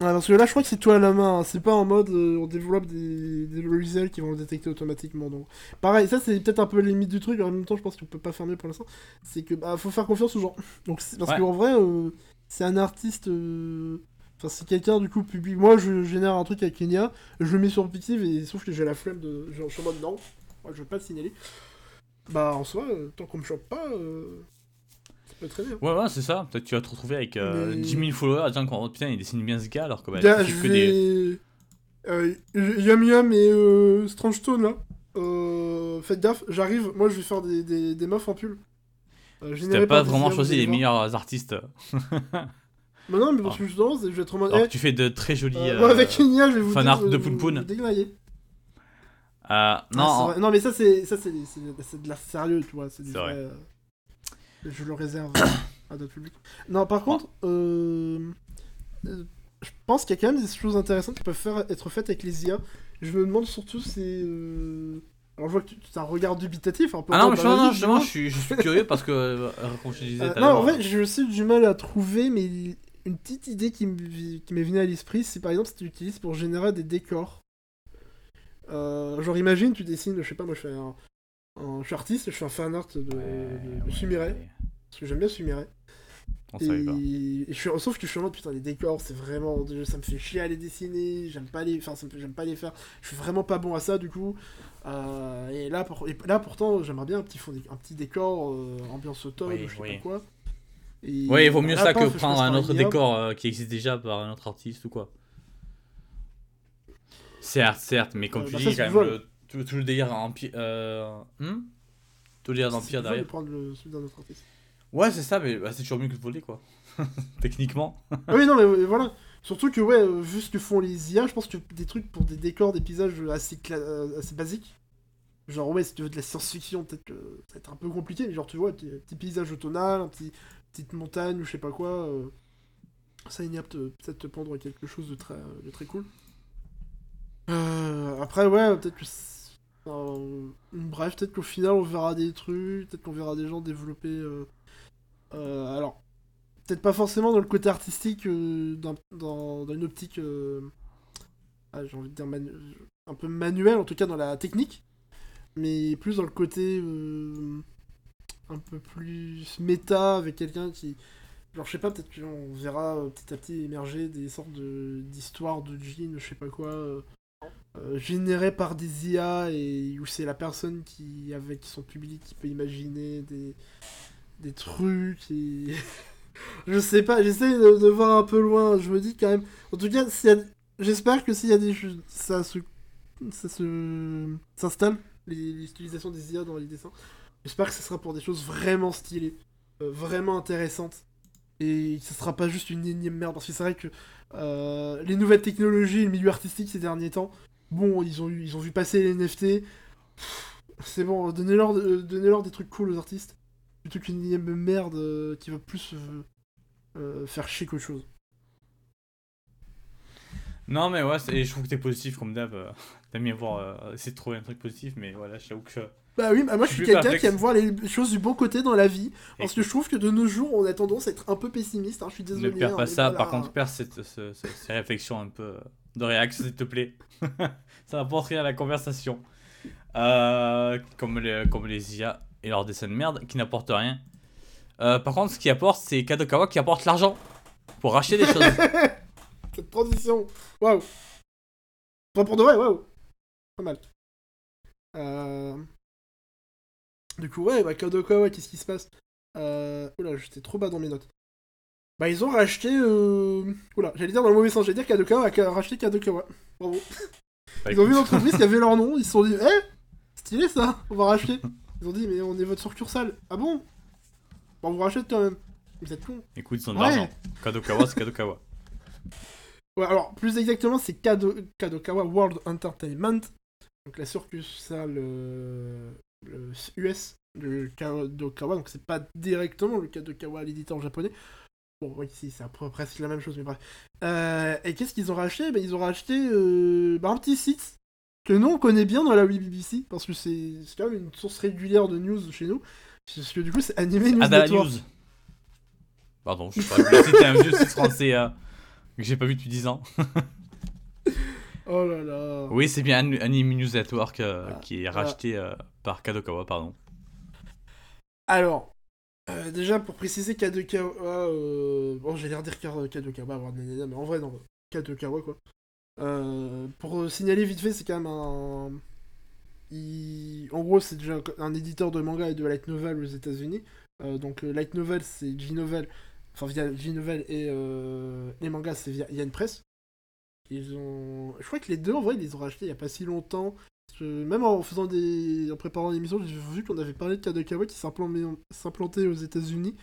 Parce que là, je crois que c'est toi à la main. hein. C'est pas en mode euh, on développe des, des logiciels qui vont le détecter automatiquement. Donc, pareil, ça c'est peut-être un peu les limites du truc. En même temps, je pense qu'on peut pas faire mieux pour l'instant. C'est que bah, faut faire confiance aux gens. Donc, parce Ouais. qu'en vrai, euh, c'est un artiste. euh, Enfin, c'est quelqu'un du coup public. Moi, je génère un truc avec Kenya, je le mets sur Pictive et sauf que j'ai la flemme de. Je suis en mode non, moi, je veux pas le signaler. Bah, en soi, tant qu'on me chope pas, euh, très bien. Ouais, ouais, c'est ça. Peut-être tu vas te retrouver avec euh, Mais- 10 000 followers, disant qu'on putain, il dessine bien ce gars alors que bah, Gars, je des... Euh, Yum Yum et euh, Strange Tone là. Euh, faites gaffe, j'arrive. Moi, je vais faire des, des, des meufs en pull. Euh, T'as pas vraiment choisi les meilleurs artistes. Mais non, mais parce que justement, c'est- je vais être en mode. Alors eh, tu fais de très jolis... euh, euh, avec une IA, je vais vous fan art de euh, Poun Poun. vous déglinguer. euh, Ah, non, en- non, mais ça, c'est ça de la sérieux, tu vois. C'est vrai. vrai. Je le réserve à d'autres publics. Non, par contre, euh, euh, je pense qu'il y a quand même des choses intéressantes qui peuvent faire, être faites avec les IA. Je me demande surtout, c'est. euh, Alors, je vois que tu as un regard dubitatif un peu. Ah non, mais je, non, justement, je suis, je suis curieux parce que, euh, comme je te disais tout à non, en fait, j'ai aussi du mal à trouver, mais une petite idée qui me- qui m'est venue à l'esprit, c'est par exemple si tu l'utilises pour générer des décors. Euh, genre, imagine, tu dessines, je sais pas, moi je fais un. Un- je suis artiste, je fais un fan art de, Ouais, de, parce que j'aime bien Sumiret. On Et, savait pas. et je suis, sauf que je suis en mode putain, les décors, c'est vraiment. Ça me fait chier à les dessiner, j'aime pas les. Enfin, ça me fait- j'aime pas les faire. Je suis vraiment pas bon à ça du coup. Euh, et, là, pour- et là, pourtant, j'aimerais bien un petit, fond, un petit décor, euh, ambiance automne, Oui, ou je sais oui. pas quoi. Et Ouais, il vaut mieux là, ça que prendre un autre décor euh, qui existe déjà par un autre artiste ou quoi. Certes, certes, mais comme Euh, tu bah, dis, quand même, le- tout, tout le délire empire. Euh... hmm? Tout le délire d'empire derrière. de prendre le, celui d'un autre artiste? Ouais, c'est ça, mais bah, c'est toujours mieux que de voler, quoi. Techniquement. ah oui, non, mais voilà. Surtout que, ouais, euh, vu ce que font les IA, je pense que des trucs pour des décors, des paysages assez, euh, assez basiques. Genre, ouais, si tu veux de la science-fiction, peut-être que ça va être un peu compliqué, mais genre, tu vois, petit, petit paysage automnal, un petit, petite montagne ou je sais pas quoi. euh, ça, peut peut-être te pendre quelque chose de très, de très cool. Euh, après, ouais, peut-être que. Euh, bref, peut-être qu'au final on verra des trucs, peut-être qu'on verra des gens développer. euh, euh, alors, peut-être pas forcément dans le côté artistique, dans, une optique. ah, j'ai envie de dire un peu manuelle, en tout cas dans la technique, mais plus dans le côté un peu plus méta avec quelqu'un qui. Genre, je sais pas, peut-être qu'on verra petit à petit émerger des sortes de- d'histoires de jeans, je sais pas quoi. Euh, euh, généré par des IA et où c'est la personne qui, avec son public, qui peut imaginer des, des trucs et... je sais pas, j'essaie de, voir un peu loin, je me dis quand même... En tout cas, j'espère que s'il y a des. Ça se... Ça se... s'installe, l'utilisation des IA dans les dessins. J'espère que ce sera pour des choses vraiment stylées, euh, vraiment intéressantes. Et ce sera pas juste une énième merde, parce que c'est vrai que euh, les nouvelles technologies, le milieu artistique ces derniers temps, Bon, ils ont, ils ont vu passer les NFT. C'est bon, donnez-leur euh, donnez-leur des trucs cool aux artistes. Plutôt qu'une énième merde euh, qui va plus faire chier qu'autre chose. Non, mais ouais, et je trouve que t'es positif comme d'hab. euh, T'aimes bien voir, euh, essayer de trouver un truc positif, mais voilà, je t'avoue que. Bah oui, bah moi je suis quelqu'un qui aime voir les choses du bon côté dans la vie. Parce que je trouve que de nos jours, on a tendance à être un peu pessimiste. hein, je suis désolé. Ne perds hein, pas mais ça, voilà. par contre, perds cette, ce- ce- ces réflexions un peu euh, de réax, s'il te plaît. ça n'apporte rien à la conversation. Euh, comme, les, comme les IA et leurs dessins de merde qui n'apportent rien. Euh, par contre, ce qui apporte, c'est Kadokawa qui apporte l'argent pour racheter des choses. Transition. Waouh. Enfin, pour de vrai, waouh. Pas mal. Euh... Du coup, ouais, bah, Kadokawa, qu'est-ce qui se passe? Euh... Oula, j'étais trop bas dans mes notes. Bah, ils ont racheté. Euh... Oula, j'allais dire dans le mauvais sens, j'allais dire Kadokawa a racheté Kadokawa. Bravo. Bah, Ils ont vu l'entreprise qui avait leur nom, ils se sont dit, eh, stylé ça, on va racheter. Ils ont dit, mais on est votre succursale. Ah bon? Bah, on vous rachète quand même. Vous êtes con. écoute, ils ont de Ouais. l'argent. Kadokawa, c'est Kadokawa. Ouais, alors, plus exactement, c'est Kado- Kadokawa World Entertainment. Donc la succursale euh, le US de Kadokawa. Donc c'est pas directement le Kadokawa, l'éditeur japonais. Bon, oui, si, c'est à peu presque la même chose, mais bref. Euh, et qu'est-ce qu'ils ont racheté? Ben, Ils ont racheté euh, ben, un petit site que nous on connaît bien dans la BBC, parce que c'est quand même une source régulière de news chez nous. Parce que du coup, c'est Anime News Ada Network. News. Pardon, je sais pas. C'était un vieux site français euh, que j'ai pas vu depuis 10 ans. Oh là là. Oui, c'est bien An- Anime News Network euh, Voilà. qui est racheté euh, par Kadokawa, pardon. Alors, euh, déjà pour préciser Kadokawa, bon j'ai l'air dire Ka- Kadokawa, mais en vrai non, Kadokawa quoi. Pour signaler vite fait, c'est quand même un, il- en gros c'est déjà un éditeur de manga et de light novel aux États-Unis. Donc light novel c'est G-Novel, enfin via G-Novel et euh, les mangas c'est via Yann Press. Ils ont, je crois que les deux en vrai ils les ont rachetés il y a pas si longtemps. Même en faisant des. en préparant l'émission, j'ai vu qu'on avait parlé de Kadokawa qui s'implantait aux États-Unis.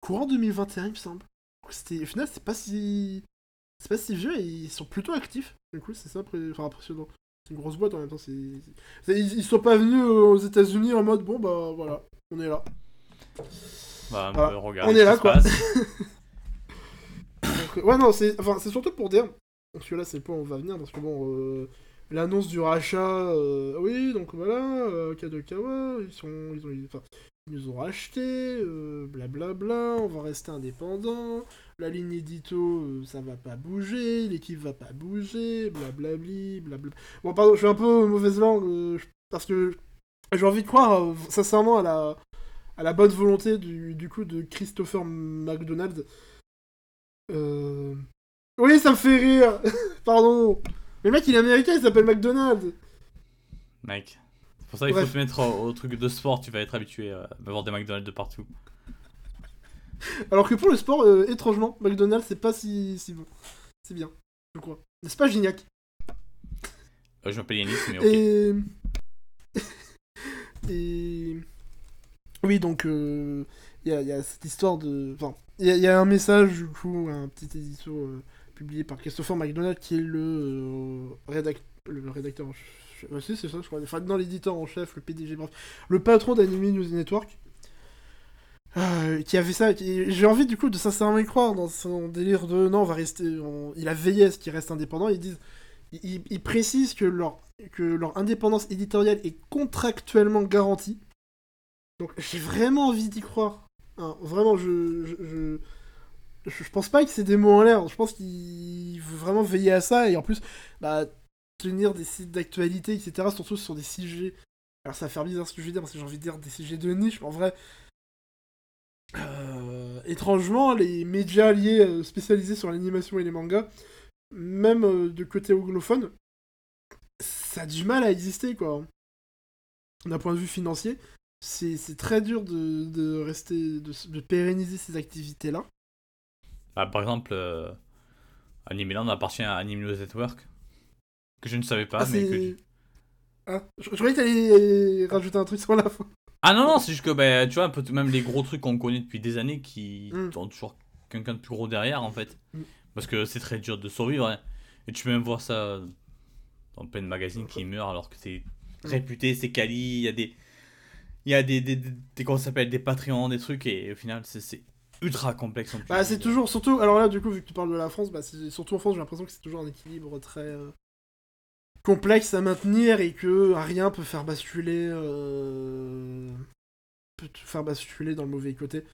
Courant 2021, il me semble. C'était... Au final, c'est pas si. C'est pas si vieux et ils sont plutôt actifs. Du coup, c'est ça enfin, impressionnant. C'est une grosse boîte en même temps. Ils, ils sont pas venus aux États-Unis en mode bon, bah voilà, on est là. Bah, regarde On est là, quoi. Donc, ouais, non, c'est, enfin, c'est surtout pour dire. Parce que là, c'est le point où on va venir. Parce que bon, euh, l'annonce du rachat. euh, oui, donc voilà, euh, Kadokawa, ils, sont, ils, ont, ils- nous ont racheté, euh, blablabla, on va rester indépendant. La ligne édito, ça va pas bouger, l'équipe va pas bouger, blablabli, blabla. Bon, pardon, je suis un peu mauvaise langue, parce que j'ai envie de croire, sincèrement, à la, à la bonne volonté du, du coup de Christopher McDonald. Euh... Oui, ça me fait rire Pardon Mais le mec, il est américain, il s'appelle McDonald Mec. C'est pour ça qu'il faut se mettre au, au truc de sport, tu vas être habitué à avoir des McDonald's de partout. Alors que pour le sport, euh, étrangement, McDonald's, c'est pas si, si bon. C'est bien, je crois. N'est-ce pas, Gignac? Euh, je m'appelle Yanis, mais ok. Et... Et... Oui, donc, euh, il y, a, a cette histoire de... Enfin, il y, a- a un message, du coup, un petit édito euh, publié par Christopher McDonald, qui est le, euh, le rédacteur en chef... ouais, c'est ça, je crois. Enfin, dans l'éditeur en chef, le PDG, bref. Le patron d'Anime News Network. qui avait ça, qui- j'ai envie du coup de sincèrement y croire dans son délire de non, on va rester. on- Il a veillé à ce qu'il reste indépendant. Ils disent, ils, précisent que leur indépendance éditoriale est contractuellement garantie. Donc j'ai vraiment envie d'y croire. Hein, vraiment, je, je, je, pense pas que c'est des mots en l'air. Je pense qu'il faut vraiment veiller à ça et en plus, bah, tenir des sites d'actualité, etc. Surtout sur des sujets. Alors ça va faire bizarre ce que je veux dire parce que j'ai envie de dire des sujets de niche, mais en vrai. euh, étrangement, les médias liés euh, spécialisés sur l'animation et les mangas, même euh, de côté anglophone, ça a du mal à exister quoi. D'un point de vue financier, c'est très dur de, de rester, de, de pérenniser ces activités-là. Bah, par exemple, euh, Animeland appartient à Anime News Network. Que je ne savais pas, Ah, mais que. Ah, je, je croyais que t'allais rajouter un truc sur la fin. Ah non, non, c'est juste que, bah, tu vois, un peu, même les gros trucs qu'on connaît depuis des années qui Mm. ont toujours quelqu'un de plus gros derrière, en fait. Mm. Parce que c'est très dur de survivre. hein. Et tu peux même voir ça dans plein de magazines qui meurent alors que c'est Mm. réputé, c'est quali, il y a des. Il y a des, des, des, des- s'appelle, des Patreons, des trucs, et au final, c'est- ultra complexe. Bah, c'est toujours, surtout, alors là, du coup, vu que tu parles de la France, bah, surtout en France, j'ai l'impression que c'est toujours un équilibre très euh, complexe à maintenir et que rien peut faire basculer, euh, peut faire basculer dans le mauvais côté.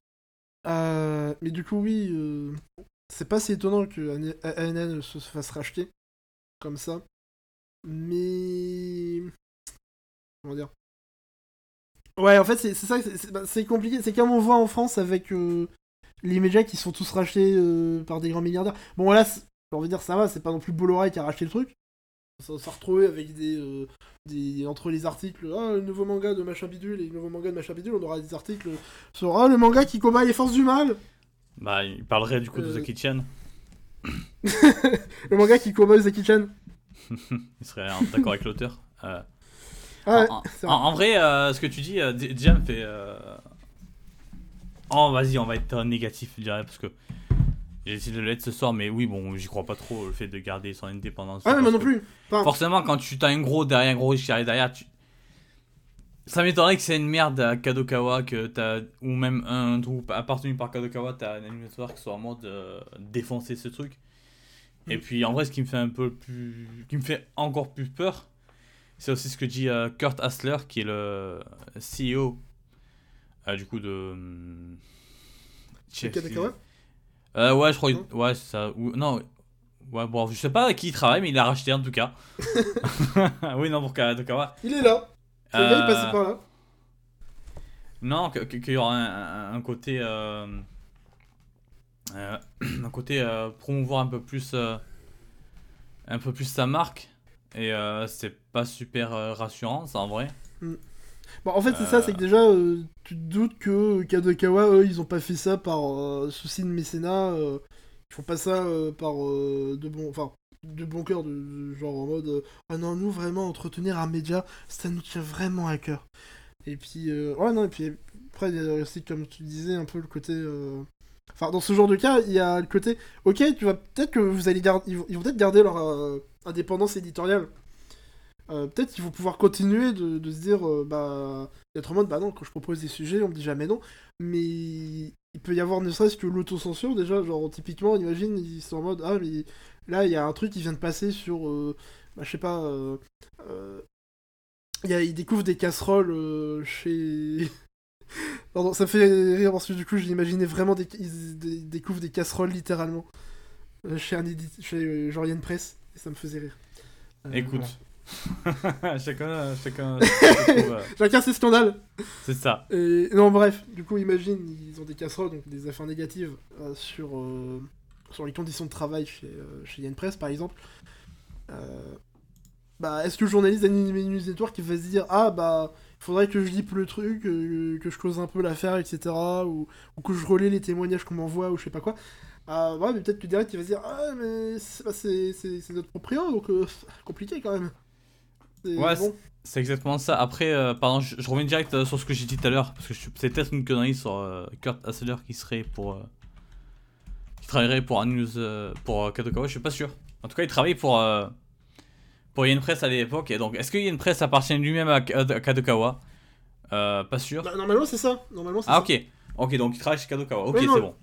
Euh, mais du coup, oui, euh, c'est pas si étonnant que ANN se fasse racheter comme ça. Mais. Comment dire Ouais, en fait, c'est ça, c'est- bah, c'est compliqué. C'est comme on voit en France avec euh, les médias qui sont tous rachetés euh, par des grands milliardaires. Bon, là, j'ai envie de dire, ça va, c'est pas non plus Bolloré qui a racheté le truc. Ça va se retrouver avec des, euh, des. Entre les articles, ah, le nouveau manga de machin bidule et le nouveau manga de machin bidule, on aura des articles sur, ah, le manga qui combat les forces du mal Bah, il parlerait du coup de The Kitchen. Le manga qui combat Zaki Chan. Il serait d'accord avec l'auteur. Ouais, en, vrai. en vrai, euh, ce que tu dis, euh, déjà me fait. euh, Oh, vas-y, on va être négatif, je dirais, parce que j'ai essayé de l'être ce soir, mais oui, bon, j'y crois pas trop, le fait de garder son indépendance. Ah, mais moi non plus. Enfin, Forcément, quand tu as un gros derrière, un gros riche qui arrive derrière, tu... ça m'étonnerait que c'est une merde à Kadokawa, que t'as, ou même un groupe appartenu par Kadokawa, t'as un animateur qui soit en mode euh, défoncer ce truc. Et Mm. puis en vrai, ce qui me fait un peu plus. qui me fait encore plus peur, c'est aussi ce que dit euh, Kurt Hassler, qui est le CEO euh, du coup de. euh, Ouais, je crois. Ouais, ça. Ou, non. Ouais, bon, je sais pas à qui il travaille, mais il l'a racheté en tout cas. oui, non, pour Kadokawa. Il est là. Gars, il Euh, passait par là. Non, qu'il y aura un, côté. euh, euh, un côté euh, promouvoir un peu plus. euh, un peu plus sa marque. Et euh, c'est pas super euh, rassurant, ça en vrai. Bon, en fait, c'est Euh. ça, c'est que déjà, euh, tu te doutes que Kadokawa, eux, ils ont pas fait ça par euh, souci de mécénat. euh, ils font pas ça euh, par euh, de bon, enfin, de bon cœur, de, de genre en mode, euh, ah non, nous vraiment entretenir un média, ça nous tient vraiment à cœur. Et puis, euh, ouais, non, et puis après, il y a aussi, comme tu disais, un peu le côté. euh, Enfin, dans ce genre de cas, il y a le côté, ok, tu vas peut-être que vous allez garder, ils vont, vont peut-être garder leur euh, indépendance éditoriale. Euh, peut-être qu'ils vont pouvoir continuer de, se dire, euh, bah, d'être en mode, bah non, quand je propose des sujets, on me dit jamais non. Mais il peut y avoir ne serait-ce que l'autocensure déjà, genre typiquement, imagine, ils sont en mode, ah, mais là, il y a un truc qui vient de passer sur, euh, bah, je sais pas, euh, il découvrent des casseroles chez. Pardon, ça fait rire parce que du coup, j'imaginais vraiment des... ils dé- découvrent des casseroles littéralement chez un édite, chez genre Yann Press, et ça me faisait rire. Euh, Écoute. voilà. chacun, chacun, euh, Chacun ses scandales. c'est ça. Et non, bref, du coup, imagine, ils ont des casseroles, donc des affaires négatives euh, sur, euh, sur les conditions de travail chez, euh, chez Yann Press, par exemple. Bah, est-ce que le journaliste d'Anime News Network qui va se dire Ah, bah, il faudrait que je lipe le truc, que je close un peu l'affaire, etc., ou, ou que je relaie les témoignages qu'on m'envoie, ou je sais pas quoi. Ah, ouais, mais peut-être que derrière, il va se dire Ah, mais c'est bah, c'est- c'est- c'est notre proprio, donc euh, compliqué quand même. C'est- Ouais, bon. C'est exactement ça. Après, euh, pardon, je, je reviens direct euh, sur ce que j'ai dit tout à l'heure, parce que c'est peut-être une connerie sur euh, Kurt Hassler qui serait pour. qui travaillerait pour news. pour Kadokawa, je suis pas sûr. En tout cas, il travaille pour. pour Yen Press à l'époque, et donc est-ce que Yen Press appartient lui-même à, Ka- à Kadokawa? Pas sûr. Bah, normalement, c'est ça. Normalement, c'est Ah, ça. ok. Ok, donc il travaille chez Kadokawa. Ok, c'est bon.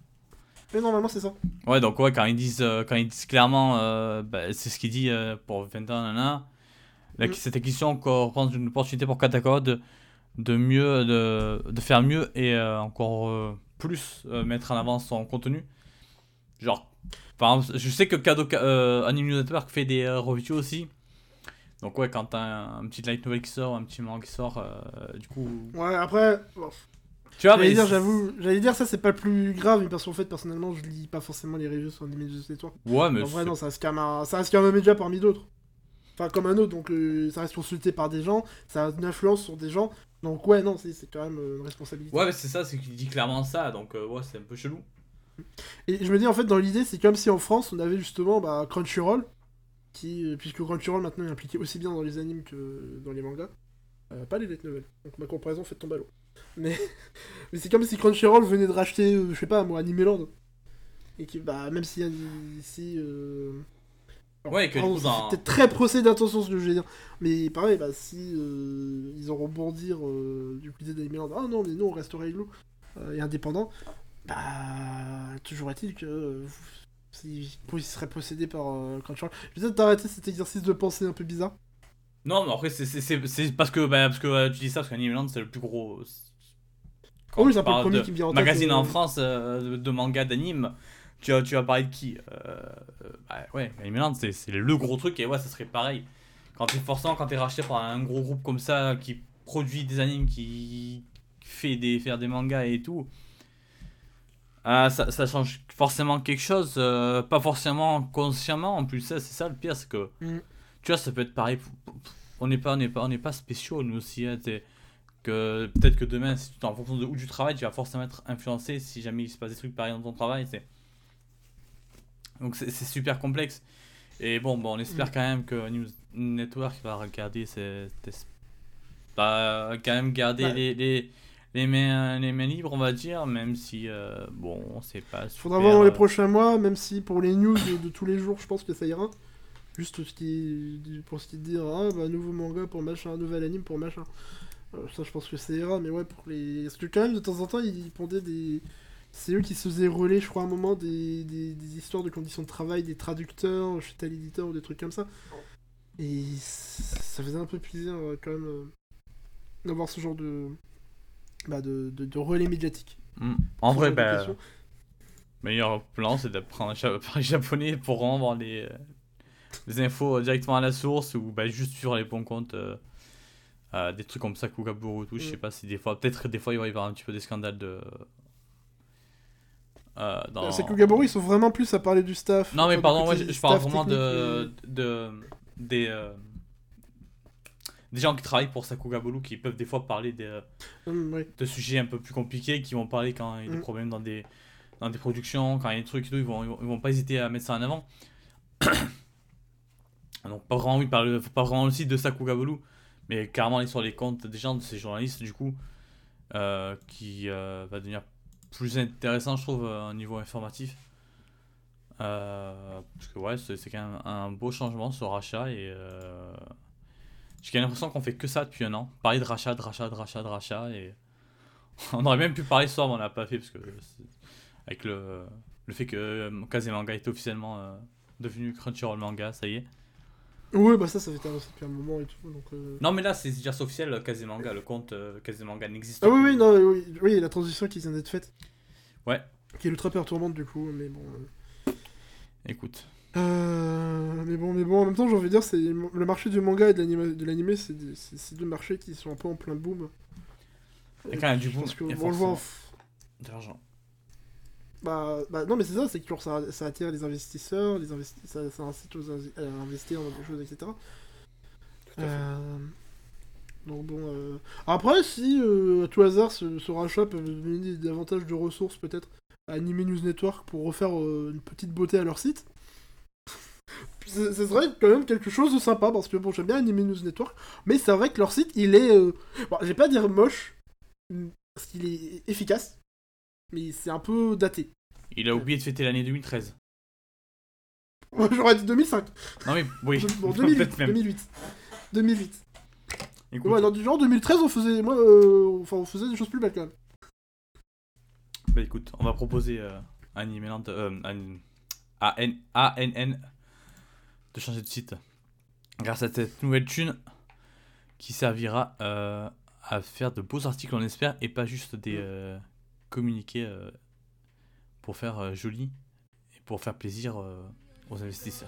Mais normalement, c'est ça. Ouais, donc ouais, quand ils disent, euh, quand ils disent clairement, euh, bah, c'est ce qu'il dit euh, pour 20 ans, nanana, La- Mm. Cette acquisition encore représente une opportunité pour Katakawa de, de mieux, de, de faire mieux et encore plus mettre en avant son contenu. Genre, par exemple, je sais que euh, Anime Network fait des reviews aussi. Donc ouais, quand t'as un, un petit light novel qui sort, un petit manga qui sort, du coup... Ouais, après, Tu vois, j'allais dire, j'avoue, j'allais dire ça c'est pas le plus grave, mais parce qu'en fait personnellement je lis pas forcément les reviews sur Anime News Network. Ouais, mais En vrai non, ça reste un, ça reste un média parmi d'autres. Enfin comme un autre, donc euh, ça reste consulté par des gens, ça a une influence sur des gens, donc ouais non, c'est c'est quand même euh, une responsabilité. Ouais, mais c'est ça, c'est qu'il dit clairement ça, donc euh, ouais, c'est un peu chelou. Et je me dis en fait dans l'idée c'est comme si en France on avait justement bah, Crunchyroll, qui, puisque Crunchyroll maintenant est impliqué aussi bien dans les animes que dans les mangas, Euh, pas les light novels, donc ma comparaison fait tomber à l'eau. Mais, mais c'est comme si Crunchyroll venait de racheter, euh, je sais pas moi, Animeland. Et qui, bah même si... si euh... alors, Ouais, que peut-être très procès d'intention ce que je vais dire. Mais pareil, bah si euh, ils ont rebondir euh, du côté d'Animeland, ah non mais nous on reste réglo euh, et indépendant, bah toujours est-il que s'ils ils seraient possédés par Crunchyroll. Je vais peut-être t'arrêter cet exercice de pensée un peu bizarre. Non, mais après, c'est- parce que, bah, parce que tu dis ça, parce qu'Animeland, c'est le plus gros. Quand Oh oui, c'est un peu le premier qui me vient en tête, Magazine euh, en France euh, de, manga, d'anime, tu, vas- tu vas parler de qui euh, euh, bah, Ouais, Animeland, c'est c'est le gros truc, et ouais, ça serait pareil. Quand t'es forcément, quand t'es racheté par un gros groupe comme ça, qui produit des animes, qui fait des, faire des mangas et tout. ah, ça, ça change forcément quelque chose, euh, pas forcément consciemment. En plus, ça, c'est ça le pire, c'est que Mm. tu vois, ça peut être pareil. On n'est pas, on n'est pas, on n'est pas spéciaux nous aussi. hein, que peut-être que demain, si tu, en fonction de où tu travailles, tu vas forcément être influencé si jamais il se passe des trucs pareils dans ton travail. c'est- Donc c'est c'est super complexe. Et bon, bon on espère Mm. quand même que News Network va regarder cette, va quand même garder Bah. les, les, les, mains, les mains libres, on va dire, même si euh, bon, c'est pas. Faudra super, voir dans les euh, prochains mois, même si pour les news de, de tous les jours, je pense que ça ira. Juste ce qui, pour ce qui dire, ah bah nouveau manga pour machin, nouvel anime pour machin. Euh, ça, je pense que ça ira, mais ouais, pour les. Parce que quand même, de temps en temps, ils pondaient des. C'est eux qui se faisaient relais, je crois, à un moment, des, des, des histoires de conditions de travail, des traducteurs chez tel éditeur ou des trucs comme ça. Et ça faisait un peu plaisir, euh, quand même, euh, d'avoir ce genre de. Bah, de, de, de relais médiatique. mm. En vrai, bah, questions. meilleur plan, c'est d'apprendre parler japonais pour rendre les, euh, les infos directement à la source ou bah, juste sur les bons comptes. euh, euh, des trucs comme ça, Kugaburu et tout. Je sais Mm. pas si des fois, peut-être des fois il va y avoir un petit peu des scandales de. euh, dans... C'est ils sont vraiment plus à parler du staff. Non, mais pardon, ouais, je, parle vraiment de, de, des, euh, des gens qui travaillent pour Sakugabulu qui peuvent des fois parler des, ouais. de sujets un peu plus compliqués, qui vont parler quand il y a des Mm. problèmes dans des, dans des productions, quand il y a des trucs et tout, ils vont, ils vont, ils vont pas hésiter à mettre ça en avant. Donc, pas vraiment, oui, parler, faut pas vraiment aussi de Sakugabulu, mais carrément aller sur les comptes des gens, de ces journalistes, du coup, euh, qui euh, va devenir plus intéressant, je trouve, euh, au niveau informatif. Parce que, ouais, c'est quand même un beau changement ce rachat et. j'ai l'impression qu'on fait que ça depuis un an. Parler de rachat, de rachat, de rachat, de rachat. Et on aurait même pu parler ce soir, mais on l'a pas fait parce que avec le, le fait que Kazemanga est officiellement devenu Crunchyroll Manga, ça y est. Ouais, bah ça, ça fait depuis un moment et tout. Donc, euh... Non, mais là, c'est déjà officiel, Kazemanga, le compte euh, Kazemanga n'existe Ah oui, oui, non, oui, oui, la transition qui vient d'être faite. Ouais. Qui est ultra perturbante du coup, mais bon. euh. Écoute. Euh, mais bon, mais bon, en même temps, j'ai envie de dire, c'est le marché du manga et de l'animé, c'est des- deux marchés qui sont un peu en plein boom. Il y a quand même du boom, Parce que on le voit, de l'argent. Bah, bah, non, mais c'est ça, c'est que ça, ça attire les investisseurs, les investi ça, ça incite aux à investir dans des choses, etc. Tout à fait. Euh, Donc bon. euh, Après, si euh, à tout hasard ce, ce rachat peut donner davantage de ressources peut-être à Anime News Network pour refaire une petite beauté à leur site, ce serait quand même quelque chose de sympa parce que bon, j'aime bien Anime News Network, mais c'est vrai que leur site il est. Bon, je vais pas dire moche, parce qu'il est efficace, mais c'est un peu daté. Il a oublié de fêter l'année 2013. J'aurais dit 2005. Non, mais oui, Bon, peut-être 2008. même. 2008. 2008. Écoute, Ouais, dans du genre 2013, on faisait, moi, euh, enfin, on faisait des choses plus belles quand même. Bah écoute, on va proposer euh, à Animeland, euh, à, à N- ANN de changer de site. grâce à cette nouvelle thune qui servira euh, à faire de beaux articles, on espère, et pas juste des euh, communiqués pour faire euh, joli et pour faire plaisir euh, aux investisseurs.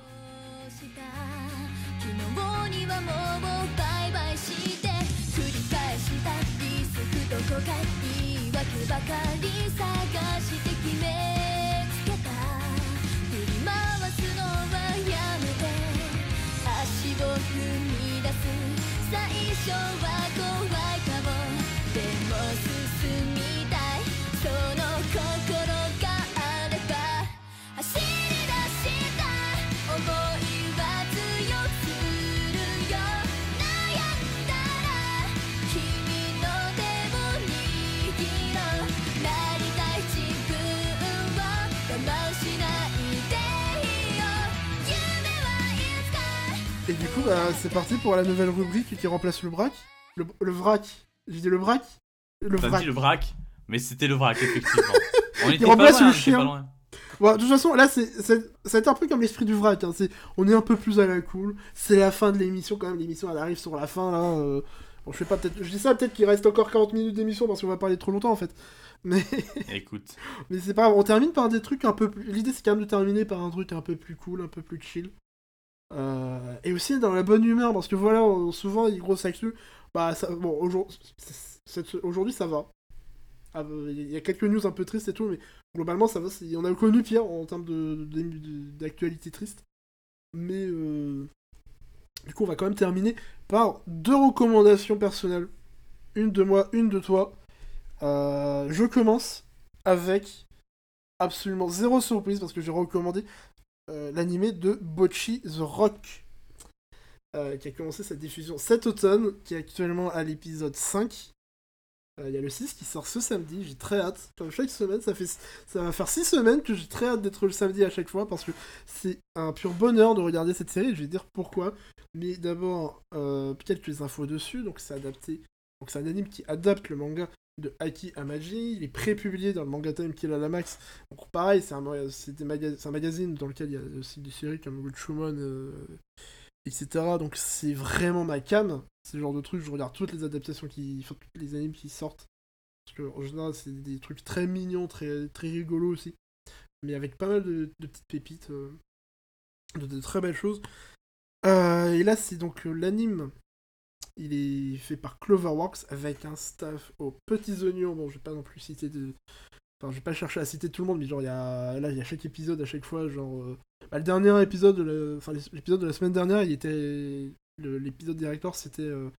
し Et du coup, bah, c'est parti pour la nouvelle rubrique qui remplace le braque. Le, le vrac. J'ai dit le braque Le T'as vrac. dit le vrac, mais c'était le vrac, effectivement. On était remplace pas loin, le on était chien. pas loin. Bon, de toute façon, là, c'est, c'est, ça va être un peu comme l'esprit du vrac. Hein. C'est, on est un peu plus à la cool. C'est la fin de l'émission, quand même. L'émission, elle arrive sur la fin, là. euh. Bon, je sais pas, peut-être. Je dis ça, peut-être qu'il reste encore 40 minutes d'émission parce qu'on va parler trop longtemps, en fait. Mais, Écoute, mais c'est pas grave. On termine par des trucs un peu plus. L'idée, c'est quand même de terminer par un truc un peu plus cool, un peu plus chill. Euh, et aussi dans la bonne humeur, parce que voilà, on- souvent, grosses actus. Bah, bon, aujourd'hui, ça va. Ah, bah, Il y a quelques news un peu tristes et tout, mais globalement, ça va. On a connu pire en termes de- de- de- d'actualité triste. Mais euh, du coup, on va quand même terminer par deux recommandations personnelles. Une de moi, une de toi. Euh, je commence avec absolument zéro surprise parce que j'ai recommandé l'animé de Bocchi the Rock. euh, qui a commencé sa diffusion cet automne, qui est actuellement à l'épisode 5. Euh, Il y a le 6 qui sort ce samedi, j'ai très hâte. Comme chaque semaine, ça, fait, ça va faire 6 semaines que j'ai très hâte d'être le samedi à chaque fois parce que c'est un pur bonheur de regarder cette série. Je vais dire pourquoi. Mais d'abord, euh, quelques infos dessus. Donc, c'est adapté. Donc, c'est un anime qui adapte le manga de Aki Amaji. Il est pré-publié dans le Manga Time Kill la Max. Donc, pareil, c'est un, magazine dans lequel il y a aussi des séries comme Gulchumon, euh, etc. Donc, c'est vraiment ma cam. C'est le genre de truc, je regarde toutes les adaptations qui. Tous les animes qui sortent. Parce que, en général, c'est des trucs très mignons, très, très rigolos aussi. Mais avec pas mal de, petites pépites. euh, de, très belles choses. Euh, et là, c'est donc l'anime. Il est fait par Cloverworks avec un staff aux petits oignons. Bon, je vais pas non plus citer de. Enfin, je vais pas chercher à citer tout le monde, mais genre, il y a. Là, il y a chaque épisode à chaque fois, genre. euh, bah, le dernier épisode, de enfin, l'épisode de la semaine dernière, il était. L'épisode director, c'était. euh,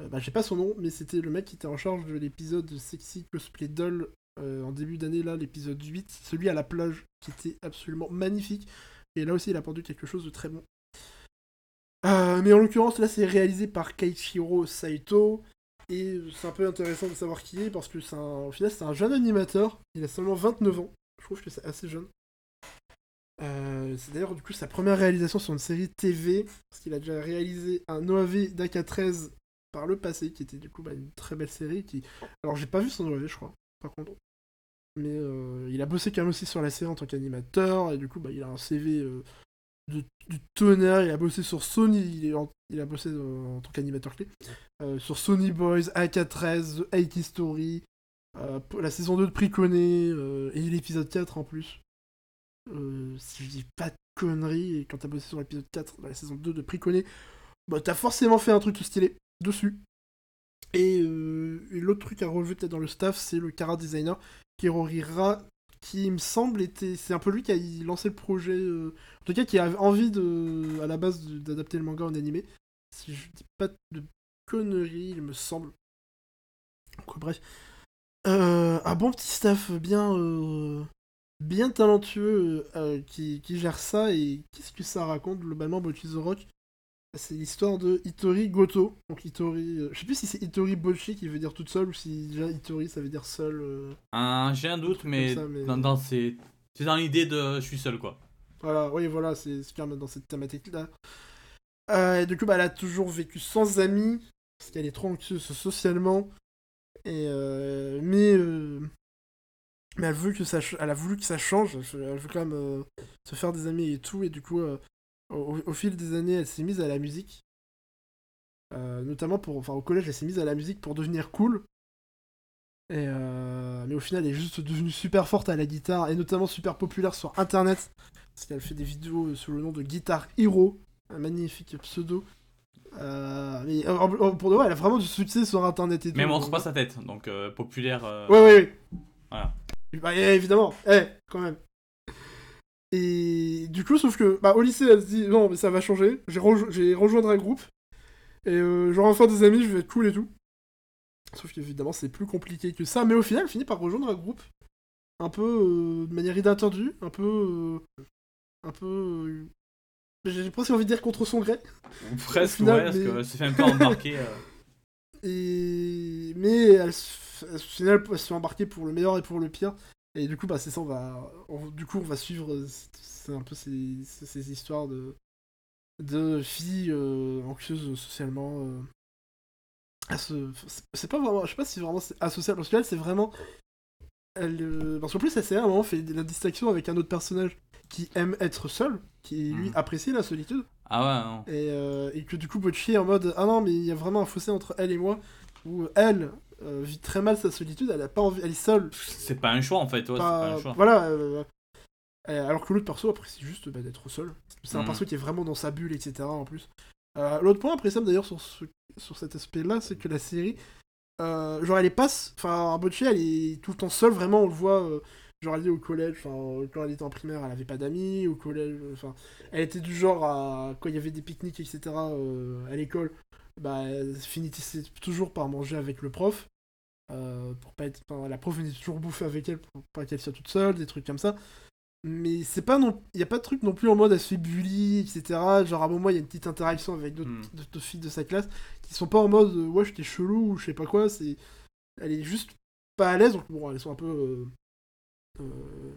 euh, bah, j'ai pas son nom, mais c'était le mec qui était en charge de l'épisode de Sexy Cosplay Doll en début d'année, là, l'épisode 8, celui à la plage, qui était absolument magnifique. Et là aussi, il a pendu quelque chose de très bon. Euh, mais en l'occurrence, là, c'est réalisé par Keiichiro Saito. Et c'est un peu intéressant de savoir qui est, parce que c'est un, au final, c'est un jeune animateur. Il a seulement 29 ans. Je trouve que c'est assez jeune. Euh, c'est d'ailleurs du coup sa première réalisation sur une série TV, parce qu'il a déjà réalisé un OAV d'AK13 par le passé, qui était du coup bah, une très belle série. Qui... Alors j'ai pas vu son OAV, je crois, par contre. Mais euh, il a bossé quand même aussi sur la série en tant qu'animateur, et du coup bah, il a un CV du tonnerre. Il a bossé sur Sony, il, a bossé en tant qu'animateur clé, euh, sur Sony Boys, AK13, The Story, la saison 2 de Priconé, euh, et l'épisode 4 en plus. Euh, si je dis pas de conneries, et quand t'as bossé sur l'épisode 4 dans la saison 2 de Priconé, bah t'as forcément fait un truc stylé dessus. Et, l'autre truc à relever peut-être dans le staff, c'est le Kara designer Kirorira, qui me semble était. C'est un peu lui qui a lancé le projet, euh, en tout cas qui avait envie de, à la base d'adapter le manga en animé. Si je dis pas de conneries, il me semble. Donc, bref. Euh, un bon petit staff bien. euh, bien talentueux qui, qui gère ça et qu'est-ce que ça raconte globalement Bocchi the Rock? C'est l'histoire de Hitori Goto. Donc Hitori euh, je sais plus si c'est Hitori Bocchi qui veut dire toute seule ou si déjà Hitori ça veut dire seul euh, j'ai un doute, mais, ça, mais- dans, dans ces- c'est dans l'idée de je suis seul, quoi. voilà oui voilà c'est quand même dans cette thématique là et du coup bah, elle a toujours vécu sans amis parce qu'elle est trop anxieuse socialement. Et euh, mais euh, mais elle veut que ça elle a voulu que ça change. Elle veut, quand même euh, se faire des amis et tout. Et du coup euh, au, au fil des années, elle s'est mise à la musique. Euh, notamment pour. Enfin, au collège, elle s'est mise à la musique pour devenir cool. Et euh, mais au final, elle est juste devenue super forte à la guitare et notamment super populaire sur internet. Parce qu'elle fait des vidéos sous le nom de Guitar Hero, un magnifique pseudo. Euh, mais pour de vrai, elle a vraiment du succès sur internet et tout. Mais elle montre pas sa tête, donc populaire. Ouais, ouais, ouais. Voilà. Bah, évidemment, eh, quand même. Et du coup, sauf que, bah, au lycée, elle se dit, non, mais ça va changer. J'ai rejo- rejoindre un groupe. Et euh, j'aurai enfin des amis, je vais être cool et tout. Sauf qu'évidemment, c'est plus compliqué que ça. Mais au final, elle finit par rejoindre un groupe. Un peu euh, de manière inattendue. Un peu. euh, un peu. euh, j'ai presque envie de dire contre son gré. ou presque, final, ouais, parce mais- qu'elle s'est fait un peu embarquer. Et... Mais elle- au final, elle se fait embarquer pour le meilleur et pour le pire. Et du coup, bah, c'est ça, on va... on- du coup, on va suivre euh, c'est- un peu ces, ces- histoires de, de filles euh, anxieuses socialement. euh, c'est- pas vraiment... Je sais pas si vraiment c'est asocial. Parce qu'elle, c'est vraiment... Elle, euh, Parce qu'en plus, elle, à un moment, fait la distinction avec un autre personnage qui aime être seul, qui, lui, Mhm. apprécie la solitude. Ah ouais, non. Et, euh, et que du coup Bocci est en mode ah non mais il y a vraiment un fossé entre elle et moi où elle euh, vit très mal sa solitude elle a pas envie elle est seule C'est pas un choix en fait, ouais, c'est pas- pas un choix. voilà euh, euh, alors que l'autre perso apprécie juste bah, d'être seul c'est un Mhm. perso qui est vraiment dans sa bulle etc en plus Euh, l'autre point appréciable d'ailleurs sur, ce- sur cet aspect là c'est que la série genre elle est pas s- enfin Bocci elle est tout le temps seule vraiment on le voit genre elle est au collège enfin quand elle était en primaire elle avait pas d'amis au collège enfin elle était du genre à quand il y avait des pique-niques etc à l'école bah elle finissait toujours par manger avec le prof euh, pour pas être enfin, la prof venait toujours bouffer avec elle pour pas qu'elle soit toute seule des trucs comme ça mais c'est pas non il y a pas de truc non plus en mode elle se fait bully etc genre à un moment il y a une petite interaction avec d'autres Hmm. filles de sa classe qui sont pas en mode euh, ouais j'étais chelou ou je sais pas quoi c'est elle est juste pas à l'aise donc bon elles sont un peu euh, euh,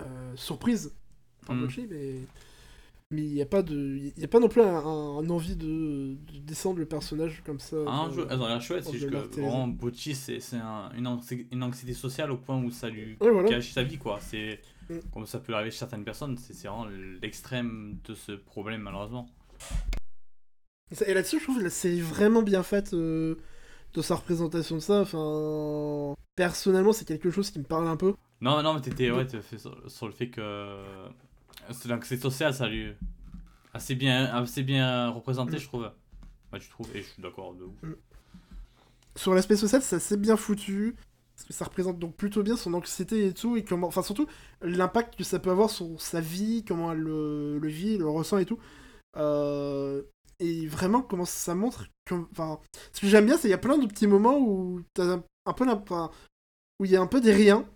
euh, surprises par. Mochi, mais mais il y a pas de il a pas non plus un, un- un envie de, de descendre le personnage comme ça Ah, euh, je- elles ont l'air chouettes, on c'est juste que vraiment Bocci c'est c'est un- une, anxi- une anxiété sociale au point où ça lui Ouais, voilà. gâche sa vie quoi. C'est Mm. comme ça peut arriver chez certaines personnes, c'est c'est vraiment l'extrême de ce problème malheureusement. Et là-dessus, je trouve que la série est vraiment bien faite euh, dans sa représentation de ça. Enfin, personnellement, c'est quelque chose qui me parle un peu. Non, non, mais t'étais ouais, fait sur, sur le fait que c'est l'anxiété sociale, ça lui assez bien, assez bien représenté, je trouve. Ouais, tu trouves Et je suis d'accord de ouf. Sur l'aspect social, c'est assez bien foutu. Parce que ça représente donc plutôt bien son anxiété et tout. Et comment. Enfin, surtout, l'impact que ça peut avoir sur sa vie, comment elle le, le vit, le ressent et tout. Euh, et vraiment, comment ça montre. Enfin, ce que j'aime bien, c'est qu'il y a plein de petits moments où t'as un, peu enfin, où il y a un peu des riens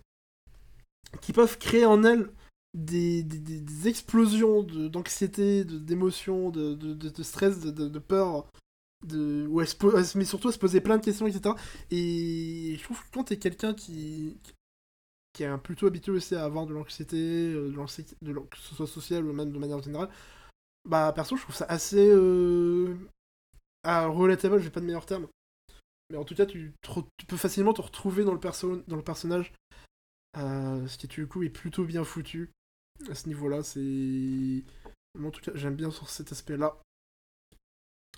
qui peuvent créer en elle des, des, des- explosions d'anxiété, de- d'émotions, de, de, de- stress, de, peur, de, où elle se elle met surtout à se poser plein de questions, etc. Et je trouve que quand t'es quelqu'un qui, qui est plutôt habitué aussi à avoir de l'anxiété, euh, que ce soit sociale ou même de manière générale, bah perso je trouve ça assez euh, ah, relatable, j'ai pas de meilleur terme. Mais en tout cas, tu peux facilement te retrouver dans le, perso dans le personnage. Euh, ce qui du coup est plutôt bien foutu à ce niveau-là. C'est. En tout cas, j'aime bien sur cet aspect-là.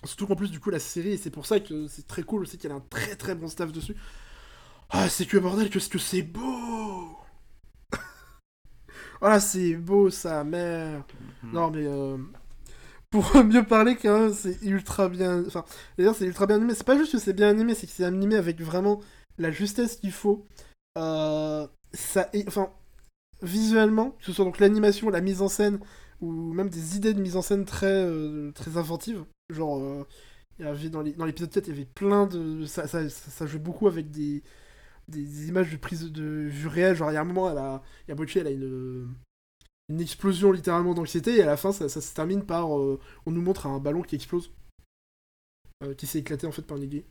Surtout qu'en plus, du coup, la série, et c'est pour ça que c'est très cool aussi qu'elle a un très très bon staff dessus. Ah, c'est que bordel, que ce que c'est beau! voilà, c'est beau, sa mère. Mhm. Non, mais euh, pour mieux parler, quand même, c'est ultra bien. Enfin, d'ailleurs, c'est ultra bien animé. C'est pas juste que c'est bien animé, c'est que c'est animé avec vraiment la justesse qu'il faut. Euh, ça, est- enfin, visuellement, que ce soit donc l'animation, la mise en scène, ou même des idées de mise en scène très, euh, très inventives. Genre, euh, dans l'épisode 4, il y avait plein de. Ça, ça, ça, jouait beaucoup avec des, images de prise de vue réelle. Genre, il y a un moment, elle a, elle a une explosion littéralement d'anxiété et à la fin ça, se termine par euh, on nous montre un ballon qui explose qui s'est éclaté en fait par une aiguille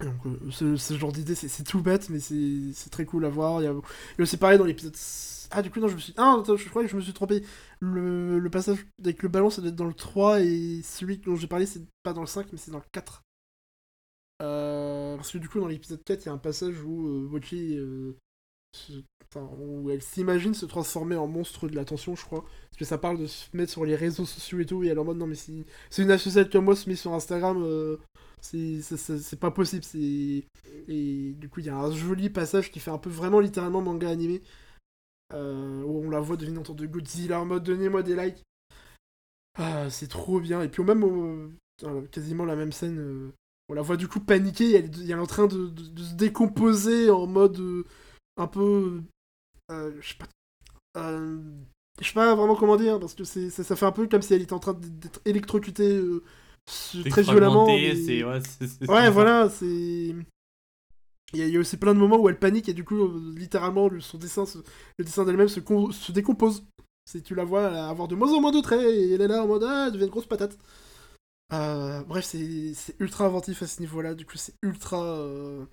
donc euh, ce, genre d'idée c'est tout bête mais c'est très cool à voir. Il y a, aussi pareil dans l'épisode ah du coup non je me suis ah attends, je crois que je me suis trompé. Le, passage avec le ballon ça doit être dans le 3 et celui dont j'ai parlé c'est pas dans le 5 mais c'est dans le 4 Euh, parce que du coup dans l'épisode 4 il y a un passage où euh, euh, se- enfin, où elle s'imagine se transformer en monstre de l'attention, je crois. Parce que ça parle de se mettre sur les réseaux sociaux et tout, et elle est en mode non, mais si, si une associate comme moi se met sur Instagram, c'est pas possible. Et du coup, il y a un joli passage qui fait un peu vraiment littéralement manga animé, euh, où on la voit devenir sorte de Godzilla en mode donnez-moi des likes. Ah, c'est trop bien. Et puis, au même, quasiment la même scène. euh, on la voit du coup paniquer, elle, elle est en train de, de- se décomposer en mode euh, un peu. je sais pas. je sais pas vraiment comment dire, parce que ça, fait un peu comme si elle était en train d'être électrocutée très violemment. mais- ouais, voilà, c'est. Il y, a, aussi plein de moments où elle panique et du coup, littéralement, le, son dessin, se- le dessin d'elle-même se, con- se décompose. C'est, tu la vois avoir de moins en moins de traits et elle est là en mode Ah, elle devient une grosse patate. Euh, bref, c'est, c'est ultra inventif à ce niveau-là, du coup, c'est ultra. euh,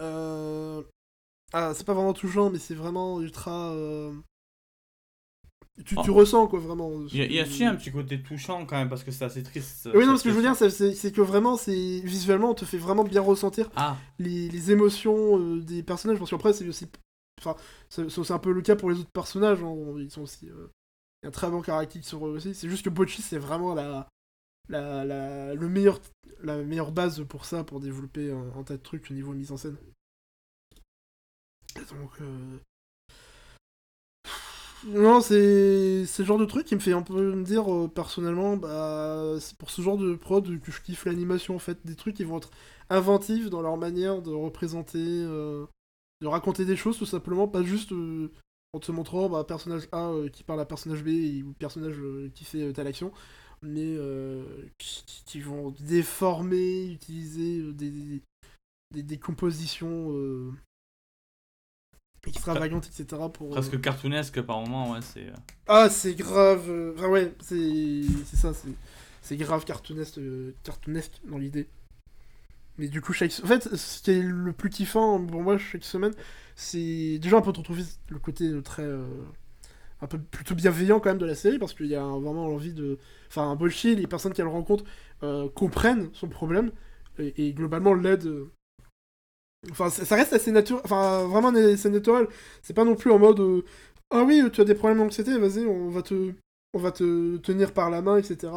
euh, Ah, c'est pas vraiment touchant, mais c'est vraiment ultra. Tu, tu Oh. ressens quoi, vraiment. Il y a, aussi un petit côté touchant quand même parce que c'est assez triste. Oui, non, ce que je veux dire, c'est, que vraiment, c'est visuellement, on te fait vraiment bien ressentir Ah, les, les émotions euh, des personnages, parce qu'après, c'est aussi. Enfin, c'est un peu le cas pour les autres personnages, hein, ils sont aussi. euh, Il y a un très bon caractère sur eux aussi. C'est juste que Bocchi, c'est vraiment la, la, la, le meilleur, la meilleure base pour ça, pour développer un, un tas de trucs au niveau mise en scène. Donc. euh, Non, c'est le genre de truc qui me fait un peu me dire euh, personnellement, bah, c'est pour ce genre de prod que je kiffe l'animation en fait. Des trucs qui vont être inventifs dans leur manière de représenter, euh, de raconter des choses tout simplement, pas juste euh, en te montrant bah, personnage A qui parle à personnage B et- ou personnage qui fait telle action, mais qui, qui- vont déformer, utiliser des, des compositions euh, extravagantes, etc. pour... euh, presque cartoonesque par moment, ouais, c'est. euh, ah, c'est grave. euh, Enfin, ouais, c'est c'est ça, c'est c'est grave cartoonesque, euh, cartoonesque dans l'idée. Mais du coup, chaque. En fait, ce qui est le plus kiffant pour moi chaque semaine, c'est déjà un peu de retrouver le côté euh, très. euh, un peu plutôt bienveillant quand même de la série, parce qu'il y a vraiment l'envie de. Enfin, un bullshit, les personnes qu'elle rencontre euh, comprennent son problème, et, et globalement l'aident. Enfin, ça reste assez naturel. Enfin, vraiment assez naturel. C'est pas non plus en mode. euh, ah oui, tu as des problèmes d'anxiété, vas-y, on va te, on va te tenir par la main, etc.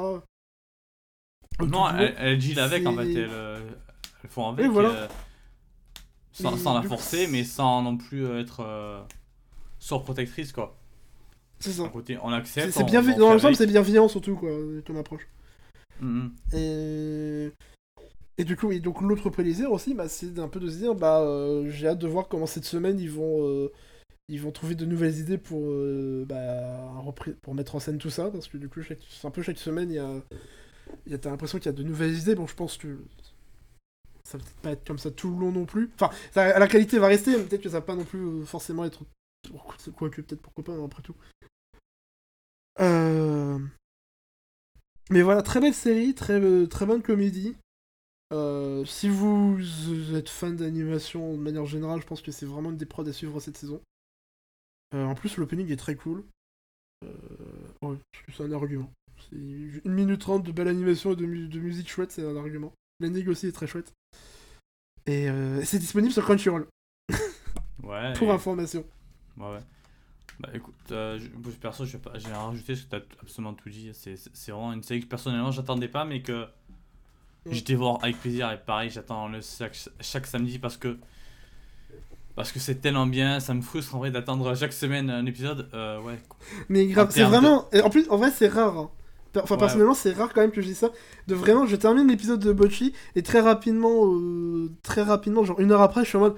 Non, elle, elle deal avec en fait, c'est- elle, euh, elles font avec. Oui, voilà. euh, sans, Mais sans la coup, forcer, mais sans non plus être euh, surprotectrice quoi. C'est ça. côté, on C'est accepte. c'est fait Dans l'ensemble, c'est bienveillant surtout, quoi, ton approche. Mhm. Et, et du coup, et donc l'autre plaisir aussi, bah, c'est un peu de se dire, bah, euh, j'ai hâte de voir comment cette semaine ils vont, euh, ils vont trouver de nouvelles idées pour, euh, bah, pour mettre en scène tout ça, parce que du coup, chaque, un peu chaque semaine, il y a, y a t'as l'impression qu'il y a de nouvelles idées. Bon, je pense que ça va peut-être pas être comme ça tout le long non plus. Enfin, la qualité va rester, mais peut-être que ça va pas non plus forcément être, quoique peut-être pourquoi pas hein, après tout. Mais voilà, très belle série, très, très bonne comédie. Euh, si vous êtes fan d'animation de manière générale, je pense que c'est vraiment une des prods à suivre cette saison. Euh, en plus, l'opening est très cool. Euh, ouais, c'est un argument. C'est une minute trente de belle animation et de, mu- de musique chouette, c'est un argument. L'ending aussi est très chouette. Et c'est disponible sur Crunchyroll, Ouais. pour et- information. Ouais, ouais. Bah écoute, euh, je- perso, j'ai rien rajouté parce que t'as absolument tout dit. C'est vraiment une série que personnellement j'attendais pas, mais que Mm. j'étais voir avec plaisir. Et pareil, j'attends le chaque, chaque samedi parce que parce que c'est tellement bien. Ça me frustre en vrai d'attendre chaque semaine un épisode. Euh, ouais. Mais grave, c'est de- vraiment. En plus, en vrai, c'est rare. hein. Enfin, Ouais. personnellement, c'est rare quand même que je dise ça. De vraiment, je termine l'épisode de Bocchi et très rapidement, euh, très rapidement, genre une heure après, je suis en mode.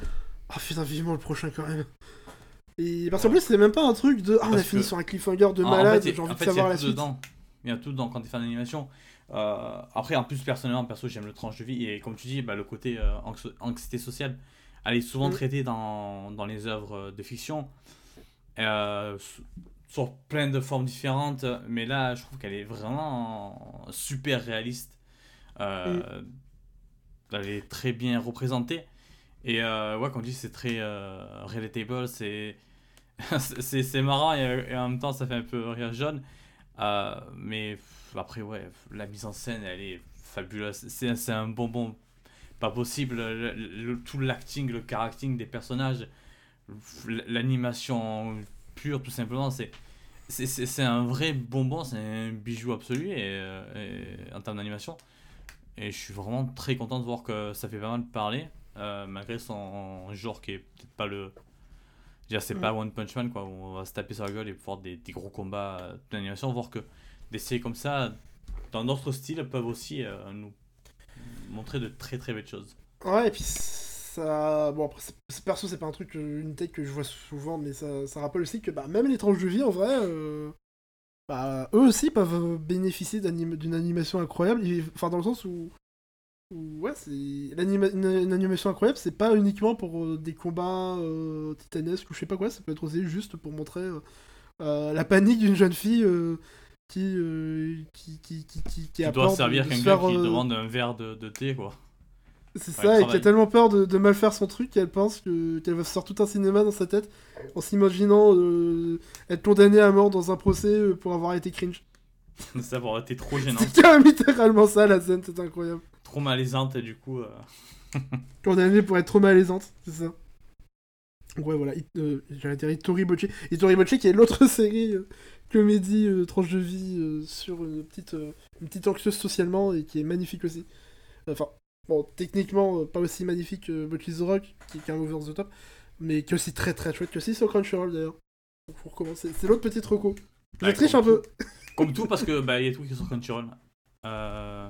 Ah putain, vivement le prochain quand même. Et parce qu'en Ouais. plus, c'est même pas un truc de. Ah, on a fini que- sur un cliffhanger de en malade, j'ai envie en de fait, savoir il y a la tout suite. dedans. Il y a tout dedans quand t'es fan d'animation. Euh, après, en plus, personnellement, perso, j'aime le tranche de vie. Et comme tu dis, bah, le côté euh, anxi- anxiété sociale, elle est souvent Mm. traitée dans, dans les œuvres de fiction. Euh, sur plein de formes différentes. Mais là, je trouve qu'elle est vraiment super réaliste. Euh, Elle est très bien représentée. Et euh, ouais, comme tu dis, c'est très euh, relatable. C'est c'est c'est marrant et, et en même temps, ça fait un peu rire jaune. Euh, mais après, ouais, la mise en scène, elle est fabuleuse. C'est c'est un bonbon pas possible. Le- le- tout l'acting, le caractering des personnages, l'animation pure, tout simplement, c'est. C'est- un vrai bonbon, c'est un bijou absolu et, euh, et- en termes d'animation. Et je suis vraiment très content de voir que ça fait pas mal parler, euh, malgré son genre qui est peut-être pas le. C'est Mm. pas One Punch Man, quoi, où on va se taper sur la gueule et pouvoir des, des gros combats d'animation. Voir que des séries comme ça, dans d'autres styles, peuvent aussi euh, nous montrer de très très belles choses. Ouais, et puis ça. Bon, après, perso, c'est pas un truc, euh, une tech que je vois souvent, mais ça, rappelle aussi que bah, même les tranches de vie, en vrai, euh, bah, eux aussi peuvent bénéficier d'une animation incroyable. Enfin, dans le sens où. ouais, c'est. Une, animation incroyable, c'est pas uniquement pour des combats titanesques ou je sais pas quoi, ça peut être aussi juste pour montrer la panique d'une jeune fille. Euh, qui, euh, qui, qui, qui, qui, a doit peur servir de quelqu'un faire, qui euh, demande un verre de, de thé, quoi. c'est ça, et qui a tellement peur de, de mal faire son truc qu'elle pense que- qu'elle va se faire tout un cinéma dans sa tête en s'imaginant euh, être condamnée à mort dans un procès euh, pour avoir été cringe. ça aurait été trop gênant, C'est quand même littéralement ça la scène, c'est incroyable. trop malaisante, et du coup. Condamnée pour être trop malaisante, c'est ça. Ouais, voilà, j'allais dire Ittori Boche. Ittori Boche qui est l'autre série comédie euh, tranche de vie euh, sur une petite, euh, une petite anxieuse socialement et qui est magnifique aussi. Enfin, bon, techniquement, euh, pas aussi magnifique que Bocchi the Rock, qui, est un over the top, mais qui est aussi très très chouette, qui est aussi sur Crunchyroll d'ailleurs. Donc pour recommencer, c'est l'autre petite reco. Je Ouais, triche un peu. Comme tout, parce que bah, il y a tout qui est sur Crunchyroll. Euh...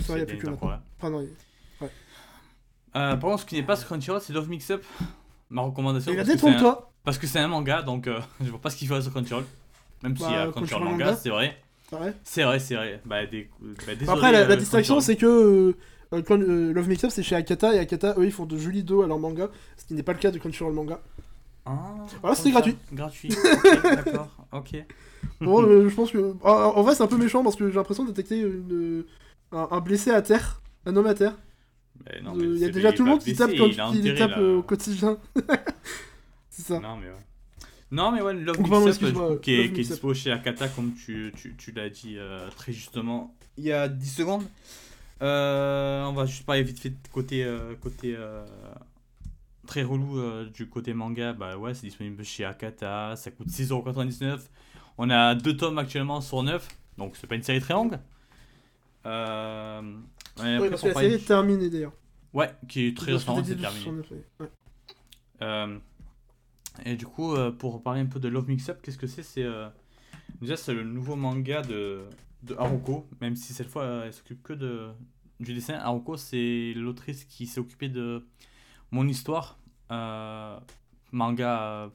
Ça, il y a c'est plus que maintenant. Enfin, non, il- Euh, par contre, ce qui n'est pas sur Crunchyroll, c'est Love Mix Up. Ma recommandation. il a parce que c'est un- détrompe-toi. Parce que c'est un manga, donc je vois pas ce qu'il faut sur Crunchyroll. Même s'il y a Bah, Crunchyroll manga, manga. c'est vrai. C'est vrai. C'est vrai. Bah, des... bah, désolé, Après, la, la euh, distinction, c'est que euh, euh, quand, euh, Love Mix Up, c'est chez Akata, et Akata, eux, ils font de jolis dos à leur manga, ce qui n'est pas le cas de Crunchyroll manga. Ah, Voilà, c'était gratuit. Gratuit. D'accord, ok. Bon, euh, je pense que. En, en vrai, c'est un peu méchant parce que j'ai l'impression de détecter une, un, un blessé à terre, un homme à terre. Mais non, Euh, mais Il y a déjà tout le monde qui tape quand il tape là. au quotidien. c'est ça. Non, mais ouais. Non, mais ouais, Love Mix pardon, Up, qui est, qui dispo chez Akata, comme tu, tu, tu l'as dit euh, très justement il y a 10 secondes. Euh, on va juste parler vite fait de côté, euh, côté euh, très relou euh, du côté manga. Bah ouais, c'est disponible chez Akata, ça coûte 6,99€. On a deux tomes actuellement sur 9, donc c'est pas une série très longue. Euh, ouais, Oui, après, parce pour que la série est terminée d'ailleurs. Ouais, qui est très dit c'est terminé. 269, ouais. Et du coup, euh, pour parler un peu de Love Mix Up, qu'est-ce que c'est C'est euh, déjà c'est le nouveau manga de, de Haruko, même si cette fois euh, elle s'occupe que de du dessin. Haruko, c'est l'autrice qui s'est occupée de mon histoire, euh, manga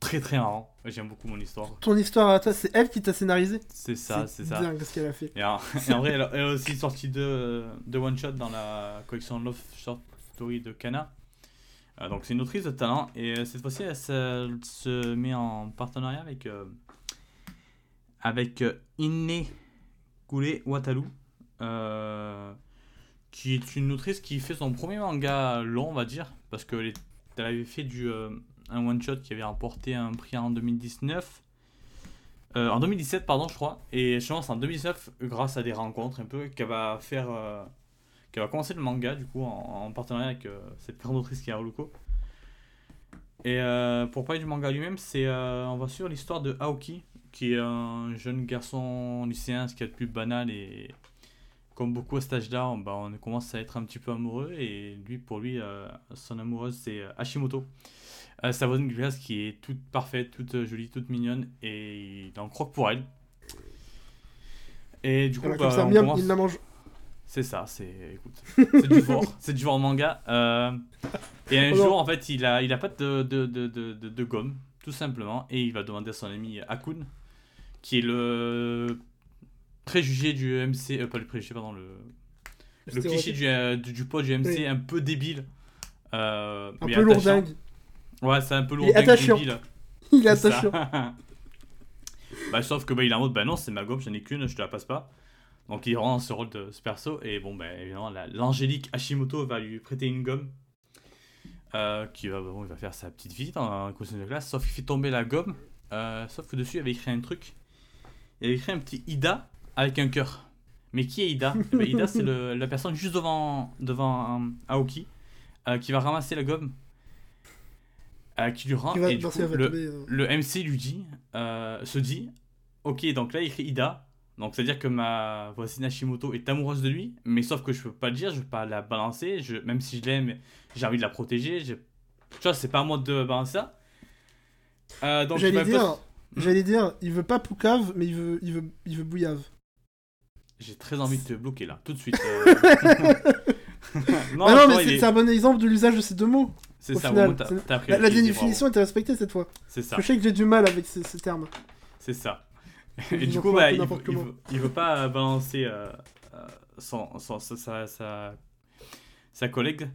très très marrant. J'aime beaucoup mon histoire. Ton histoire à toi, c'est elle qui t'a scénarisé? C'est ça, c'est ça. dingue ce qu'elle a fait. Et en, et en vrai, elle a, elle a aussi sorti deux, deux one-shots dans la collection Love Short Story de Kana. Euh, donc c'est une autrice de talent. Et euh, cette fois-ci, elle se, met en partenariat avec, euh, avec Inne Wataru. euh, qui est une autrice qui fait son premier manga long, on va dire. Parce qu'elle elle avait fait du, un one-shot qui avait remporté un prix en 2019. Euh, en 2017, pardon, je crois. Et je pense en 2019, grâce à des rencontres un peu, qu'elle va faire. Qu'elle va commencer le manga, du coup, en, en partenariat avec euh, cette grande autrice qui est Haruko. Et euh, pour parler du manga lui-même, c'est euh, on va suivre l'histoire de Aoki, qui est un jeune garçon lycéen, ce qui est le plus banal. Et comme beaucoup à cet âge-là, on, bah, on commence à être un petit peu amoureux. Et lui, pour lui, euh, son amoureuse, c'est Hashimoto. Euh, sa voisine de classe qui est toute parfaite, toute jolie, toute mignonne, et il en croque pour elle. Et du coup, bah, comme ça, on commence- il la mange. C'est ça, c'est écoute, c'est du fort, c'est du fort manga. Euh, et un Oh jour, en fait, il a, il a pas de, de, de, de, gomme, tout simplement, et il va demander à son ami Akun, qui est le préjugé du MC, euh, pas le préjugé, pardon, le, le cliché du, euh, du, du pote du MC, Oui. un peu débile. euh, Un mais peu lourdingue. Ouais, c'est un peu Il est lourdingue, attachant. débile. Il est attachant. bah, sauf que bah, il est en mode, bah non, c'est ma gomme, j'en ai qu'une, je te la passe pas. Donc il rend ce rôle de ce perso, et bon, bah évidemment, la- l'angélique Hashimoto va lui prêter une gomme. euh, qui va, bon, il va faire sa petite visite en costume de classe, sauf qu'il fait tomber la gomme. euh, sauf que dessus, il avait écrit un truc. Il avait écrit un petit Ida avec un cœur. Mais qui est Ida? Eh ben, Ida, c'est la personne juste devant, devant euh, Aoki euh, qui va ramasser la gomme. qui lui rend. Qui va et du coup, le, le MC lui dit, se dit, ok, donc là il écrit Ida, donc c'est à dire que ma voisine Hashimoto est amoureuse de lui, mais sauf que je peux pas le dire, je peux pas la balancer, je, même si je l'aime, j'ai envie de la protéger, j'ai- tu vois, c'est pas à moi de balancer ça. Euh, donc J'allais dire, j'allais dire, il veut pas Poucave, mais il veut, il veut, il veut Bouillave. J'ai très envie de te bloquer là, tout de suite. euh. non, ah non, mais c'est est- c'est un bon exemple de l'usage de ces deux mots. c'est ça, final, t'as appris La, la définition était respectée cette fois. C'est ça. Je sais que j'ai du mal avec ces, ces termes. C'est ça. Et du coup, bah, il, veut, il, veut, il veut pas euh, balancer euh, euh, son, son- sa, sa, collègue.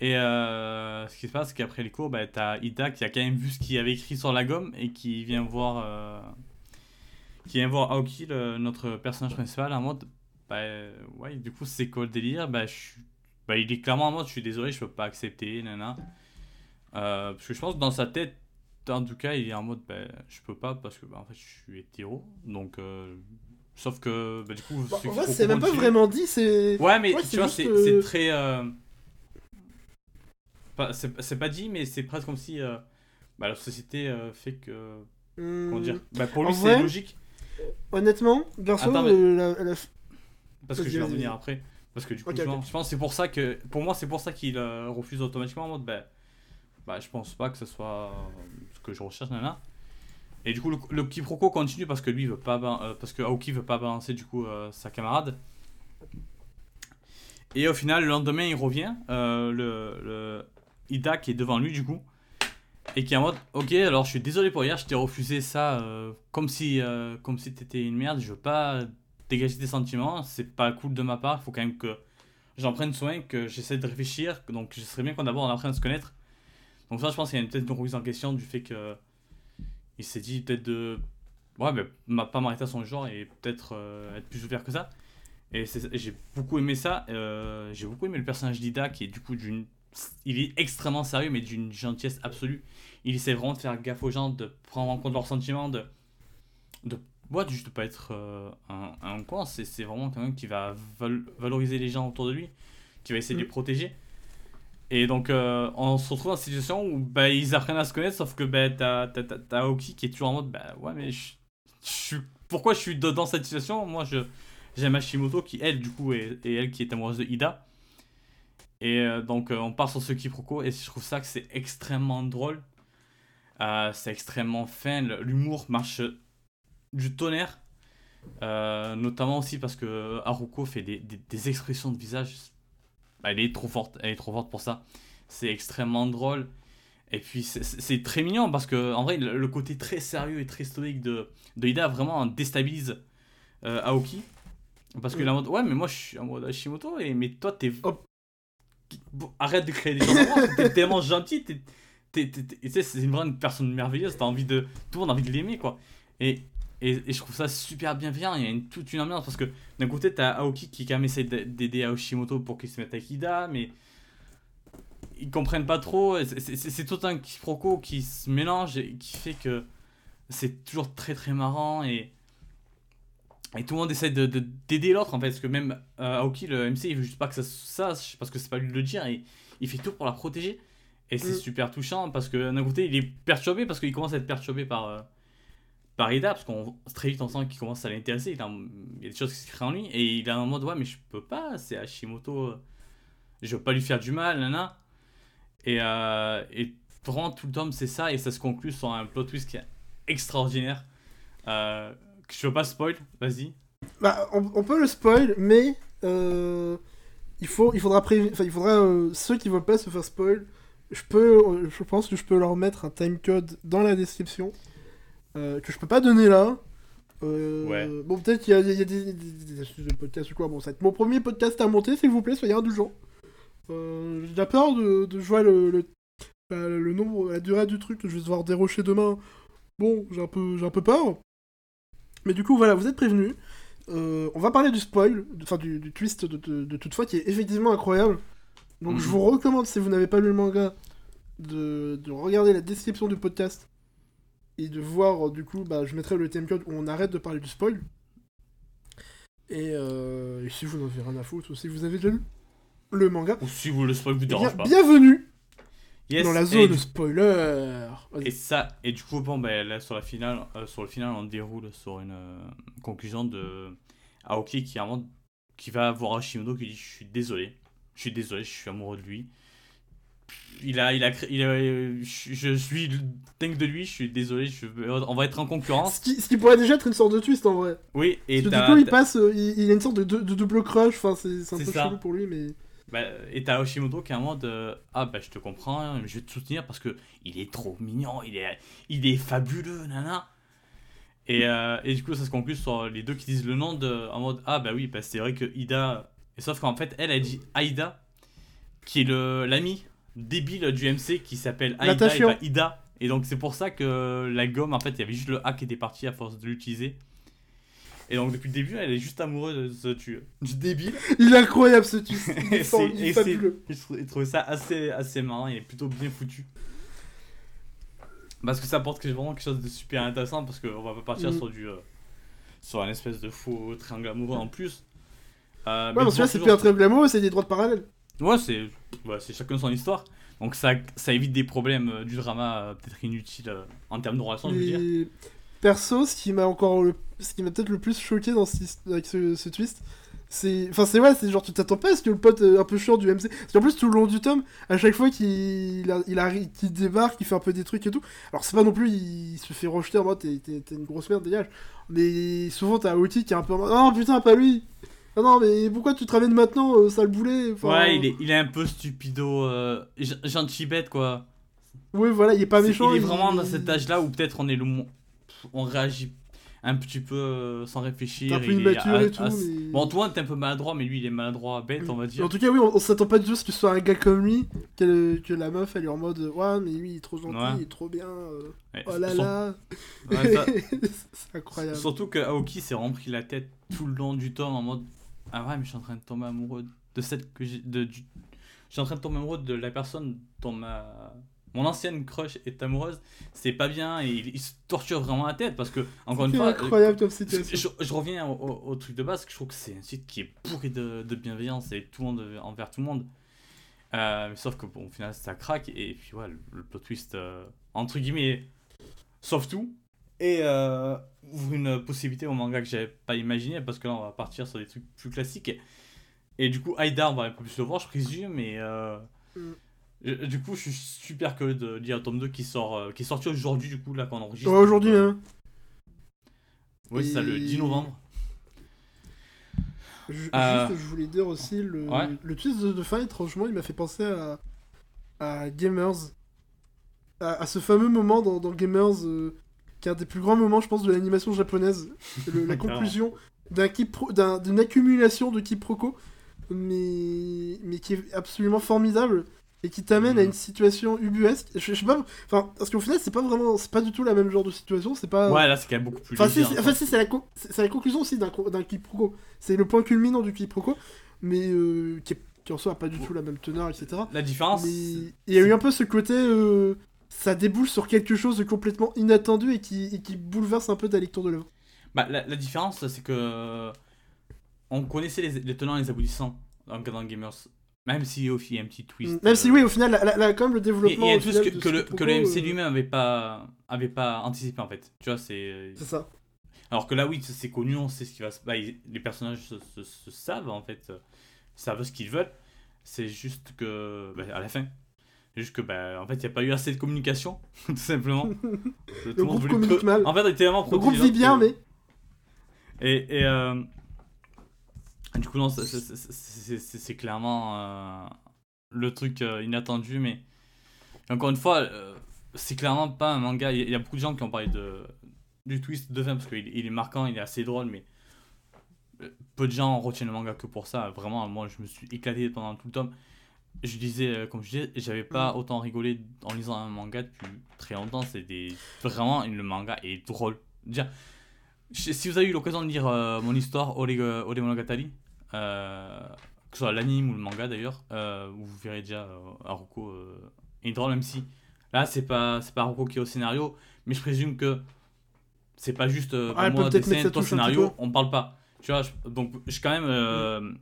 Et euh, ce qui se passe, c'est qu'après les cours, bah, t'as Ida qui a quand même vu ce qu'il avait écrit sur la gomme et qui vient voir, euh, qui vient voir Aoki, le- notre personnage principal, en mode bah, ouais, du coup, c'est quoi le délire? Bah, je bah, Il est clairement en mode je suis désolé, je peux pas accepter, nana. Euh, parce que je pense que dans sa tête, en tout cas, il est en mode ben, je peux pas parce que bah, en fait, je suis hétéro. Donc, euh, sauf que bah, du coup, Bon, ceux en qui vrai, font c'est même pas vraiment dit, c'est. Ouais, mais Ouais, tu vois, c'est très. euh, C'est pas dit, mais c'est presque comme si euh, bah, la société fait que. Comment Hmm, dire bah, Pour lui, c'est logique. Honnêtement, garçon, Attends, mais- la- la- Parce que je vais revenir après. Parce que du coup, je pense- je pense que c'est pour ça que. Pour moi, c'est pour ça qu'il refuse automatiquement en mode ben. Bah, je pense pas que ce soit que je recherche, nana. Et du coup, le, le quiproquo continue parce que lui veut pas. euh, parce que Aoki veut pas balancer du coup euh, sa camarade. Et au final, le lendemain, il revient. euh, le, le Ida qui est devant lui du coup. Et qui est en mode Ok, alors je suis désolé pour hier, je t'ai refusé ça euh, comme si, euh, comme si t'étais une merde. Je veux pas dégager des sentiments, c'est pas cool de ma part. Faut quand même que j'en prenne soin, que j'essaie de réfléchir. Donc, je serais bien qu'on d'abord on apprenne à se connaître. Donc, ça, je pense qu'il y a peut-être une remise en question du fait que il s'est dit peut-être de. Ouais, mais m'a pas m'arrêter à son genre et peut-être euh, être plus ouvert que ça. Et, j'ai beaucoup aimé ça. euh, j'ai beaucoup aimé le personnage d'Ida qui est du coup d'une. Il est extrêmement sérieux, mais d'une gentillesse absolue. Il essaie vraiment de faire gaffe aux gens, de prendre en compte leurs sentiments, de. de ouais, juste de pas être euh, un, un con. C'est vraiment quelqu'un qui va val- valoriser les gens autour de lui, qui va essayer de les Mm. protéger. Et donc, euh, on se retrouve dans une situation où bah, ils apprennent à se connaître, sauf que bah, t'as Aoki qui est toujours en mode bah ouais, mais je. Pourquoi je suis dans cette situation? Moi, je j'aime Hashimoto qui, elle, du coup, est, elle qui est amoureuse de Ida. Et euh, donc, euh, on part sur ce quiproquo, et je trouve ça que c'est extrêmement drôle. C'est extrêmement fin, l'humour marche du tonnerre. Notamment aussi parce que Haruko fait des, des- des expressions de visage. Bah, elle est trop forte, elle est trop forte pour ça. C'est extrêmement drôle. Et puis c'est- très mignon parce que en vrai le, côté très sérieux et très stoïque de, de Ida vraiment déstabilise euh, Aoki. Parce que Mm. en mode, ouais mais moi je suis en mode Hashimoto et mais toi t'es... Arrête de créer des gens t'es tellement gentil, t'es... c'est vraiment une personne merveilleuse, t'as envie de... Tout le monde a envie de l'aimer quoi. Et, et, et je trouve ça super bienveillant, il y a une, toute une ambiance parce que d'un côté t'as Aoki qui quand même essaie d'a- d'aider Hashimoto pour qu'il se mette avec Ida, mais ils comprennent pas trop, c'est- tout un quiproquo qui se mélange et qui fait que c'est toujours très très marrant et... Et tout le monde essaie de, de- d'aider l'autre en fait, parce que même euh, Aoki, le MC, il veut juste pas que ça se sache, parce que c'est pas lui de le dire, et il fait tout pour la protéger. Et c'est Mm. super touchant, parce que d'un côté, il est perturbé, parce qu'il commence à être perturbé par, euh, par parce qu'on très vite on sent qu'il commence à l'intéresser, il, il y a des choses qui se créent en lui, et il est en mode, ouais, mais je peux pas, c'est Hashimoto, je veux pas lui faire du mal, nana. Et, euh, et vraiment, tout le tome, c'est ça, et ça se conclut sur un plot twist qui est extraordinaire. Euh, je veux pas spoil, vas-y. Bah, on, peut le spoil, mais euh, il faut, il faudra enfin, il faudra euh, ceux qui veulent pas se faire spoil. Je peux, je pense que je peux leur mettre un timecode dans la description euh, que je peux pas donner là. Euh, Ouais. Bon, peut-être qu'il y a, il y a des, des- astuces de podcast ou quoi. Bon, ça va être mon premier podcast à monter, s'il vous plaît, soyez indulgents. Euh, J'ai peur de, de jouer le, le, bah, le nombre, la durée du truc que je vais devoir dérocher demain. Bon, j'ai un peu, j'ai un peu peur. Mais du coup, voilà, vous êtes prévenus. Euh, on va parler du spoil, enfin du, du twist de, de, de toutefois qui est effectivement incroyable. Donc Mhm. je vous recommande, si vous n'avez pas lu le manga, de, de regarder la description du podcast et de voir, euh, du coup, bah, je mettrai le timecode où on arrête de parler du spoil. Et, euh, et si vous n'en avez rien à foutre, ou si vous avez déjà lu le manga, Ou si vous le spoil vous eh bien, dérange pas. bienvenue Yes, Dans la zone, spoiler. Et ça, et du coup, bon, ben, là, sur, la finale, euh, sur le final, on déroule sur une euh, conclusion de Aoki qui, qui va voir Hashimoto qui dit Je suis désolé, je suis désolé, je suis amoureux de lui. Il a, il a, il a, je, je suis dingue de lui, je suis désolé, je, on va être en concurrence. Ce qui, ce qui pourrait déjà être une sorte de twist en vrai. Oui, et Parce que du coup, il passe, euh, il, il a une sorte de, de- de double crush, enfin, c'est un peu ça. chelou pour lui, mais. bah, et t'as Hashimoto qui est en mode euh, Ah, bah, je te comprends, je vais te soutenir parce que il est trop mignon, il est, il est fabuleux, nana. Et, euh, et du coup, ça se conclut sur les deux qui disent le nom de, en mode Ah, bah oui, bah, c'est vrai que Ida. Et sauf qu'en fait, elle a dit Aïda, qui est l'ami débile du MC qui s'appelle et pas Ida. Et donc, c'est pour ça que la gomme, en fait, il y avait juste le A qui était parti à force de l'utiliser. Et donc, depuis le début, elle est juste amoureuse de ce tu- du débile. Il est incroyable ce twist. Il est, Et fort- c'est- il est et c'est- fabuleux. J'ai trou- j'ai trouvé ça assez, assez marrant, il est plutôt bien foutu. Parce que ça apporte que- vraiment quelque chose de super intéressant, parce qu'on va pas partir Mm. sur du. euh, sur un espèce de faux triangle amoureux en plus. Euh, Ouais, mais parce que là, c'est plus un triangle amoureux, c'est des droites parallèles. Ouais, c'est chacun son histoire. Donc ça, ça évite des problèmes euh, du drama euh, peut-être inutiles euh, en termes de relation, je veux dire. Perso, ce qui m'a encore le... ce qui m'a peut-être le plus choqué dans ce... avec ce, twist, c'est enfin c'est ouais, c'est genre tu t'attends pas à ce que le pote un peu chiant du MC. Parce qu'en plus tout le long du tome, à chaque fois qu'il a- il qu'il débarque, il fait un peu des trucs et tout. Alors c'est pas non plus il se fait rejeter en mode t'es une grosse merde dégage. Mais souvent t'as Oti qui est un peu en mode oh putain pas lui. Ah non mais pourquoi tu te ramènes maintenant euh, sale boulet Enfin, Ouais, il est, il est un peu stupido, euh, gen- gentil bête quoi. Ouais voilà, il est pas méchant. il est vraiment dans cet âge-là où peut-être on est le on réagit un petit peu euh, sans réfléchir. Un peu il est à- et tout. à- mais- Bon, toi, t'es un peu maladroit, mais lui, il est maladroit bête, on va dire. En tout cas, oui, on, on s'attend pas du tout à ce que ce soit un gars comme lui, que, que la meuf elle est en mode Ouais, mais lui il est trop gentil, Ouais. il est trop bien, euh, Ouais, oh là là. ouais, ça- c'est incroyable. Surtout que Aoki s'est pris la tête tout le long du tome en mode Ah ouais, mais je suis en train de tomber amoureux de cette que j'ai. De, du- Je suis en train de tomber amoureux de la personne dont ma. Mon ancienne crush est amoureuse, c'est pas bien et il, il se torture vraiment la tête parce que, encore une C'est fois, incroyable comme Je, situation. je- je reviens au, au- au truc de base, que je trouve que c'est un site qui est bourré de, de bienveillance et tout le monde envers tout le monde. Euh, mais sauf que bon, au final ça craque et puis ouais, le, le plot twist euh, entre guillemets sauve tout et euh, ouvre une possibilité au manga que j'avais pas imaginé parce que là on va partir sur des trucs plus classiques et, et du coup Aïda on va un peu plus le voir je présume mais euh, Mm. je- du coup je suis super curieux de lire le tome 2 qui sort euh, qui est sorti aujourd'hui du coup là qu'on enregistre. Ouais, aujourd'hui, Euh, hein. Oui c'est ça le Et- 10 novembre. Euh, Juste, je voulais dire aussi, le, Ouais. le twist de, de fin, étrangement, il m'a fait penser à, à Gamers. À, à ce fameux moment dans, dans Gamers, euh, qui est un des plus grands moments, je pense, de l'animation japonaise. Le- la conclusion d'un d'une accumulation de quiproquos, mais, mais qui est absolument formidable et qui t'amène à Mhm. une situation ubuesque. Je, je sais pas, enfin, parce qu'au final, c'est pas vraiment, c'est pas du tout la même genre de situation, c'est pas. Ouais là c'est quand même beaucoup plus Enfin, si, enfin, si, c'est la, con- la conclusion aussi d'un quiproquo. C'est le point culminant du quiproquo, mais euh, qui, est- qui en soi a pas du tout la même teneur, etc. La différence, Mais il y a eu un peu ce côté, euh, ça déboule sur quelque chose de complètement inattendu et qui, et qui bouleverse un peu ta lecture de l'œuvre. bah, la, la différence, c'est que on connaissait les, les tenants et les aboutissants dans, dans Gamers, même si au final il y a un petit twist. Même si euh, oui, au final, la, la- la- quand même le développement. il y a twist final que, ce le, que le MC euh, lui-même avait pas, avait pas anticipé en fait. Tu vois, c'est. C'est ça. Alors que là, oui, c'est- connu, on sait ce qui va se. Bah, les personnages se, se- se savent en fait, euh, savent ce qu'ils veulent. C'est juste que. bah, à la fin. Juste que, bah, en fait, il n'y a pas eu assez de communication, tout simplement. Le monde groupe communique mal. En fait, on était vraiment Le groupe vit bien, mais. Et, et euh, du coup, non, c'est- clairement euh, le truc euh, inattendu, mais encore une fois, euh, c'est clairement pas un manga. Il y, a- il y a beaucoup de gens qui ont parlé de, du twist de fin parce qu'il il est marquant, il est assez drôle, mais peu de gens retiennent le manga que pour ça. Vraiment, moi, je me suis éclaté pendant tout le tome. Je disais, euh, comme je disais, j'avais pas autant rigolé en lisant un manga depuis très longtemps. C'est des... vraiment, le manga est drôle. Déjà, si vous avez eu l'occasion de lire euh, mon histoire, Ore, Ore Monogatari, euh, que ce soit l'anime ou le manga d'ailleurs, euh, vous verrez déjà euh, Haruko euh, est drôle, même si là c'est pas, c'est pas Haruko qui est au scénario, mais je présume que c'est pas juste euh, Ah, elle moi dessin, toi scénario, on parle pas. Tu vois, je- donc je quand même, euh,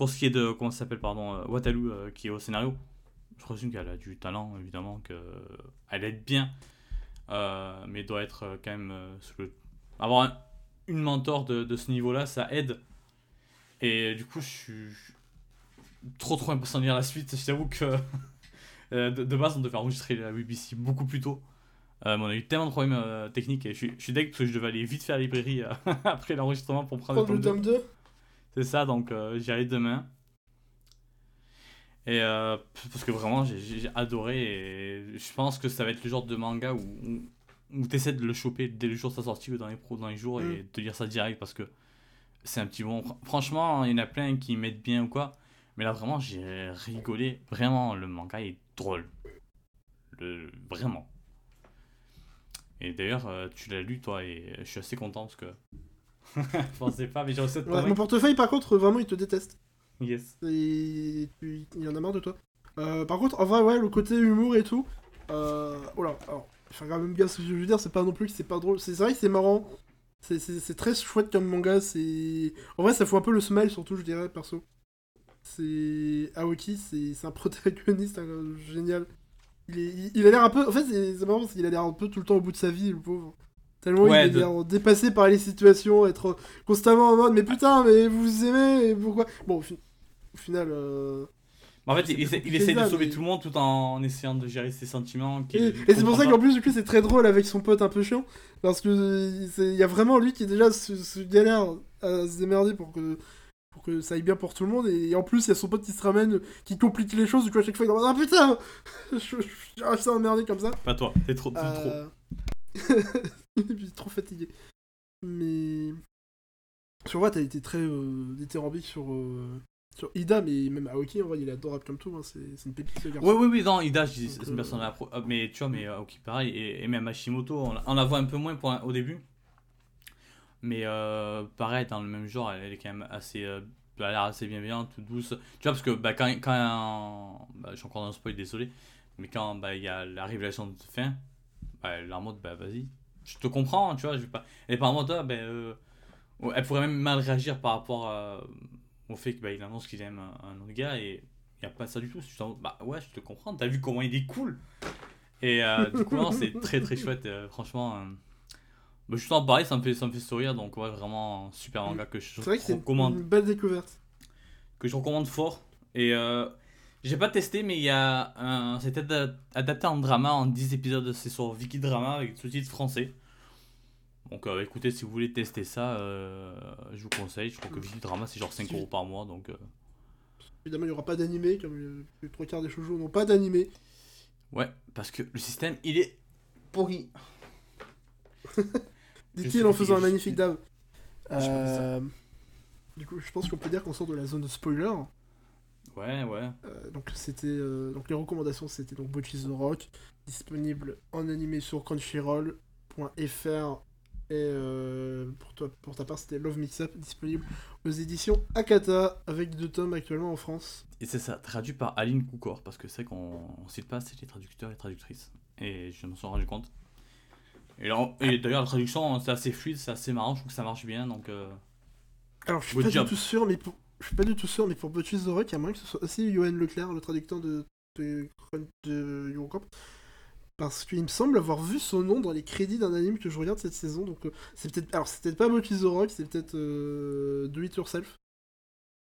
pour ce qui est de, comment ça s'appelle, pardon, euh, Wataru euh, qui est au scénario, je présume qu'elle a du talent, évidemment, qu'elle aide bien, euh, mais doit être euh, quand même. euh, sous le- Avoir un- une mentor de, de ce niveau-là, ça aide. Et du coup, je suis trop trop impatient de lire la suite. Je t'avoue que euh, de, de base, on devait enregistrer la BBC beaucoup plus tôt. Euh, mais on a eu tellement de problèmes euh, techniques et je suis, je suis deg parce que je devais aller vite faire la librairie euh, après l'enregistrement pour prendre le tome le 2. tome 2 C'est ça, donc euh, j'y allais demain. Et euh, parce que vraiment, j'ai- adoré et je pense que ça va être le genre de manga où, où, où tu essaies de le choper dès le jour de sa sortie ou dans les, pro, dans les jours Mm. et de lire ça direct parce que c'est un petit bon. Fr- Franchement, il y en a plein qui mettent bien ou quoi, mais là vraiment, j'ai rigolé. Vraiment, le manga est drôle. Le, vraiment. Et d'ailleurs, euh, tu l'as lu toi et je suis assez content parce que. je pensais pas, mais j'ai te Ouais, mon portefeuille, par contre, vraiment, il te déteste. Yes. Et tu- il en a marre de toi. Euh, par contre, en vrai, ouais, le côté humour et tout. Euh... Oh là, alors, enfin, quand même, gars, ce que je veux dire, c'est pas non plus que c'est pas drôle. C'est vrai que c'est marrant. C'est- très chouette comme manga. C'est En vrai, ça fout un peu le smile, surtout, je dirais, perso. C'est. Aoki, c'est un protagoniste hein, génial. Il, est... il- a l'air un peu. En fait, c'est marrant parce qu'il a l'air un peu tout le temps au bout de sa vie, le pauvre. Tellement Ouais, il est dépassé par les situations, être constamment en mode mais putain, mais vous vous aimez, et pourquoi? Bon, au, fi- au final. euh, En fait, il, essaie de sauver mais- tout le monde tout en essayant de gérer ses sentiments. Et, c'est pour ça qu'en plus, du coup, c'est très drôle avec son pote un peu chiant. Parce que euh, il y a vraiment lui qui déjà se, se galère à se démerder pour que, pour que ça aille bien pour tout le monde. Et en plus, il y a son pote qui se ramène, qui complique les choses. Du coup, à chaque fois, il est en mode, Ah putain Je à emmerder comme ça. Pas toi, t'es trop, t'es trop. Euh, est trop fatigué. Mais. Sur vrai, t'as été très euh, dithyrambique sur, euh, sur Ida, mais même Aoki, en vrai, il est adorable comme tout. hein, C'est une pépite, ce garçon. Oui, oui, oui, non, Ida, c'est une euh, personne à la euh, Mais tu vois, mais euh, ok, pareil, et, et même Hashimoto, on, la- on la voit un peu moins pour au début. Mais euh, pareil, dans le même genre, elle, elle est quand même assez. euh, elle a l'air assez bienveillante, toute douce. Tu vois, parce que bah, quand. quand bah, je suis encore dans le spoil, désolé. Mais quand bah, il y a la révélation de fin, bah, elle est en mode, bah vas-y, je te comprends, tu vois. Je vais pas... Pas en mode, ah, ben. euh, elle pourrait même mal réagir par rapport à- au fait qu'il il annonce qu'il aime un, autre gars et il n'y a pas ça du tout. Je bah ouais, je te comprends, t'as vu comment il est cool. Et euh, du coup, non, c'est très très chouette, euh, franchement. euh, bah, justement, pareil, ça me, fait, ça me fait sourire, donc ouais, vraiment un super manga que je C'est vrai que c'est recommande une belle découverte. que je recommande fort. Et euh, j'ai pas testé, mais il y a un. Ada- adapté en drama en 10 épisodes. C'est sur Viki Drama avec sous-titres français. Donc euh, écoutez, si vous voulez tester ça, euh, je vous conseille. Je crois que Viki Drama c'est genre 5 Si- euros par mois. Donc euh, Évidemment, il n'y aura pas d'animé, comme euh, les trois quarts des shoujo n'ont pas d'animé. ouais, parce que le système il est pourri. Dit-il en faisant un magnifique dab. Du coup, je pense qu'on peut dire qu'on sort de la zone de spoiler. Ouais, ouais. Euh, donc c'était euh, donc les recommandations c'était donc Bocchi the Rock disponible en animé sur crunchyroll.fr et euh, pour toi pour ta part c'était Love Mix Up disponible aux éditions Akata avec deux tomes actuellement en France. Et c'est ça, traduit par Aline Koukor, parce que c'est qu'on on cite pas assez les traducteurs et traductrices. Et je me suis rendu compte. Et, là- et d'ailleurs, la traduction, c'est assez fluide, c'est assez marrant, je trouve que ça marche bien, donc... euh, Alors je suis Good pas job. du tout sûr mais pour je suis pas du tout sûr mais pour the Rock il y a moyen que ce soit aussi Johan Leclerc le traducteur de de, de Eurocamp. Parce qu'il me semble avoir vu son nom dans les crédits d'un anime que je regarde cette saison. Donc euh, c'est peut-être. Alors c'est peut-être pas Bocchi the Rock, c'est peut-être euh, Do It Yourself.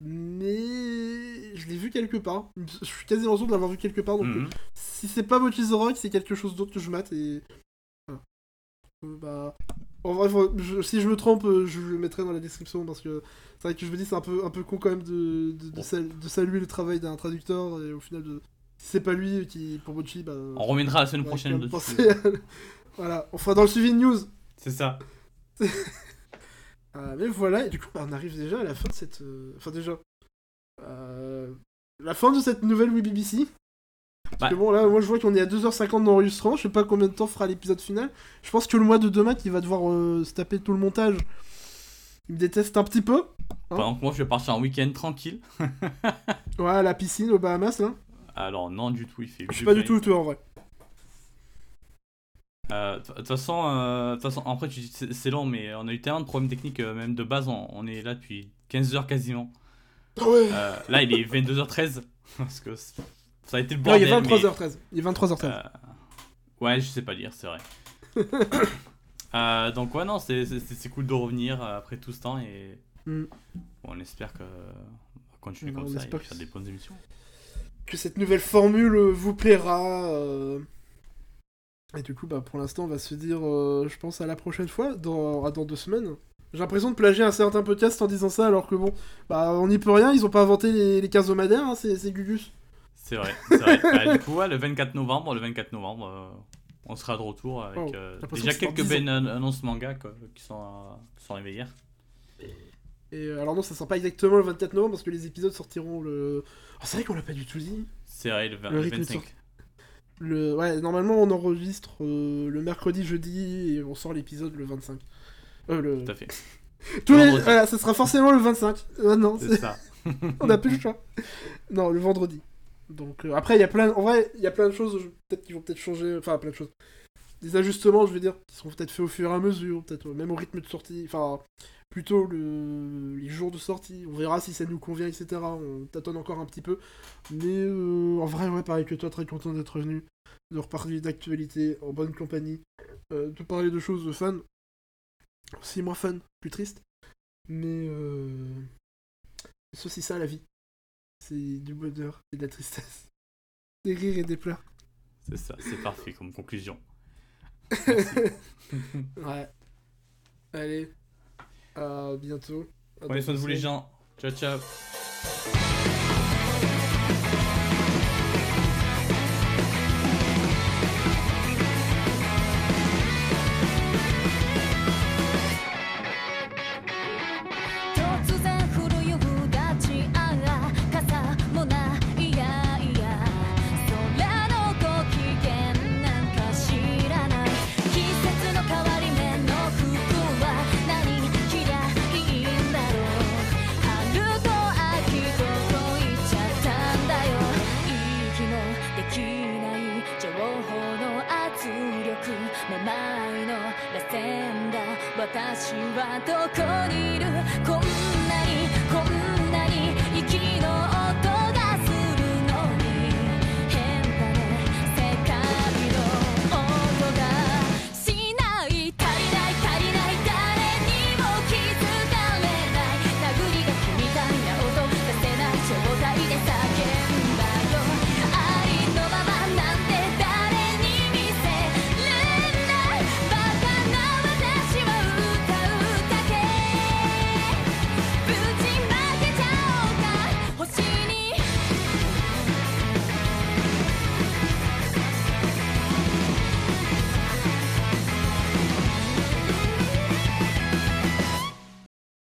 Mais je l'ai vu quelque part. Je suis quasiment sûr de l'avoir vu quelque part. Donc euh, mhm. si c'est pas Bocchi the Rock, c'est quelque chose d'autre que je mate et. Voilà. Euh, bah. En vrai, je- si je me trompe, euh, je le mettrai dans la description parce que c'est vrai que je me dis c'est un peu, un peu con quand même de, de, de Bon. sal- de saluer le travail d'un traducteur et au final de. Si c'est pas lui qui pour Bocchi, bah. On reviendra la semaine prochaine dessus. penser voilà, on fera dans le suivi de news. C'est ça. Euh, mais voilà, et du coup, bah, on arrive déjà à la fin de cette. euh, Enfin, déjà. euh, La fin de cette nouvelle WeBBC. Parce Bah. que bon, là, moi je vois qu'on est à 2h50 d'enregistrement. Je sais pas combien de temps fera l'épisode final. Je pense que le mois de demain, il va devoir euh, se taper tout le montage. Il me déteste un petit peu. Hein moi, je vais partir en week-end tranquille. Ouais, à la piscine aux Bahamas, là. Alors, non, du tout, il fait... Je suis pas du tout toi en vrai. Euh, De toute façon, euh, façon, après, tu dis c'est c'est long, mais on a eu tellement de problèmes techniques, euh, même de base, on, on est là depuis 15 heures quasiment. Ah ouais. Là, il est 22h13. Parce que Ça a été le Non, il bordel. est mais- 23h13. Il est 23h13. Euh, Ouais, je sais pas lire, c'est vrai. Euh, donc ouais, non, c'est cool de revenir euh, après tout ce temps et Mm. bon, on espère que on va continuer Non, comme on ça et que faire des bonnes émissions. que cette nouvelle formule euh, vous plaira. euh. Et du coup, bah, pour l'instant, on va se dire, je pense, à la prochaine fois, dans, dans deux semaines. J'ai l'impression de plagier un certain podcast en disant ça, alors que bon, bah, on n'y peut rien, ils ont pas inventé les, les quinzomadaires, hein, c'est c'est Gugus. C'est vrai, vrai. Bah, du coup, ouais, le 24 novembre, le 24 novembre, euh, on sera de retour avec Oh, euh, déjà quelques 10 belles an- annonces manga quoi, qui sont euh, qui sont arrivées hier. Et alors non, ça sera pas exactement le 24 novembre, parce que les épisodes sortiront le... Oh, c'est vrai qu'on l'a pas du tout dit. C'est vrai, le, vingt- Le le rythme de 25. sortie. Le... Ouais, normalement, on enregistre euh, le mercredi, jeudi, et on sort l'épisode le 25. Euh, le... Tout à fait. Tous les... Voilà, ça sera forcément le 25. Euh, non, C'est ça. on a plus le choix. Non, le vendredi. Donc euh, après, il y a plein. En vrai, il y a plein de choses. Peut-être qu'ils vont peut-être changer. Enfin, plein de choses. Des ajustements, je veux dire, qui seront peut-être faits au fur et à mesure, peut-être euh, même au rythme de sortie. Enfin, plutôt le... les jours de sortie. On verra si ça nous convient, etc. On tâtonne encore un petit peu. Mais euh, en vrai, ouais, pareil que toi, très content d'être venu, de reparler d'actualité en bonne compagnie, euh, de parler de choses fun. Aussi moins fun, plus triste. Mais euh... c'est aussi ça la vie. C'est du bonheur et de la tristesse. Des rires et des pleurs. C'est ça, c'est parfait comme conclusion. ouais. Allez. À bientôt. À Prenez soin de vous les gens. Ciao ciao. はどこに